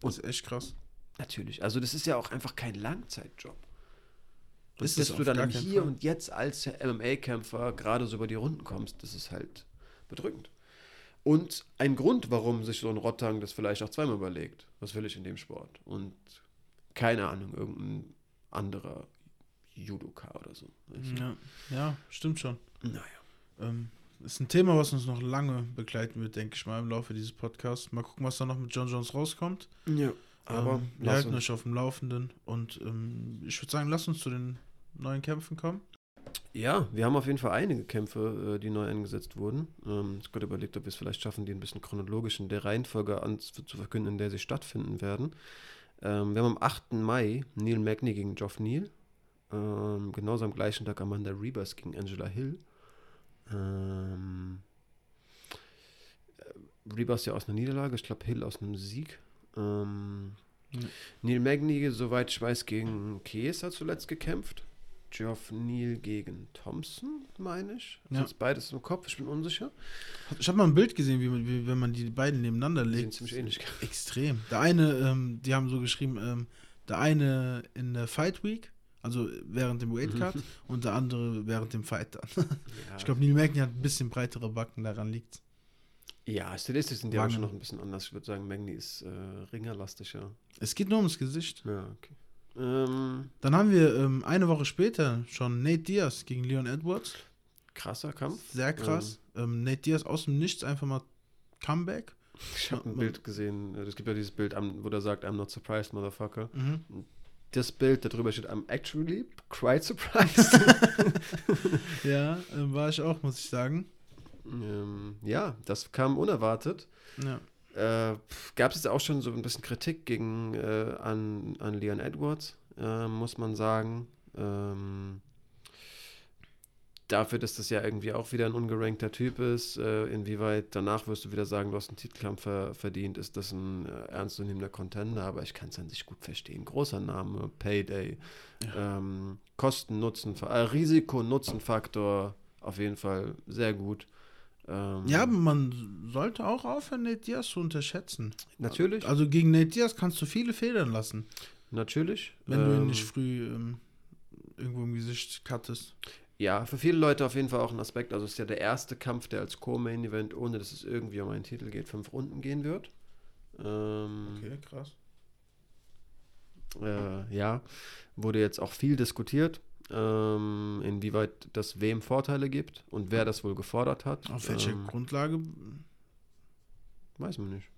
Das und, ist echt krass. Natürlich, also das ist ja auch einfach kein Langzeitjob. Und ist dass du dann hier Fall. und jetzt als MMA-Kämpfer gerade so über die Runden kommst, das ist halt bedrückend. Und ein Grund, warum sich so ein Rottang das vielleicht auch zweimal überlegt, was will ich in dem Sport? Und keine Ahnung, irgendein anderer Judoka oder so. Ja, ja, stimmt schon. Naja. Ähm, ist ein Thema, was uns noch lange begleiten wird, denke ich mal, im Laufe dieses Podcasts. Mal gucken, was da noch mit John Jones rauskommt. Ja, aber ähm, wir halten euch auf dem Laufenden und ähm, ich würde sagen, lasst uns zu den neuen Kämpfen kommen. Ja, wir haben auf jeden Fall einige Kämpfe, äh, die neu eingesetzt wurden. Ähm, ich habe überlegt, ob wir es vielleicht schaffen, die ein bisschen chronologisch in der Reihenfolge an, zu verkünden, in der sie stattfinden werden. Ähm, wir haben am 8. Mai Neil Magny gegen Geoff Neal. Ähm, genauso am gleichen Tag Amanda Rebus gegen Angela Hill. Ähm, Rebus ja aus einer Niederlage, ich glaube Hill aus einem Sieg. Ähm, ja. Neil Magny, soweit ich weiß, gegen Chiesa zuletzt gekämpft. Geoff Neal gegen Thompson, meine ich. Ja. Jetzt beides im Kopf, ich bin unsicher. Ich habe mal ein Bild gesehen, wie, man, wie, wenn man die beiden nebeneinander legt. Die sind ziemlich ähnlich. Extrem. Der eine, ähm, die haben so geschrieben, ähm, der eine in der Fight Week, also während dem Weightcut, mhm. und der andere während dem Fight dann. Ja. Ich glaube, Neil Magny hat ein bisschen breitere Backen, daran liegt ja, stilistisch sind die aber schon noch ein bisschen anders. Ich würde sagen, Magni ist äh, ringerlastischer. Es geht nur ums Gesicht. Ja, okay. Ähm, Dann haben wir ähm, eine Woche später schon Nate Diaz gegen Leon Edwards. Krasser Kampf. Sehr krass. Ähm, ähm Nate Diaz aus dem Nichts einfach mal Comeback. Ich habe ein Bild gesehen. Es gibt ja dieses Bild, wo der sagt, I'm not surprised, motherfucker. Mhm. Das Bild, darüber steht, I'm actually quite surprised. ja, äh, war ich auch, muss ich sagen. Ähm, ja, das kam unerwartet. Ja. Äh, Gab es jetzt auch schon so ein bisschen Kritik gegen, äh, an, an Leon Edwards, äh, muss man sagen. Ähm, dafür, dass das ja irgendwie auch wieder ein ungerankter Typ ist, äh, inwieweit danach wirst du wieder sagen, du hast einen Titelkampf ver verdient, ist das ein äh, ernstzunehmender Contender, aber ich kann es an sich gut verstehen. Großer Name, Payday, ja. ähm, Kosten-Nutzen, äh, Risiko-Nutzen-Faktor auf jeden Fall sehr gut. Ähm, ja, aber man sollte auch aufhören, Nate Diaz zu unterschätzen. Natürlich. Also gegen Nate Diaz kannst du viele Federn lassen. Natürlich. Wenn ähm, du ihn ähm, nicht früh irgendwo im Gesicht cuttest. Ja, für viele Leute auf jeden Fall auch ein Aspekt. Also es ist ja der erste Kampf, der als Co-Main-Event, ohne dass es irgendwie um einen Titel geht, fünf Runden gehen wird. Ähm, okay, krass. Äh, ja, wurde jetzt auch viel diskutiert ähm, inwieweit das wem Vorteile gibt und wer das wohl gefordert hat. Auf welcher ähm, Grundlage? Weiß man nicht.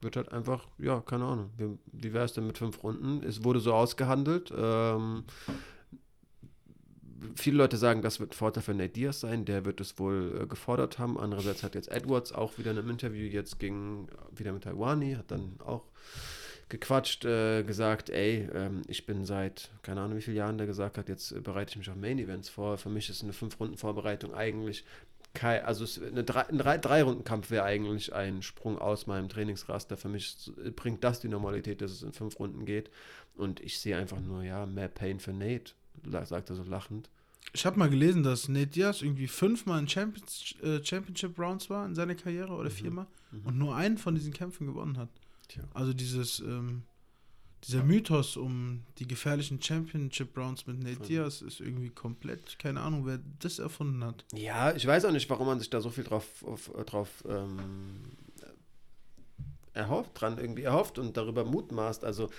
Wird halt einfach, ja, keine Ahnung. Wie, wie wäre es denn mit fünf Runden? Es wurde so ausgehandelt. Ähm, viele Leute sagen, das wird ein Vorteil für Nate Diaz sein, der wird es wohl äh, gefordert haben. Andererseits hat jetzt Edwards auch wieder in einem Interview jetzt gegen, wieder mit Taiwani, hat dann auch gequatscht, äh, gesagt, ey, ähm, ich bin seit, keine Ahnung wie viele Jahren der gesagt hat, jetzt bereite ich mich auf Main Events vor. Für mich ist eine Fünf-Runden-Vorbereitung eigentlich kein, also eine drei, ein Drei-Runden-Kampf wäre eigentlich ein Sprung aus meinem Trainingsraster. Für mich bringt das die Normalität, dass es in fünf Runden geht. Und ich sehe einfach nur, ja, mehr Pain für Nate, sagt er so lachend. Ich habe mal gelesen, dass Nate Diaz irgendwie fünfmal in Champions, äh, Championship Rounds war in seiner Karriere oder mhm. viermal mhm. und nur einen von diesen Kämpfen gewonnen hat. Tja. Also dieses, ähm, dieser Mythos um die gefährlichen Championship Rounds mit Nate Diaz ist irgendwie komplett, keine Ahnung, wer das erfunden hat. Ja, ich weiß auch nicht, warum man sich da so viel drauf, auf, drauf ähm, erhofft, dran irgendwie erhofft und darüber mutmaßt. Also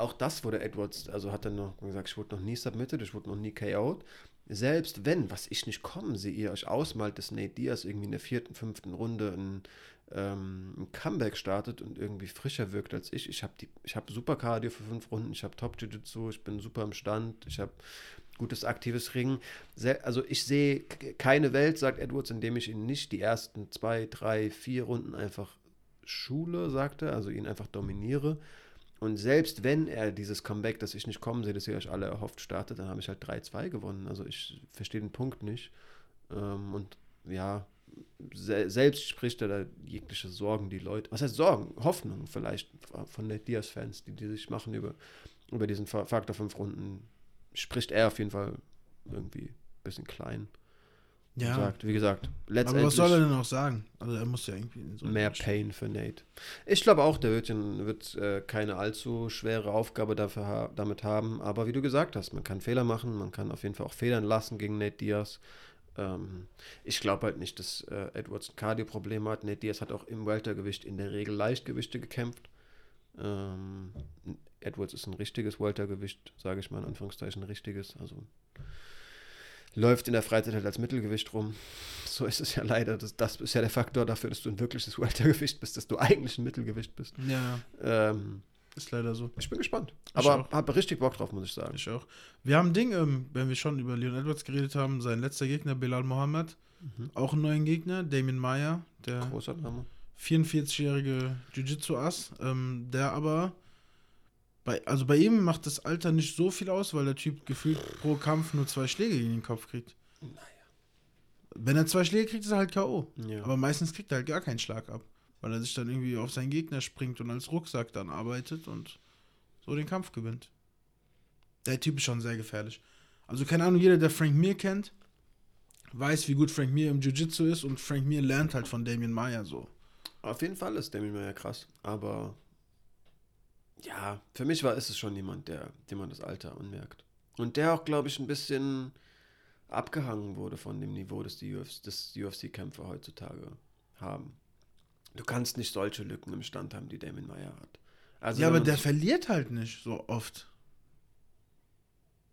auch das wurde Edwards, also hat er noch gesagt, ich wurde noch nie submitted, ich wurde noch nie KO'd. Selbst wenn, was ich nicht kommen sehe, ihr euch ausmalt, dass Nate Diaz irgendwie in der vierten, fünften Runde ein, ähm, ein Comeback startet und irgendwie frischer wirkt als ich. Ich habe hab super Cardio für fünf Runden, ich habe Top Jiu-Jitsu, ich bin super im Stand, ich habe gutes aktives Ringen. Also ich sehe keine Welt, sagt Edwards, indem ich ihn nicht die ersten zwei, drei, vier Runden einfach schule, sagt er, also ihn einfach dominiere. Und selbst wenn er dieses Comeback, das ich nicht kommen sehe, das ihr euch alle erhofft, startet, dann habe ich halt 3-2 gewonnen. Also ich verstehe den Punkt nicht. Ähm, und ja, selbst spricht er da jegliche Sorgen, die Leute, was heißt Sorgen? Hoffnung vielleicht von den Diaz-Fans, die, die sich machen über, über diesen Faktor 5 Runden, spricht er auf jeden Fall irgendwie ein bisschen klein. Ja. Sagt, wie gesagt, letztendlich. Aber was soll er denn auch sagen? Also er muss ja irgendwie so mehr Pain für Nate. Ich glaube auch, der wird, wird äh, keine allzu schwere Aufgabe dafür ha damit haben. Aber wie du gesagt hast, man kann Fehler machen, man kann auf jeden Fall auch Fehlern lassen gegen Nate Diaz. Ähm, ich glaube halt nicht, dass äh, Edwards ein Cardio-Problem hat. Nate Diaz hat auch im Weltergewicht in der Regel Leichtgewichte gekämpft. Ähm, Edwards ist ein richtiges Weltergewicht, sage ich mal in Anführungszeichen, richtiges. Also läuft in der Freizeit halt als Mittelgewicht rum. So ist es ja leider. Das, das ist ja der Faktor dafür, dass du ein wirkliches Weltergewicht bist, dass du eigentlich ein Mittelgewicht bist. Ja. Ähm, ist leider so. Ich bin gespannt. Aber habe richtig Bock drauf, muss ich sagen. Ich auch. Wir haben ein Ding, ähm, wenn wir schon über Leon Edwards geredet haben, sein letzter Gegner, Bilal Mohammed. Mhm. Auch einen neuen Gegner, Damien Meyer, der 44-jährige Jiu-Jitsu-Ass, ähm, der aber bei, also bei ihm macht das Alter nicht so viel aus, weil der Typ gefühlt pro Kampf nur zwei Schläge in den Kopf kriegt. Naja. Wenn er zwei Schläge kriegt, ist er halt K.O. Ja. Aber meistens kriegt er halt gar keinen Schlag ab. Weil er sich dann irgendwie auf seinen Gegner springt und als Rucksack dann arbeitet und so den Kampf gewinnt. Der Typ ist schon sehr gefährlich. Also keine Ahnung, jeder, der Frank Mir kennt, weiß, wie gut Frank Mir im Jiu-Jitsu ist und Frank Mir lernt halt von Damien Meyer so. Auf jeden Fall ist Damien Meyer krass, aber ja, für mich war ist es schon jemand, der, dem man das Alter anmerkt. Und der auch, glaube ich, ein bisschen abgehangen wurde von dem Niveau, das die UFC-Kämpfer heutzutage haben. Du kannst nicht solche Lücken im Stand haben, die Damon Meyer hat. Also, ja, aber der verliert halt nicht so oft.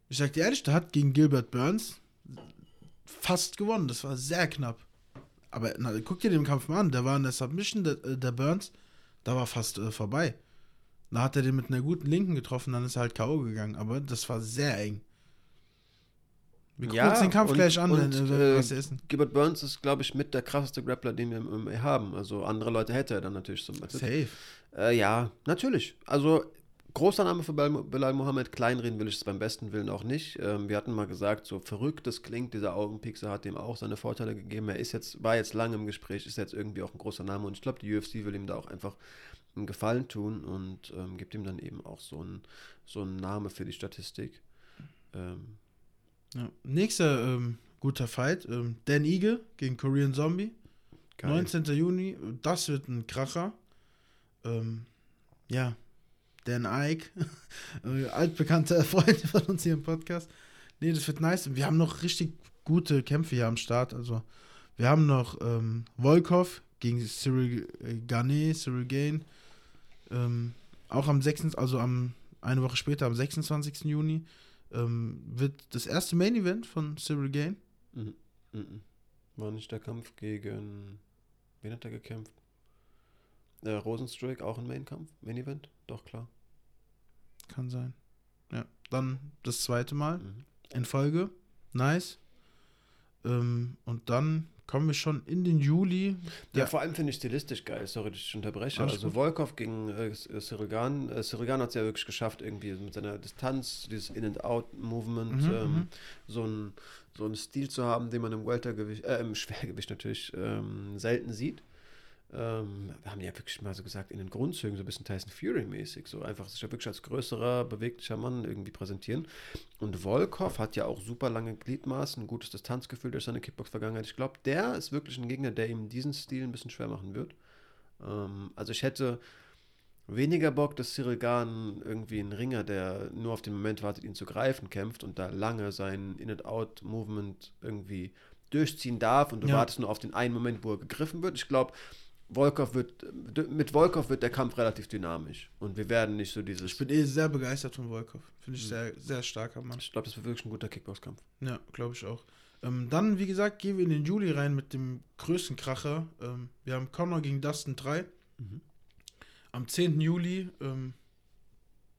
Ich sag dir ehrlich, der hat gegen Gilbert Burns fast gewonnen. Das war sehr knapp. Aber na, guck dir den Kampf mal an. Der war in der Submission, der, äh, der Burns, da war fast äh, vorbei. Da hat er den mit einer guten Linken getroffen, dann ist er halt K.O. gegangen. Aber das war sehr eng. Wir gucken ja, uns den Kampf und, gleich an, und, wenn wir äh, was essen. Gilbert Burns ist, glaube ich, mit der krasseste Grappler, den wir im MMA haben. Also andere Leute hätte er dann natürlich zum Beispiel. Safe. Äh, ja, natürlich. Also großer Name für Bilal Mohammed, kleinreden will ich es beim besten Willen auch nicht. Ähm, wir hatten mal gesagt, so verrückt das klingt, dieser Augenpixel hat ihm auch seine Vorteile gegeben. Er ist jetzt, war jetzt lange im Gespräch, ist jetzt irgendwie auch ein großer Name und ich glaube, die UFC will ihm da auch einfach einen Gefallen tun und ähm, gibt ihm dann eben auch so einen so einen Name für die Statistik. Ähm, ja. Nächster ähm, guter Fight, ähm, Dan Ige gegen Korean Zombie. Geil. 19. Juni, das wird ein Kracher. Ähm, ja, Dan Ike, altbekannter Freund von uns hier im Podcast. Nee, das wird nice. Wir haben noch richtig gute Kämpfe hier am Start. Also, wir haben noch ähm, Volkov gegen Cyril Gane, Cyril Gain. Ähm, auch am 6., also am eine Woche später, am 26. Juni ähm, wird das erste Main Event von Cyril Gain. Mhm. Mhm. War nicht der Kampf gegen. Wen hat er gekämpft? Äh, Rosenstrick, auch ein Main-Kampf? Main Event? Doch, klar. Kann sein. Ja. Dann das zweite Mal mhm. in Folge. Nice. Ähm, und dann kommen wir schon in den Juli. Ja, vor allem finde ich stilistisch geil, sorry, dass ich unterbreche. Alles also gut. Volkov gegen äh, Sirigan. Äh, Sirigan hat es ja wirklich geschafft, irgendwie mit seiner Distanz, dieses In-and-Out-Movement, mhm, ähm, mhm. so ein so einen Stil zu haben, den man im Weltergewicht, äh, im Schwergewicht natürlich ähm, selten sieht ähm, wir haben ja wirklich mal so gesagt, in den Grundzügen so ein bisschen Tyson Fury-mäßig, so einfach sich ja wirklich als größerer, beweglicher Mann irgendwie präsentieren. Und Volkov hat ja auch super lange Gliedmaßen, ein gutes Distanzgefühl durch seine Kickbox-Vergangenheit. Ich glaube, der ist wirklich ein Gegner, der ihm diesen Stil ein bisschen schwer machen wird. Ähm, also ich hätte weniger Bock, dass Cyril Gahn irgendwie ein Ringer, der nur auf den Moment wartet, ihn zu greifen, kämpft und da lange sein In-and-Out-Movement irgendwie durchziehen darf und du ja. wartest nur auf den einen Moment, wo er gegriffen wird. Ich glaube, Volkov wird, mit Volkov wird der Kampf relativ dynamisch. Und wir werden nicht so dieses. Ich bin eh sehr begeistert von Volkov. Finde ich Mhm. sehr, sehr starker Mann. Ich glaube, das wird wirklich ein guter Kickboxkampf. Ja, glaube ich auch. Ähm, dann, wie gesagt, gehen wir in den Juli rein mit dem größten Kracher. Ähm, wir haben Connor gegen Dustin 3. Mhm. Am 10. Juli ähm,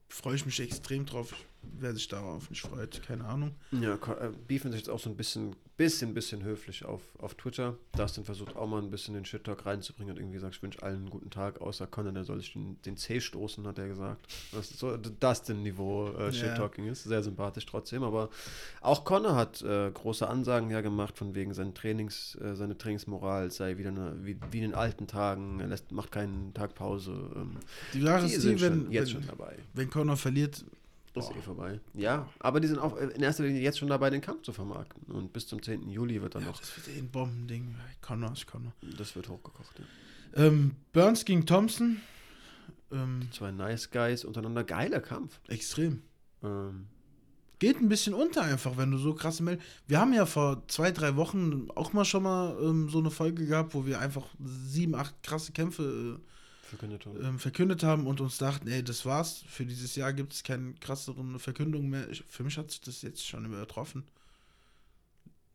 freue ich mich extrem drauf. Wer sich darauf nicht freut, keine Ahnung. Ja, äh, beefen sich jetzt auch so ein bisschen, bisschen, bisschen höflich auf, auf Twitter. Dustin versucht auch mal ein bisschen den Shit-Talk reinzubringen und irgendwie gesagt, ich wünsche allen einen guten Tag, außer Conor, der soll sich den, den C stoßen, hat er gesagt. Das ist so Dustin-Niveau äh. Shit-Talking ist. Sehr sympathisch trotzdem, aber auch Conor hat äh, große Ansagen ja gemacht, von wegen seinen Trainings, äh, seine Trainingsmoral sei wieder eine, wie, wie in den alten Tagen, er lässt, macht keinen Tag Pause. Ähm, Die Sache ist die, wenn, schon, jetzt wenn, schon dabei. wenn Connor verliert, ist eh vorbei. Ja, aber die sind auch in erster Linie jetzt schon dabei, den Kampf zu vermarkten. Und bis zum 10. Juli wird dann ja, noch, das wird eh ein Bombending. Connor ist Connor. das wird hochgekocht. Ja. Ähm, Burns gegen Thompson. Ähm, Zwei Nice Guys untereinander, geiler Kampf. extrem. Ähm, Geht ein bisschen unter einfach, wenn du so krasse Meldungen. Wir haben ja vor zwei, drei Wochen auch mal schon mal ähm, so eine Folge gehabt, wo wir einfach sieben, acht krasse Kämpfe verkündet haben. ähm, verkündet haben und uns dachten, ey, das war's. Für dieses Jahr gibt es keine krasseren Verkündungen mehr. Ich, für mich hat sich das jetzt schon übertroffen.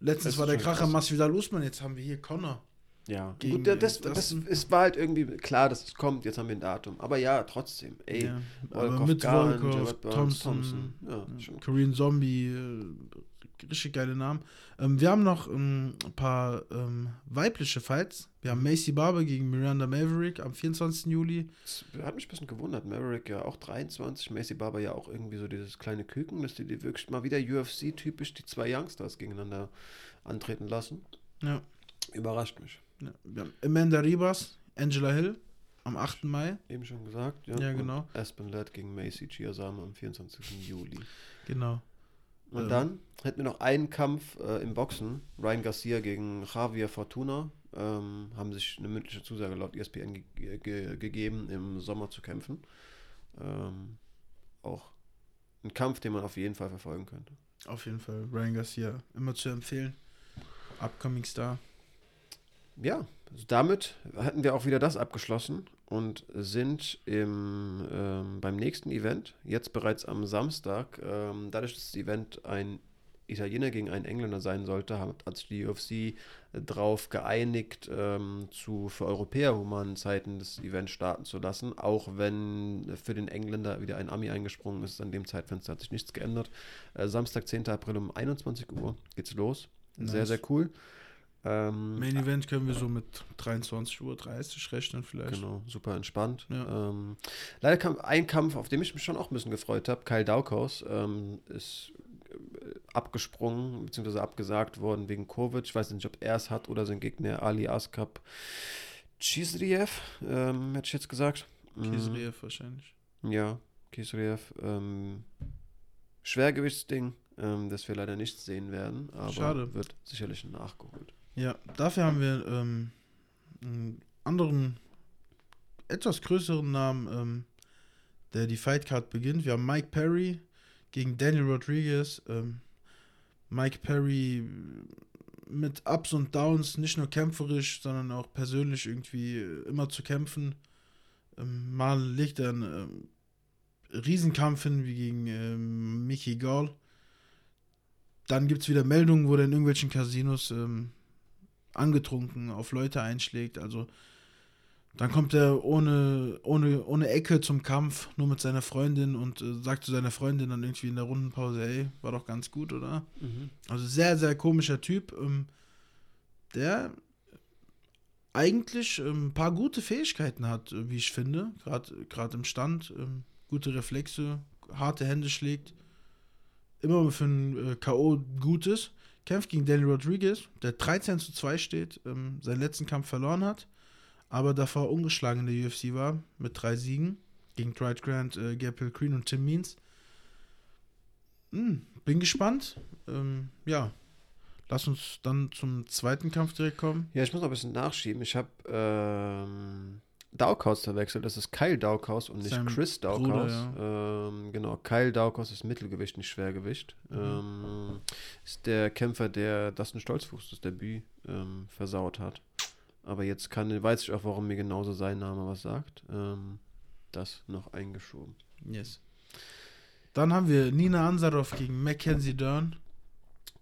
Letztens Das war der Kracher krass. Masvidal Usman, jetzt haben wir hier Connor. Ja, gegen gut, das, das, es war halt irgendwie klar, dass es kommt. Jetzt haben wir ein Datum. Aber ja, trotzdem. Ey, Ja, aber Volkov, mit Garn, Volkov, Burns, Thompson, Ja, schon. Korean Zombie, äh, richtig geile Namen. Ähm, wir haben noch ähm, ein paar ähm, weibliche Fights. Wir haben Macy Barber gegen Miranda Maverick am 24. Juli. Das hat mich ein bisschen gewundert. Maverick ja auch 23, Macy Barber ja auch irgendwie so dieses kleine Küken, dass die, die wirklich mal wieder UFC-typisch die zwei Youngsters gegeneinander antreten lassen. Ja. Überrascht mich. Ja, wir haben Amanda Ribas, Angela Hill am 8. Mai. Eben schon gesagt, ja. Ja, Und genau. Aspen Ladd gegen Macy Chiasama am 24. Juli. Genau. Und Ähm. dann hätten wir noch einen Kampf äh, im Boxen. Ryan Garcia gegen Javier Fortuna. Ähm, haben sich eine mündliche Zusage laut ESPN ge ge gegeben, im Sommer zu kämpfen. Ähm, auch ein Kampf, den man auf jeden Fall verfolgen könnte. Auf jeden Fall. Ryan Garcia. Immer zu empfehlen. Upcoming Star. Ja, also damit hätten wir auch wieder das abgeschlossen und sind im, ähm, beim nächsten Event, jetzt bereits am Samstag, ähm, dadurch, dass das Event ein Italiener gegen einen Engländer sein sollte, hat, hat sich die UFC darauf geeinigt, ähm, zu für Europäer humanen Zeiten das Event starten zu lassen, auch wenn für den Engländer wieder ein Ami eingesprungen ist. An dem Zeitfenster hat sich nichts geändert. Äh, Samstag, 10. April um 21 Uhr geht's los. Sehr, Nice. sehr cool. Ähm, Main Event können wir so mit 23.30 Uhr rechnen vielleicht. Genau, super entspannt. Ja. Ähm, leider kam ein Kampf, auf den ich mich schon auch ein bisschen gefreut habe. Kyle Daukos ähm, ist äh, abgesprungen bzw. abgesagt worden wegen Covid. Ich weiß nicht, ob er es hat oder sein Gegner Ali Askap Chisriev, ähm, hätte ich jetzt gesagt. Kisriev wahrscheinlich. Ja, Kisriev. Ähm, Schwergewichtsding, ähm, das wir leider nicht sehen werden, aber Schade. wird sicherlich nachgeholt. Ja, dafür haben wir ähm, einen anderen, etwas größeren Namen, ähm, der die Fightcard beginnt. Wir haben Mike Perry gegen Daniel Rodriguez. Ähm, Mike Perry mit Ups und Downs, nicht nur kämpferisch, sondern auch persönlich irgendwie äh, immer zu kämpfen. Ähm, mal legt er einen ähm, Riesenkampf hin, wie gegen ähm, Mickey Gall. Dann gibt es wieder Meldungen, wo er in irgendwelchen Casinos ähm, angetrunken auf Leute einschlägt. Also dann kommt er ohne, ohne, ohne Ecke zum Kampf, nur mit seiner Freundin und äh, sagt zu seiner Freundin dann irgendwie in der Rundenpause, ey, war doch ganz gut, oder? Also sehr, sehr komischer Typ, ähm, der eigentlich ähm, ein paar gute Fähigkeiten hat, äh, wie ich finde, gerade im Stand, ähm, gute Reflexe, harte Hände schlägt, immer für ein äh, K.O. gut ist, kämpft gegen Daniel Rodriguez, der 13 zu 2 steht, ähm, seinen letzten Kampf verloren hat, aber davor ungeschlagen in der UFC war, mit drei Siegen, gegen Dwight Grant, äh, Gabriel Green und Tim Means. Hm, bin gespannt. Ähm, ja, lass uns dann zum zweiten Kampf direkt kommen. Ja, ich muss noch ein bisschen nachschieben. Ich habe ähm, Daukhaus verwechselt. Das ist Kyle Daukhaus und nicht Sein Chris Daukhaus. Bruder, ähm, genau, Kyle Daukhaus ist Mittelgewicht, nicht Schwergewicht. Mhm. Ähm, ist der Kämpfer, der Dustin Stolzfuß das Debüt ähm, versaut hat. Aber jetzt kann, weiß ich auch, warum mir genauso sein Name was sagt. Ähm, das noch eingeschoben. Yes. Dann haben wir Nina Ansaroff gegen Mackenzie Dern.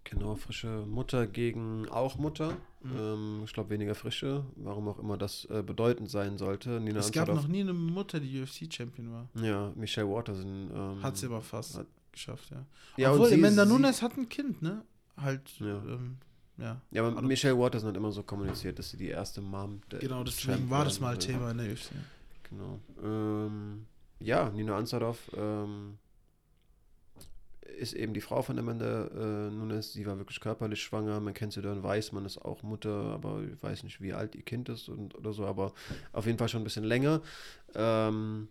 Genau, frische Mutter gegen auch Mutter. Mhm. Ähm, ich glaube, weniger frische, warum auch immer das äh, bedeutend sein sollte. Nina es gab noch nie eine Mutter, die UFC-Champion war. Ja, Michelle Watterson. Ähm, Hat sie aber fast hat- geschafft, ja. Ja, Obwohl, sie, Amanda Nunes hat ein Kind, ne? Halt, Ja. ähm, ja. Ja, aber Adop- Michelle Watterson hat immer so kommuniziert, dass sie die erste Mom der Genau, des deswegen Champ war das mal. Thema in der UFC. Genau. Ähm, ja, Nina Ansaroff ähm, ist eben die Frau von Amanda äh, Nunes. Sie war wirklich körperlich schwanger. Man kennt sie dann, weiß man ist auch Mutter, aber ich weiß nicht, wie alt ihr Kind ist und, oder so, aber auf jeden Fall schon ein bisschen länger. Ähm,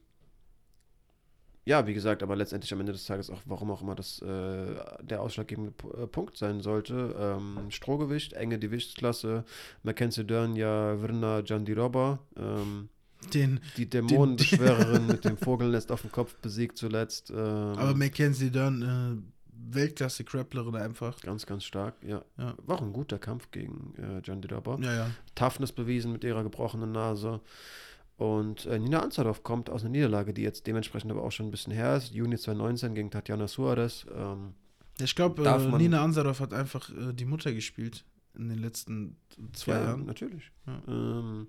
ja, wie gesagt, aber letztendlich am Ende des Tages auch, warum auch immer das äh, der ausschlaggebende P- äh, Punkt sein sollte. Ähm, Strohgewicht, enge Gewichtsklasse, Mackenzie Dern, ja, Vrna Jandiroba, ähm, Den, die Dämonenbeschwörerin mit dem Vogelnest auf dem Kopf besiegt zuletzt. Ähm, aber Mackenzie Dern, äh, Weltklasse-Grapplerin einfach. ganz, ganz stark, ja. Ja. War auch ein guter Kampf gegen äh, Jandiroba. Ja, ja. Toughness bewiesen mit ihrer gebrochenen Nase. Und äh, Nina Ansaroff kommt aus einer Niederlage, die jetzt dementsprechend aber auch schon ein bisschen her ist. Juni 2019 gegen Tatjana Suarez. Ähm, Ich glaube, äh, Nina Ansaroff hat einfach äh, die Mutter gespielt in den letzten zwei ja, Jahren. natürlich. Ja. Ähm,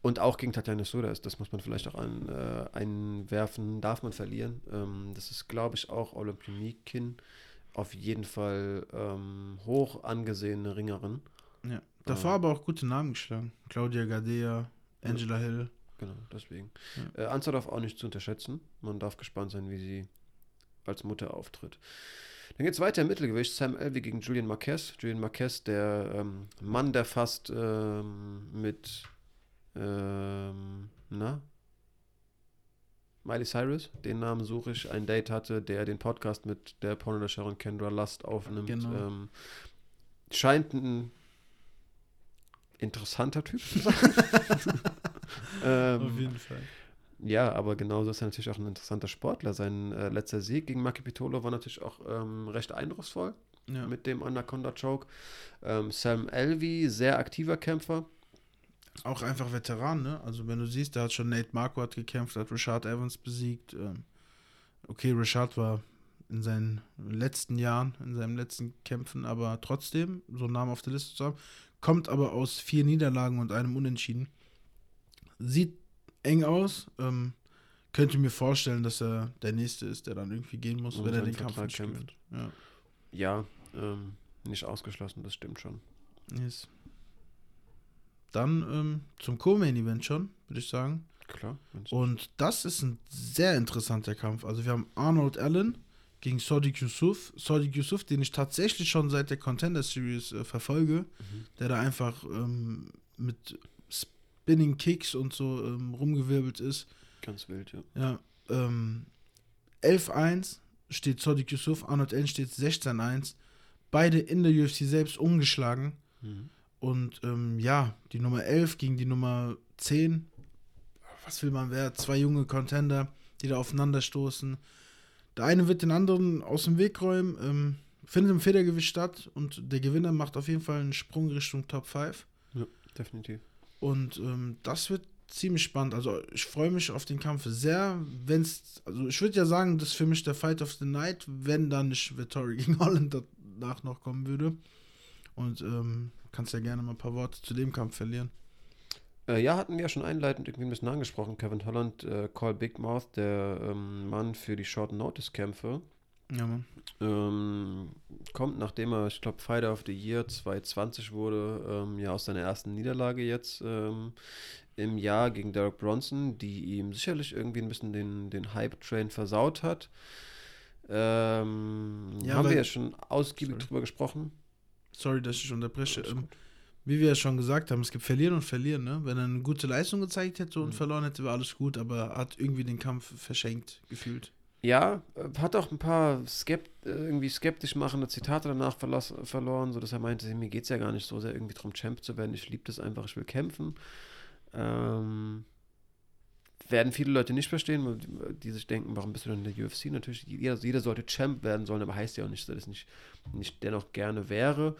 und auch gegen Tatjana Suarez, das muss man vielleicht auch an, äh, einwerfen, darf man verlieren. Ähm, das ist, glaube ich, auch Olympionikin. Auf jeden Fall ähm, hoch angesehene Ringerin. Ja. Davor Ah. aber auch gute Namen geschlagen. Claudia Gadea, Angela Hill. Genau, deswegen. Äh, Anzaroff auch nicht zu unterschätzen. Man darf gespannt sein, wie sie als Mutter auftritt. Dann geht es weiter im Mittelgewicht. Sam Elvey gegen Julian Marquez. Julian Marquez, der ähm, Mann, der fast ähm, mit ähm, na? Miley Cyrus, den Namen suche ich, ein Date hatte, der den Podcast mit der Pornodarstellerin Kendra Lust aufnimmt. Genau. Ähm, scheint ein interessanter Typ zu sein. ähm, jeden Fall. Ja, aber genauso ist er natürlich auch ein interessanter Sportler. Sein äh, letzter Sieg gegen Maki Pitolo war natürlich auch ähm, recht eindrucksvoll Ja. mit dem Anaconda Choke. Ähm, Sam Elvey, sehr aktiver Kämpfer. Auch einfach Veteran, ne? Also wenn du siehst, da hat schon Nate Marquardt gekämpft, hat Richard Evans besiegt. Ähm, okay, Richard war in seinen letzten Jahren, in seinen letzten Kämpfen, aber trotzdem, so einen Namen auf der Liste zu haben, kommt aber aus vier Niederlagen und einem Unentschieden. Sieht eng aus. Ähm, könnte mir vorstellen, dass er der Nächste ist, der dann irgendwie gehen muss, Und wenn er seinen den Kampf Vertrag nicht kämpft. gewinnt. Ja. Ja, ähm, nicht ausgeschlossen, das stimmt schon. Yes. Dann ähm, zum Co-Main-Event schon, würde ich sagen. Klar. Und das ist ein sehr interessanter Kampf. Also wir haben Arnold Allen gegen Sadiq Yusuf. Sadiq Yusuf, den ich tatsächlich schon seit der Contender Series äh, verfolge, Mhm. der da einfach ähm, mit Spinning Kicks und so ähm, rumgewirbelt ist. Ganz wild, ja. Ja, ähm, 11-1 steht Sadiq Yusuf, Arnold Allen steht 16-1. Beide in der UFC selbst ungeschlagen. Mhm. Und ähm, ja, die Nummer 11 gegen die Nummer 10. Was will man wer? Zwei junge Contender, die da aufeinanderstoßen. Der eine wird den anderen aus dem Weg räumen. Ähm, findet im Federgewicht statt und der Gewinner macht auf jeden Fall einen Sprung Richtung Top 5. Definitiv. Und ähm, das wird ziemlich spannend. Also ich freue mich auf den Kampf sehr. Wenn's, also ich würde ja sagen, das ist für mich der Fight of the Night, wenn dann nicht Vittori gegen Holland danach noch kommen würde. Und ähm, kannst ja gerne mal ein paar Worte zu dem Kampf verlieren. Äh, ja, hatten wir ja schon einleitend irgendwie ein bisschen angesprochen. Kevin Holland, äh, Call Big Mouth, der ähm, Mann für die Short Notice Kämpfe. Ja, Mann. Ähm, kommt, nachdem er, ich glaube, Fighter of the Year 2020 wurde, ähm, ja aus seiner ersten Niederlage jetzt ähm, im Jahr gegen Derek Bronson, die ihm sicherlich irgendwie ein bisschen den, den Hype-Train versaut hat. Ähm, Ja, haben wir ja schon ausgiebig Sorry. drüber gesprochen. Sorry, dass ich unterbreche. Ähm, wie wir ja schon gesagt haben, es gibt Verlieren und Verlieren. Ne? Wenn er eine gute Leistung gezeigt hätte und Mhm. verloren hätte, wäre alles gut, aber er hat irgendwie den Kampf verschenkt gefühlt. Ja, äh, hat auch ein paar skept äh, irgendwie skeptisch machende Zitate danach verloren, sodass er meinte, mir geht es ja gar nicht so sehr irgendwie darum, Champ zu werden. Ich liebe das einfach, ich will kämpfen. Ähm, werden viele Leute nicht verstehen, die, sich denken, warum bist du denn in der UFC? Natürlich, jeder, jeder sollte Champ werden sollen, aber heißt ja auch nicht, dass es nicht, nicht dennoch gerne wäre.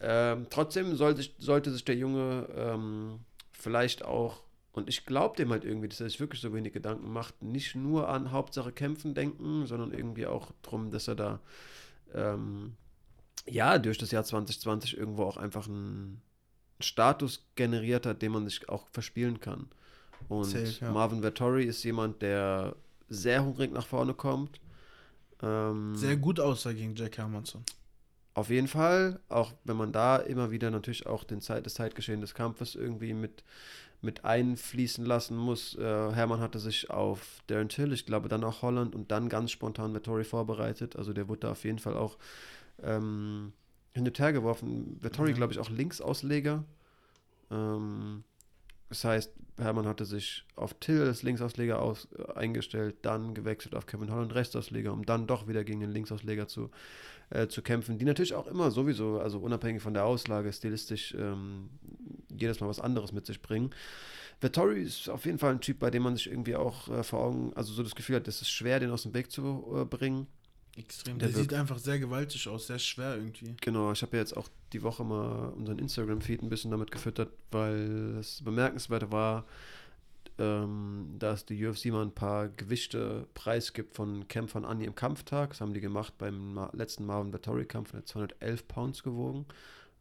Ähm, trotzdem soll sich, sollte sich der Junge ähm, vielleicht auch, und ich glaube dem halt irgendwie, dass er sich wirklich so wenig Gedanken macht, nicht nur an Hauptsache Kämpfen denken, sondern irgendwie auch drum, dass er da ähm, ja durch das Jahr 2020 irgendwo auch einfach einen Status generiert hat, den man sich auch verspielen kann. Und Safe, ja. Marvin Vettori ist jemand, der sehr hungrig nach vorne kommt. Ähm, Sehr gut aussah gegen Jack Hermanson. auf jeden Fall, auch wenn man da immer wieder natürlich auch den Zeit, das Zeitgeschehen des Kampfes irgendwie mit, mit einfließen lassen muss. Äh, Hermann hatte sich auf Darren Till, ich glaube dann auch Holland und dann ganz spontan Vettori vorbereitet. Also der wurde da auf jeden Fall auch ähm, hin und her geworfen. Vettori, Ja. glaube ich, auch Linksausleger. Ähm, das heißt, Hermann hatte sich auf Till als Linksausleger aus, äh, eingestellt, dann gewechselt auf Kevin Holland Restausleger, um dann doch wieder gegen den Linksausleger zu, äh, zu kämpfen, die natürlich auch immer sowieso, also unabhängig von der Auslage, stilistisch ähm, jedes Mal was anderes mit sich bringen. Vettori ist auf jeden Fall ein Typ, bei dem man sich irgendwie auch äh, vor Augen, also so das Gefühl hat, es ist schwer, den aus dem Weg zu äh, bringen. Extrem. Der Der, sieht einfach sehr gewaltig aus, sehr schwer irgendwie. Genau, ich habe ja jetzt auch die Woche mal unseren Instagram-Feed ein bisschen damit gefüttert, weil es bemerkenswert war, ähm, dass die UFC mal ein paar Gewichte preisgibt von Kämpfern an ihrem Kampftag. Das haben die gemacht beim letzten Marvin Vettori-Kampf, der hat 211 Pounds gewogen.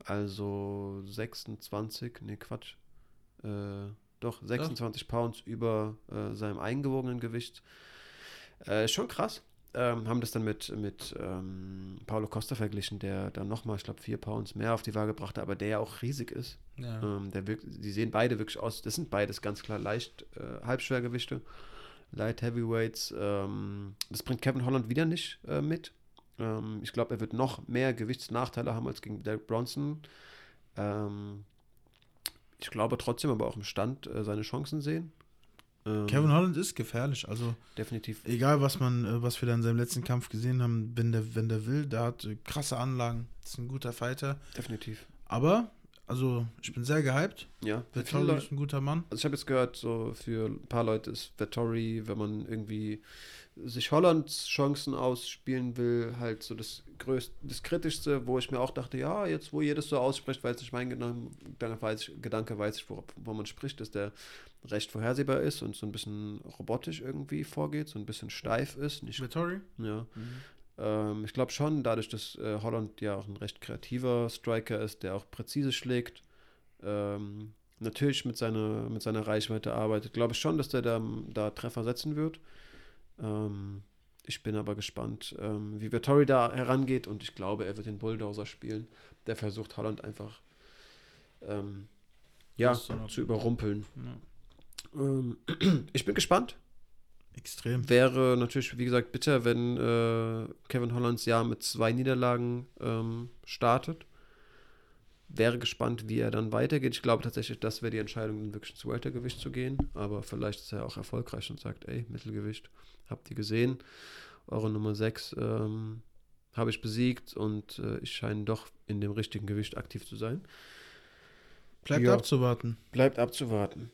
Also 26, nee, Quatsch. Äh, doch, 26 Pounds über äh, seinem eingewogenen Gewicht. Äh, ist schon krass. Ähm, haben das dann mit, mit ähm, Paulo Costa verglichen, der dann nochmal, ich glaube, vier Pounds mehr auf die Waage brachte, aber der ja auch riesig ist. Ja. Ähm, der wirkt, die sehen beide wirklich aus, das sind beides ganz klar leicht äh, Halbschwergewichte, Light Heavyweights. Ähm, das bringt Kevin Holland wieder nicht äh, mit. Ähm, ich glaube, er wird noch mehr Gewichtsnachteile haben als gegen Derek Bronson. Ähm, ich glaube trotzdem aber auch im Stand äh, seine Chancen sehen. Ähm, Kevin Holland ist gefährlich. Also definitiv. egal, was man, äh, was wir da in seinem letzten Kampf gesehen haben, wenn der, wenn der will, der hat äh, krasse Anlagen. Ist ein guter Fighter. Definitiv. Aber, also ich bin sehr gehypt. Ja, Vettori ist ein guter Mann. Also ich habe jetzt gehört, so für ein paar Leute ist Vettori, wenn man irgendwie sich Hollands Chancen ausspielen will, halt so das größte, das kritischste, wo ich mir auch dachte, ja, jetzt wo das so ausspricht, weil es nicht mein Gedanke, weiß ich, Gedanke weiß ich, wo, wo man spricht, dass der recht vorhersehbar ist und so ein bisschen robotisch irgendwie vorgeht, so ein bisschen steif ist, nicht Vettori? ja. Ähm, ich glaube schon, dadurch, dass äh, Holland ja auch ein recht kreativer Striker ist, der auch präzise schlägt, ähm, natürlich mit seiner, mit seiner Reichweite arbeitet, glaube ich schon, dass der da, da Treffer setzen wird. Ähm, ich bin aber gespannt, ähm, wie Vettori da herangeht und ich glaube, er wird den Bulldozer spielen. Der versucht Holland einfach ähm, ja, zu überrumpeln. Ja. Ähm, ich bin gespannt. Extrem. Wäre natürlich, wie gesagt, bitter, wenn äh, Kevin Hollands Jahr mit zwei Niederlagen ähm, startet. Wäre gespannt, wie er dann weitergeht. Ich glaube tatsächlich, das wäre die Entscheidung, dann wirklich ins Weltergewicht zu gehen. Aber vielleicht ist er auch erfolgreich und sagt, ey, Mittelgewicht, habt ihr gesehen? Eure Nummer 6 ähm, habe ich besiegt und äh, ich scheine doch in dem richtigen Gewicht aktiv zu sein. Bleibt Ja. abzuwarten. Bleibt abzuwarten.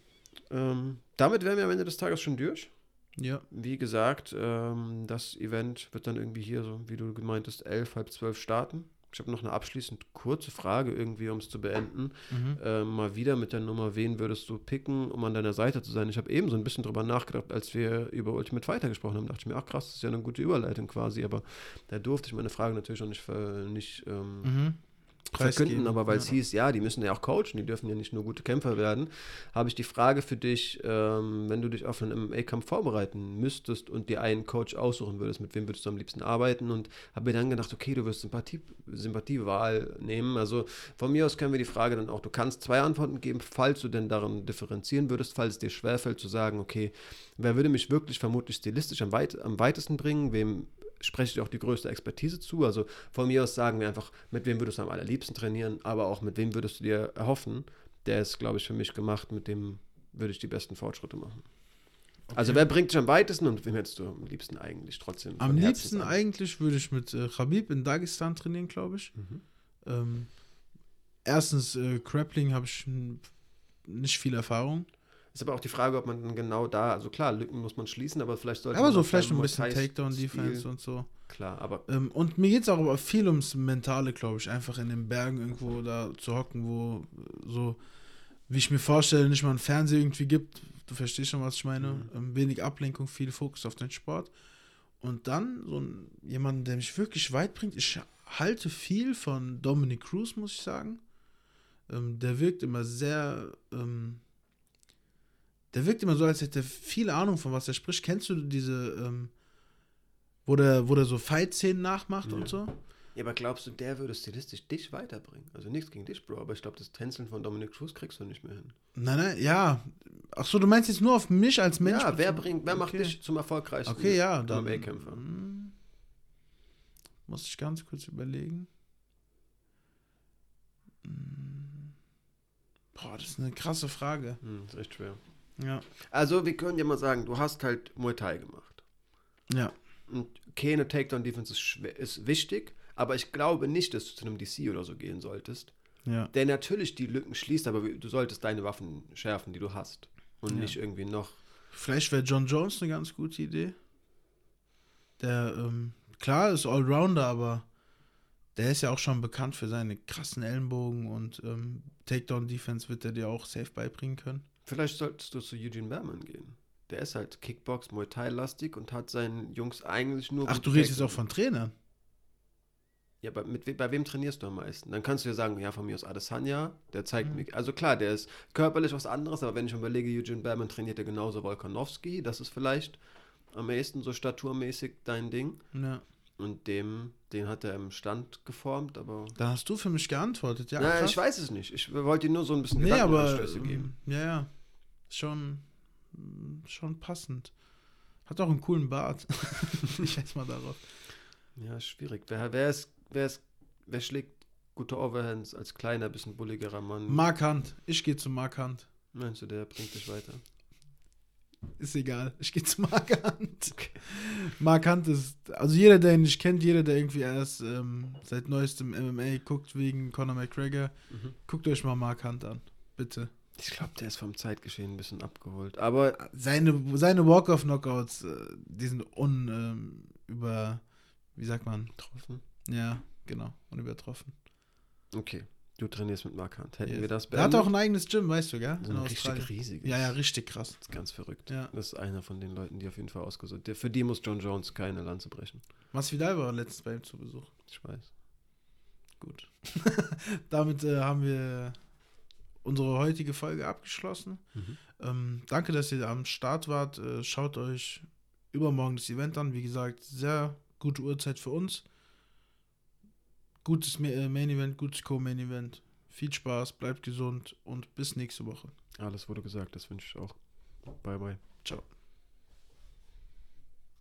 Ähm, damit wären wir am Ende des Tages schon durch. Ja. Wie gesagt, ähm, das Event wird dann irgendwie hier, so wie du gemeint hast, elf, halb zwölf starten. Ich habe noch eine abschließend kurze Frage irgendwie, um es zu beenden. Mhm. Ähm, mal wieder mit der Nummer, wen würdest du picken, um an deiner Seite zu sein? Ich habe eben so ein bisschen drüber nachgedacht, als wir über Ultimate Fighter gesprochen haben. dachte ich mir, ach krass, das ist ja eine gute Überleitung quasi. Aber da durfte ich meine Frage natürlich noch nicht, nicht ähm, Mhm. Verkünden, Preisgeben, aber weil es ja. hieß, ja, die müssen ja auch coachen, die dürfen ja nicht nur gute Kämpfer werden, habe ich die Frage für dich, ähm, wenn du dich auf einen MMA-Kampf vorbereiten müsstest und dir einen Coach aussuchen würdest, mit wem würdest du am liebsten arbeiten und habe mir dann gedacht, okay, du wirst Sympathie, Sympathiewahl nehmen, also von mir aus können wir die Frage dann auch, du kannst zwei Antworten geben, falls du denn daran differenzieren würdest, falls es dir schwerfällt zu sagen, okay, wer würde mich wirklich vermutlich stilistisch am, weit, am weitesten bringen, wem spreche ich auch die größte Expertise zu. Also von mir aus sagen wir einfach, mit wem würdest du am allerliebsten trainieren, aber auch mit wem würdest du dir erhoffen. Der ist, glaube ich, für mich gemacht, mit dem würde ich die besten Fortschritte machen. Also wer bringt dich am weitesten und wem hättest du am liebsten eigentlich trotzdem? Am liebsten an? eigentlich würde ich mit äh, Khabib in Dagestan trainieren, glaube ich. Mhm. Ähm, erstens, äh, Grappling habe ich nicht viel Erfahrung. Ist aber auch die Frage, ob man dann genau da, also klar, Lücken muss man schließen, aber vielleicht sollte Aber man so auf vielleicht ein bisschen Takedown-Defense und so. Klar, aber Ähm, und mir geht es auch aber viel ums Mentale, glaube ich. Einfach in den Bergen irgendwo da zu hocken, wo äh, so wie ich mir vorstelle, nicht mal einen Fernseher irgendwie gibt. Du verstehst schon, was ich meine. Mhm. Ähm, wenig Ablenkung, viel Fokus auf den Sport. Und dann so ein, jemanden, der mich wirklich weit bringt. Ich halte viel von Dominic Cruz, muss ich sagen. Ähm, der wirkt immer sehr. Ähm, der wirkt immer so, als hätte er viel Ahnung von was er spricht. Kennst du diese, ähm, wo der, wo der so Fight-Szenen nachmacht Ja. und so? Ja, aber glaubst du, der würde stilistisch dich weiterbringen? Also nichts gegen dich, Bro, aber ich glaube, das Tänzeln von Dominic Cruz kriegst du nicht mehr hin. Nein, nein, ja. Ach so, du meinst jetzt nur auf mich als Mensch? ja, wer bringt, wer macht Okay. dich zum erfolgreichsten Okay, ja, MMA-Kämpfer? mm, muss ich ganz kurz überlegen. Mm. Boah, das ist eine krasse Frage. Hm, ist echt schwer. Ja. Also, wir können dir mal sagen, du hast halt Muay Thai gemacht. Ja. Und keine Takedown-Defense ist, ist wichtig, aber ich glaube nicht, dass du zu einem DC oder so gehen solltest. Ja. Der natürlich die Lücken schließt, aber du solltest deine Waffen schärfen, die du hast. Und Ja. nicht irgendwie noch. Vielleicht wäre John Jones eine ganz gute Idee. Der, ähm, klar, ist Allrounder, aber der ist ja auch schon bekannt für seine krassen Ellenbogen und ähm, Takedown-Defense wird er dir auch safe beibringen können. Vielleicht solltest du zu Eugene Berman gehen. Der ist halt Kickbox, Muay Thai-lastig und hat seinen Jungs eigentlich nur. Ach, du redest jetzt auch von Trainern. Ja, bei, mit, we- bei wem trainierst du am meisten? Dann kannst du ja sagen, ja, von mir aus Adesanya, der zeigt Mhm. mir, also klar, der ist körperlich was anderes, aber wenn ich überlege, Eugene Berman trainiert ja genauso Volkanovski, das ist vielleicht am ehesten so staturmäßig dein Ding. Ja. Und dem, den hat er im Stand geformt, aber. Dann hast du für mich geantwortet, ja. Ja, krass. ich weiß es nicht. Ich wollte dir nur so ein bisschen Nee, aber Gedankenanstöße geben. ähm, ja, ja. Schon, schon passend. Hat auch einen coolen Bart. ich schätze mal darauf. Ja, schwierig. Wer, wer, ist, wer, ist, wer schlägt gute Overhands als kleiner, bisschen bulligerer Mann? Mark Hunt. Ich gehe zu Mark Hunt. Meinst du, der bringt dich weiter? Ist egal. Ich gehe zu Mark Hunt. Mark Hunt ist, also jeder, der ihn nicht kennt, jeder, der irgendwie erst ähm, seit neuestem MMA guckt wegen Conor McGregor, Mhm. guckt euch mal Mark Hunt an. Bitte. Ich glaube, der ist vom Zeitgeschehen ein bisschen abgeholt. Aber Seine, seine Walk-Off-Knockouts, äh, die sind un, über, wie sagt man? getroffen. Ja, genau, unübertroffen. Okay, du trainierst mit Mark Hunt. Hätten Yes. wir das Er hat auch ein eigenes Gym, weißt du, gell? so ein richtig riesiges. Ja, ja, richtig krass. Das ist ganz verrückt. Ja. Das ist einer von den Leuten, die auf jeden Fall ausgesucht der Für die muss John Jones keine Lanze brechen. Masvidal war letztens bei ihm zu Besuch. Ich weiß. Gut. Damit äh, haben wir unsere heutige Folge abgeschlossen. Mhm. Ähm, danke, dass ihr am Start wart. Äh, schaut euch übermorgen das Event an. Wie gesagt, sehr gute Uhrzeit für uns. Gutes äh, Main Event, gutes Co-Main Event. Viel Spaß, bleibt gesund und bis nächste Woche. Alles wurde gesagt, das wünsche ich auch. Bye, bye. Ciao.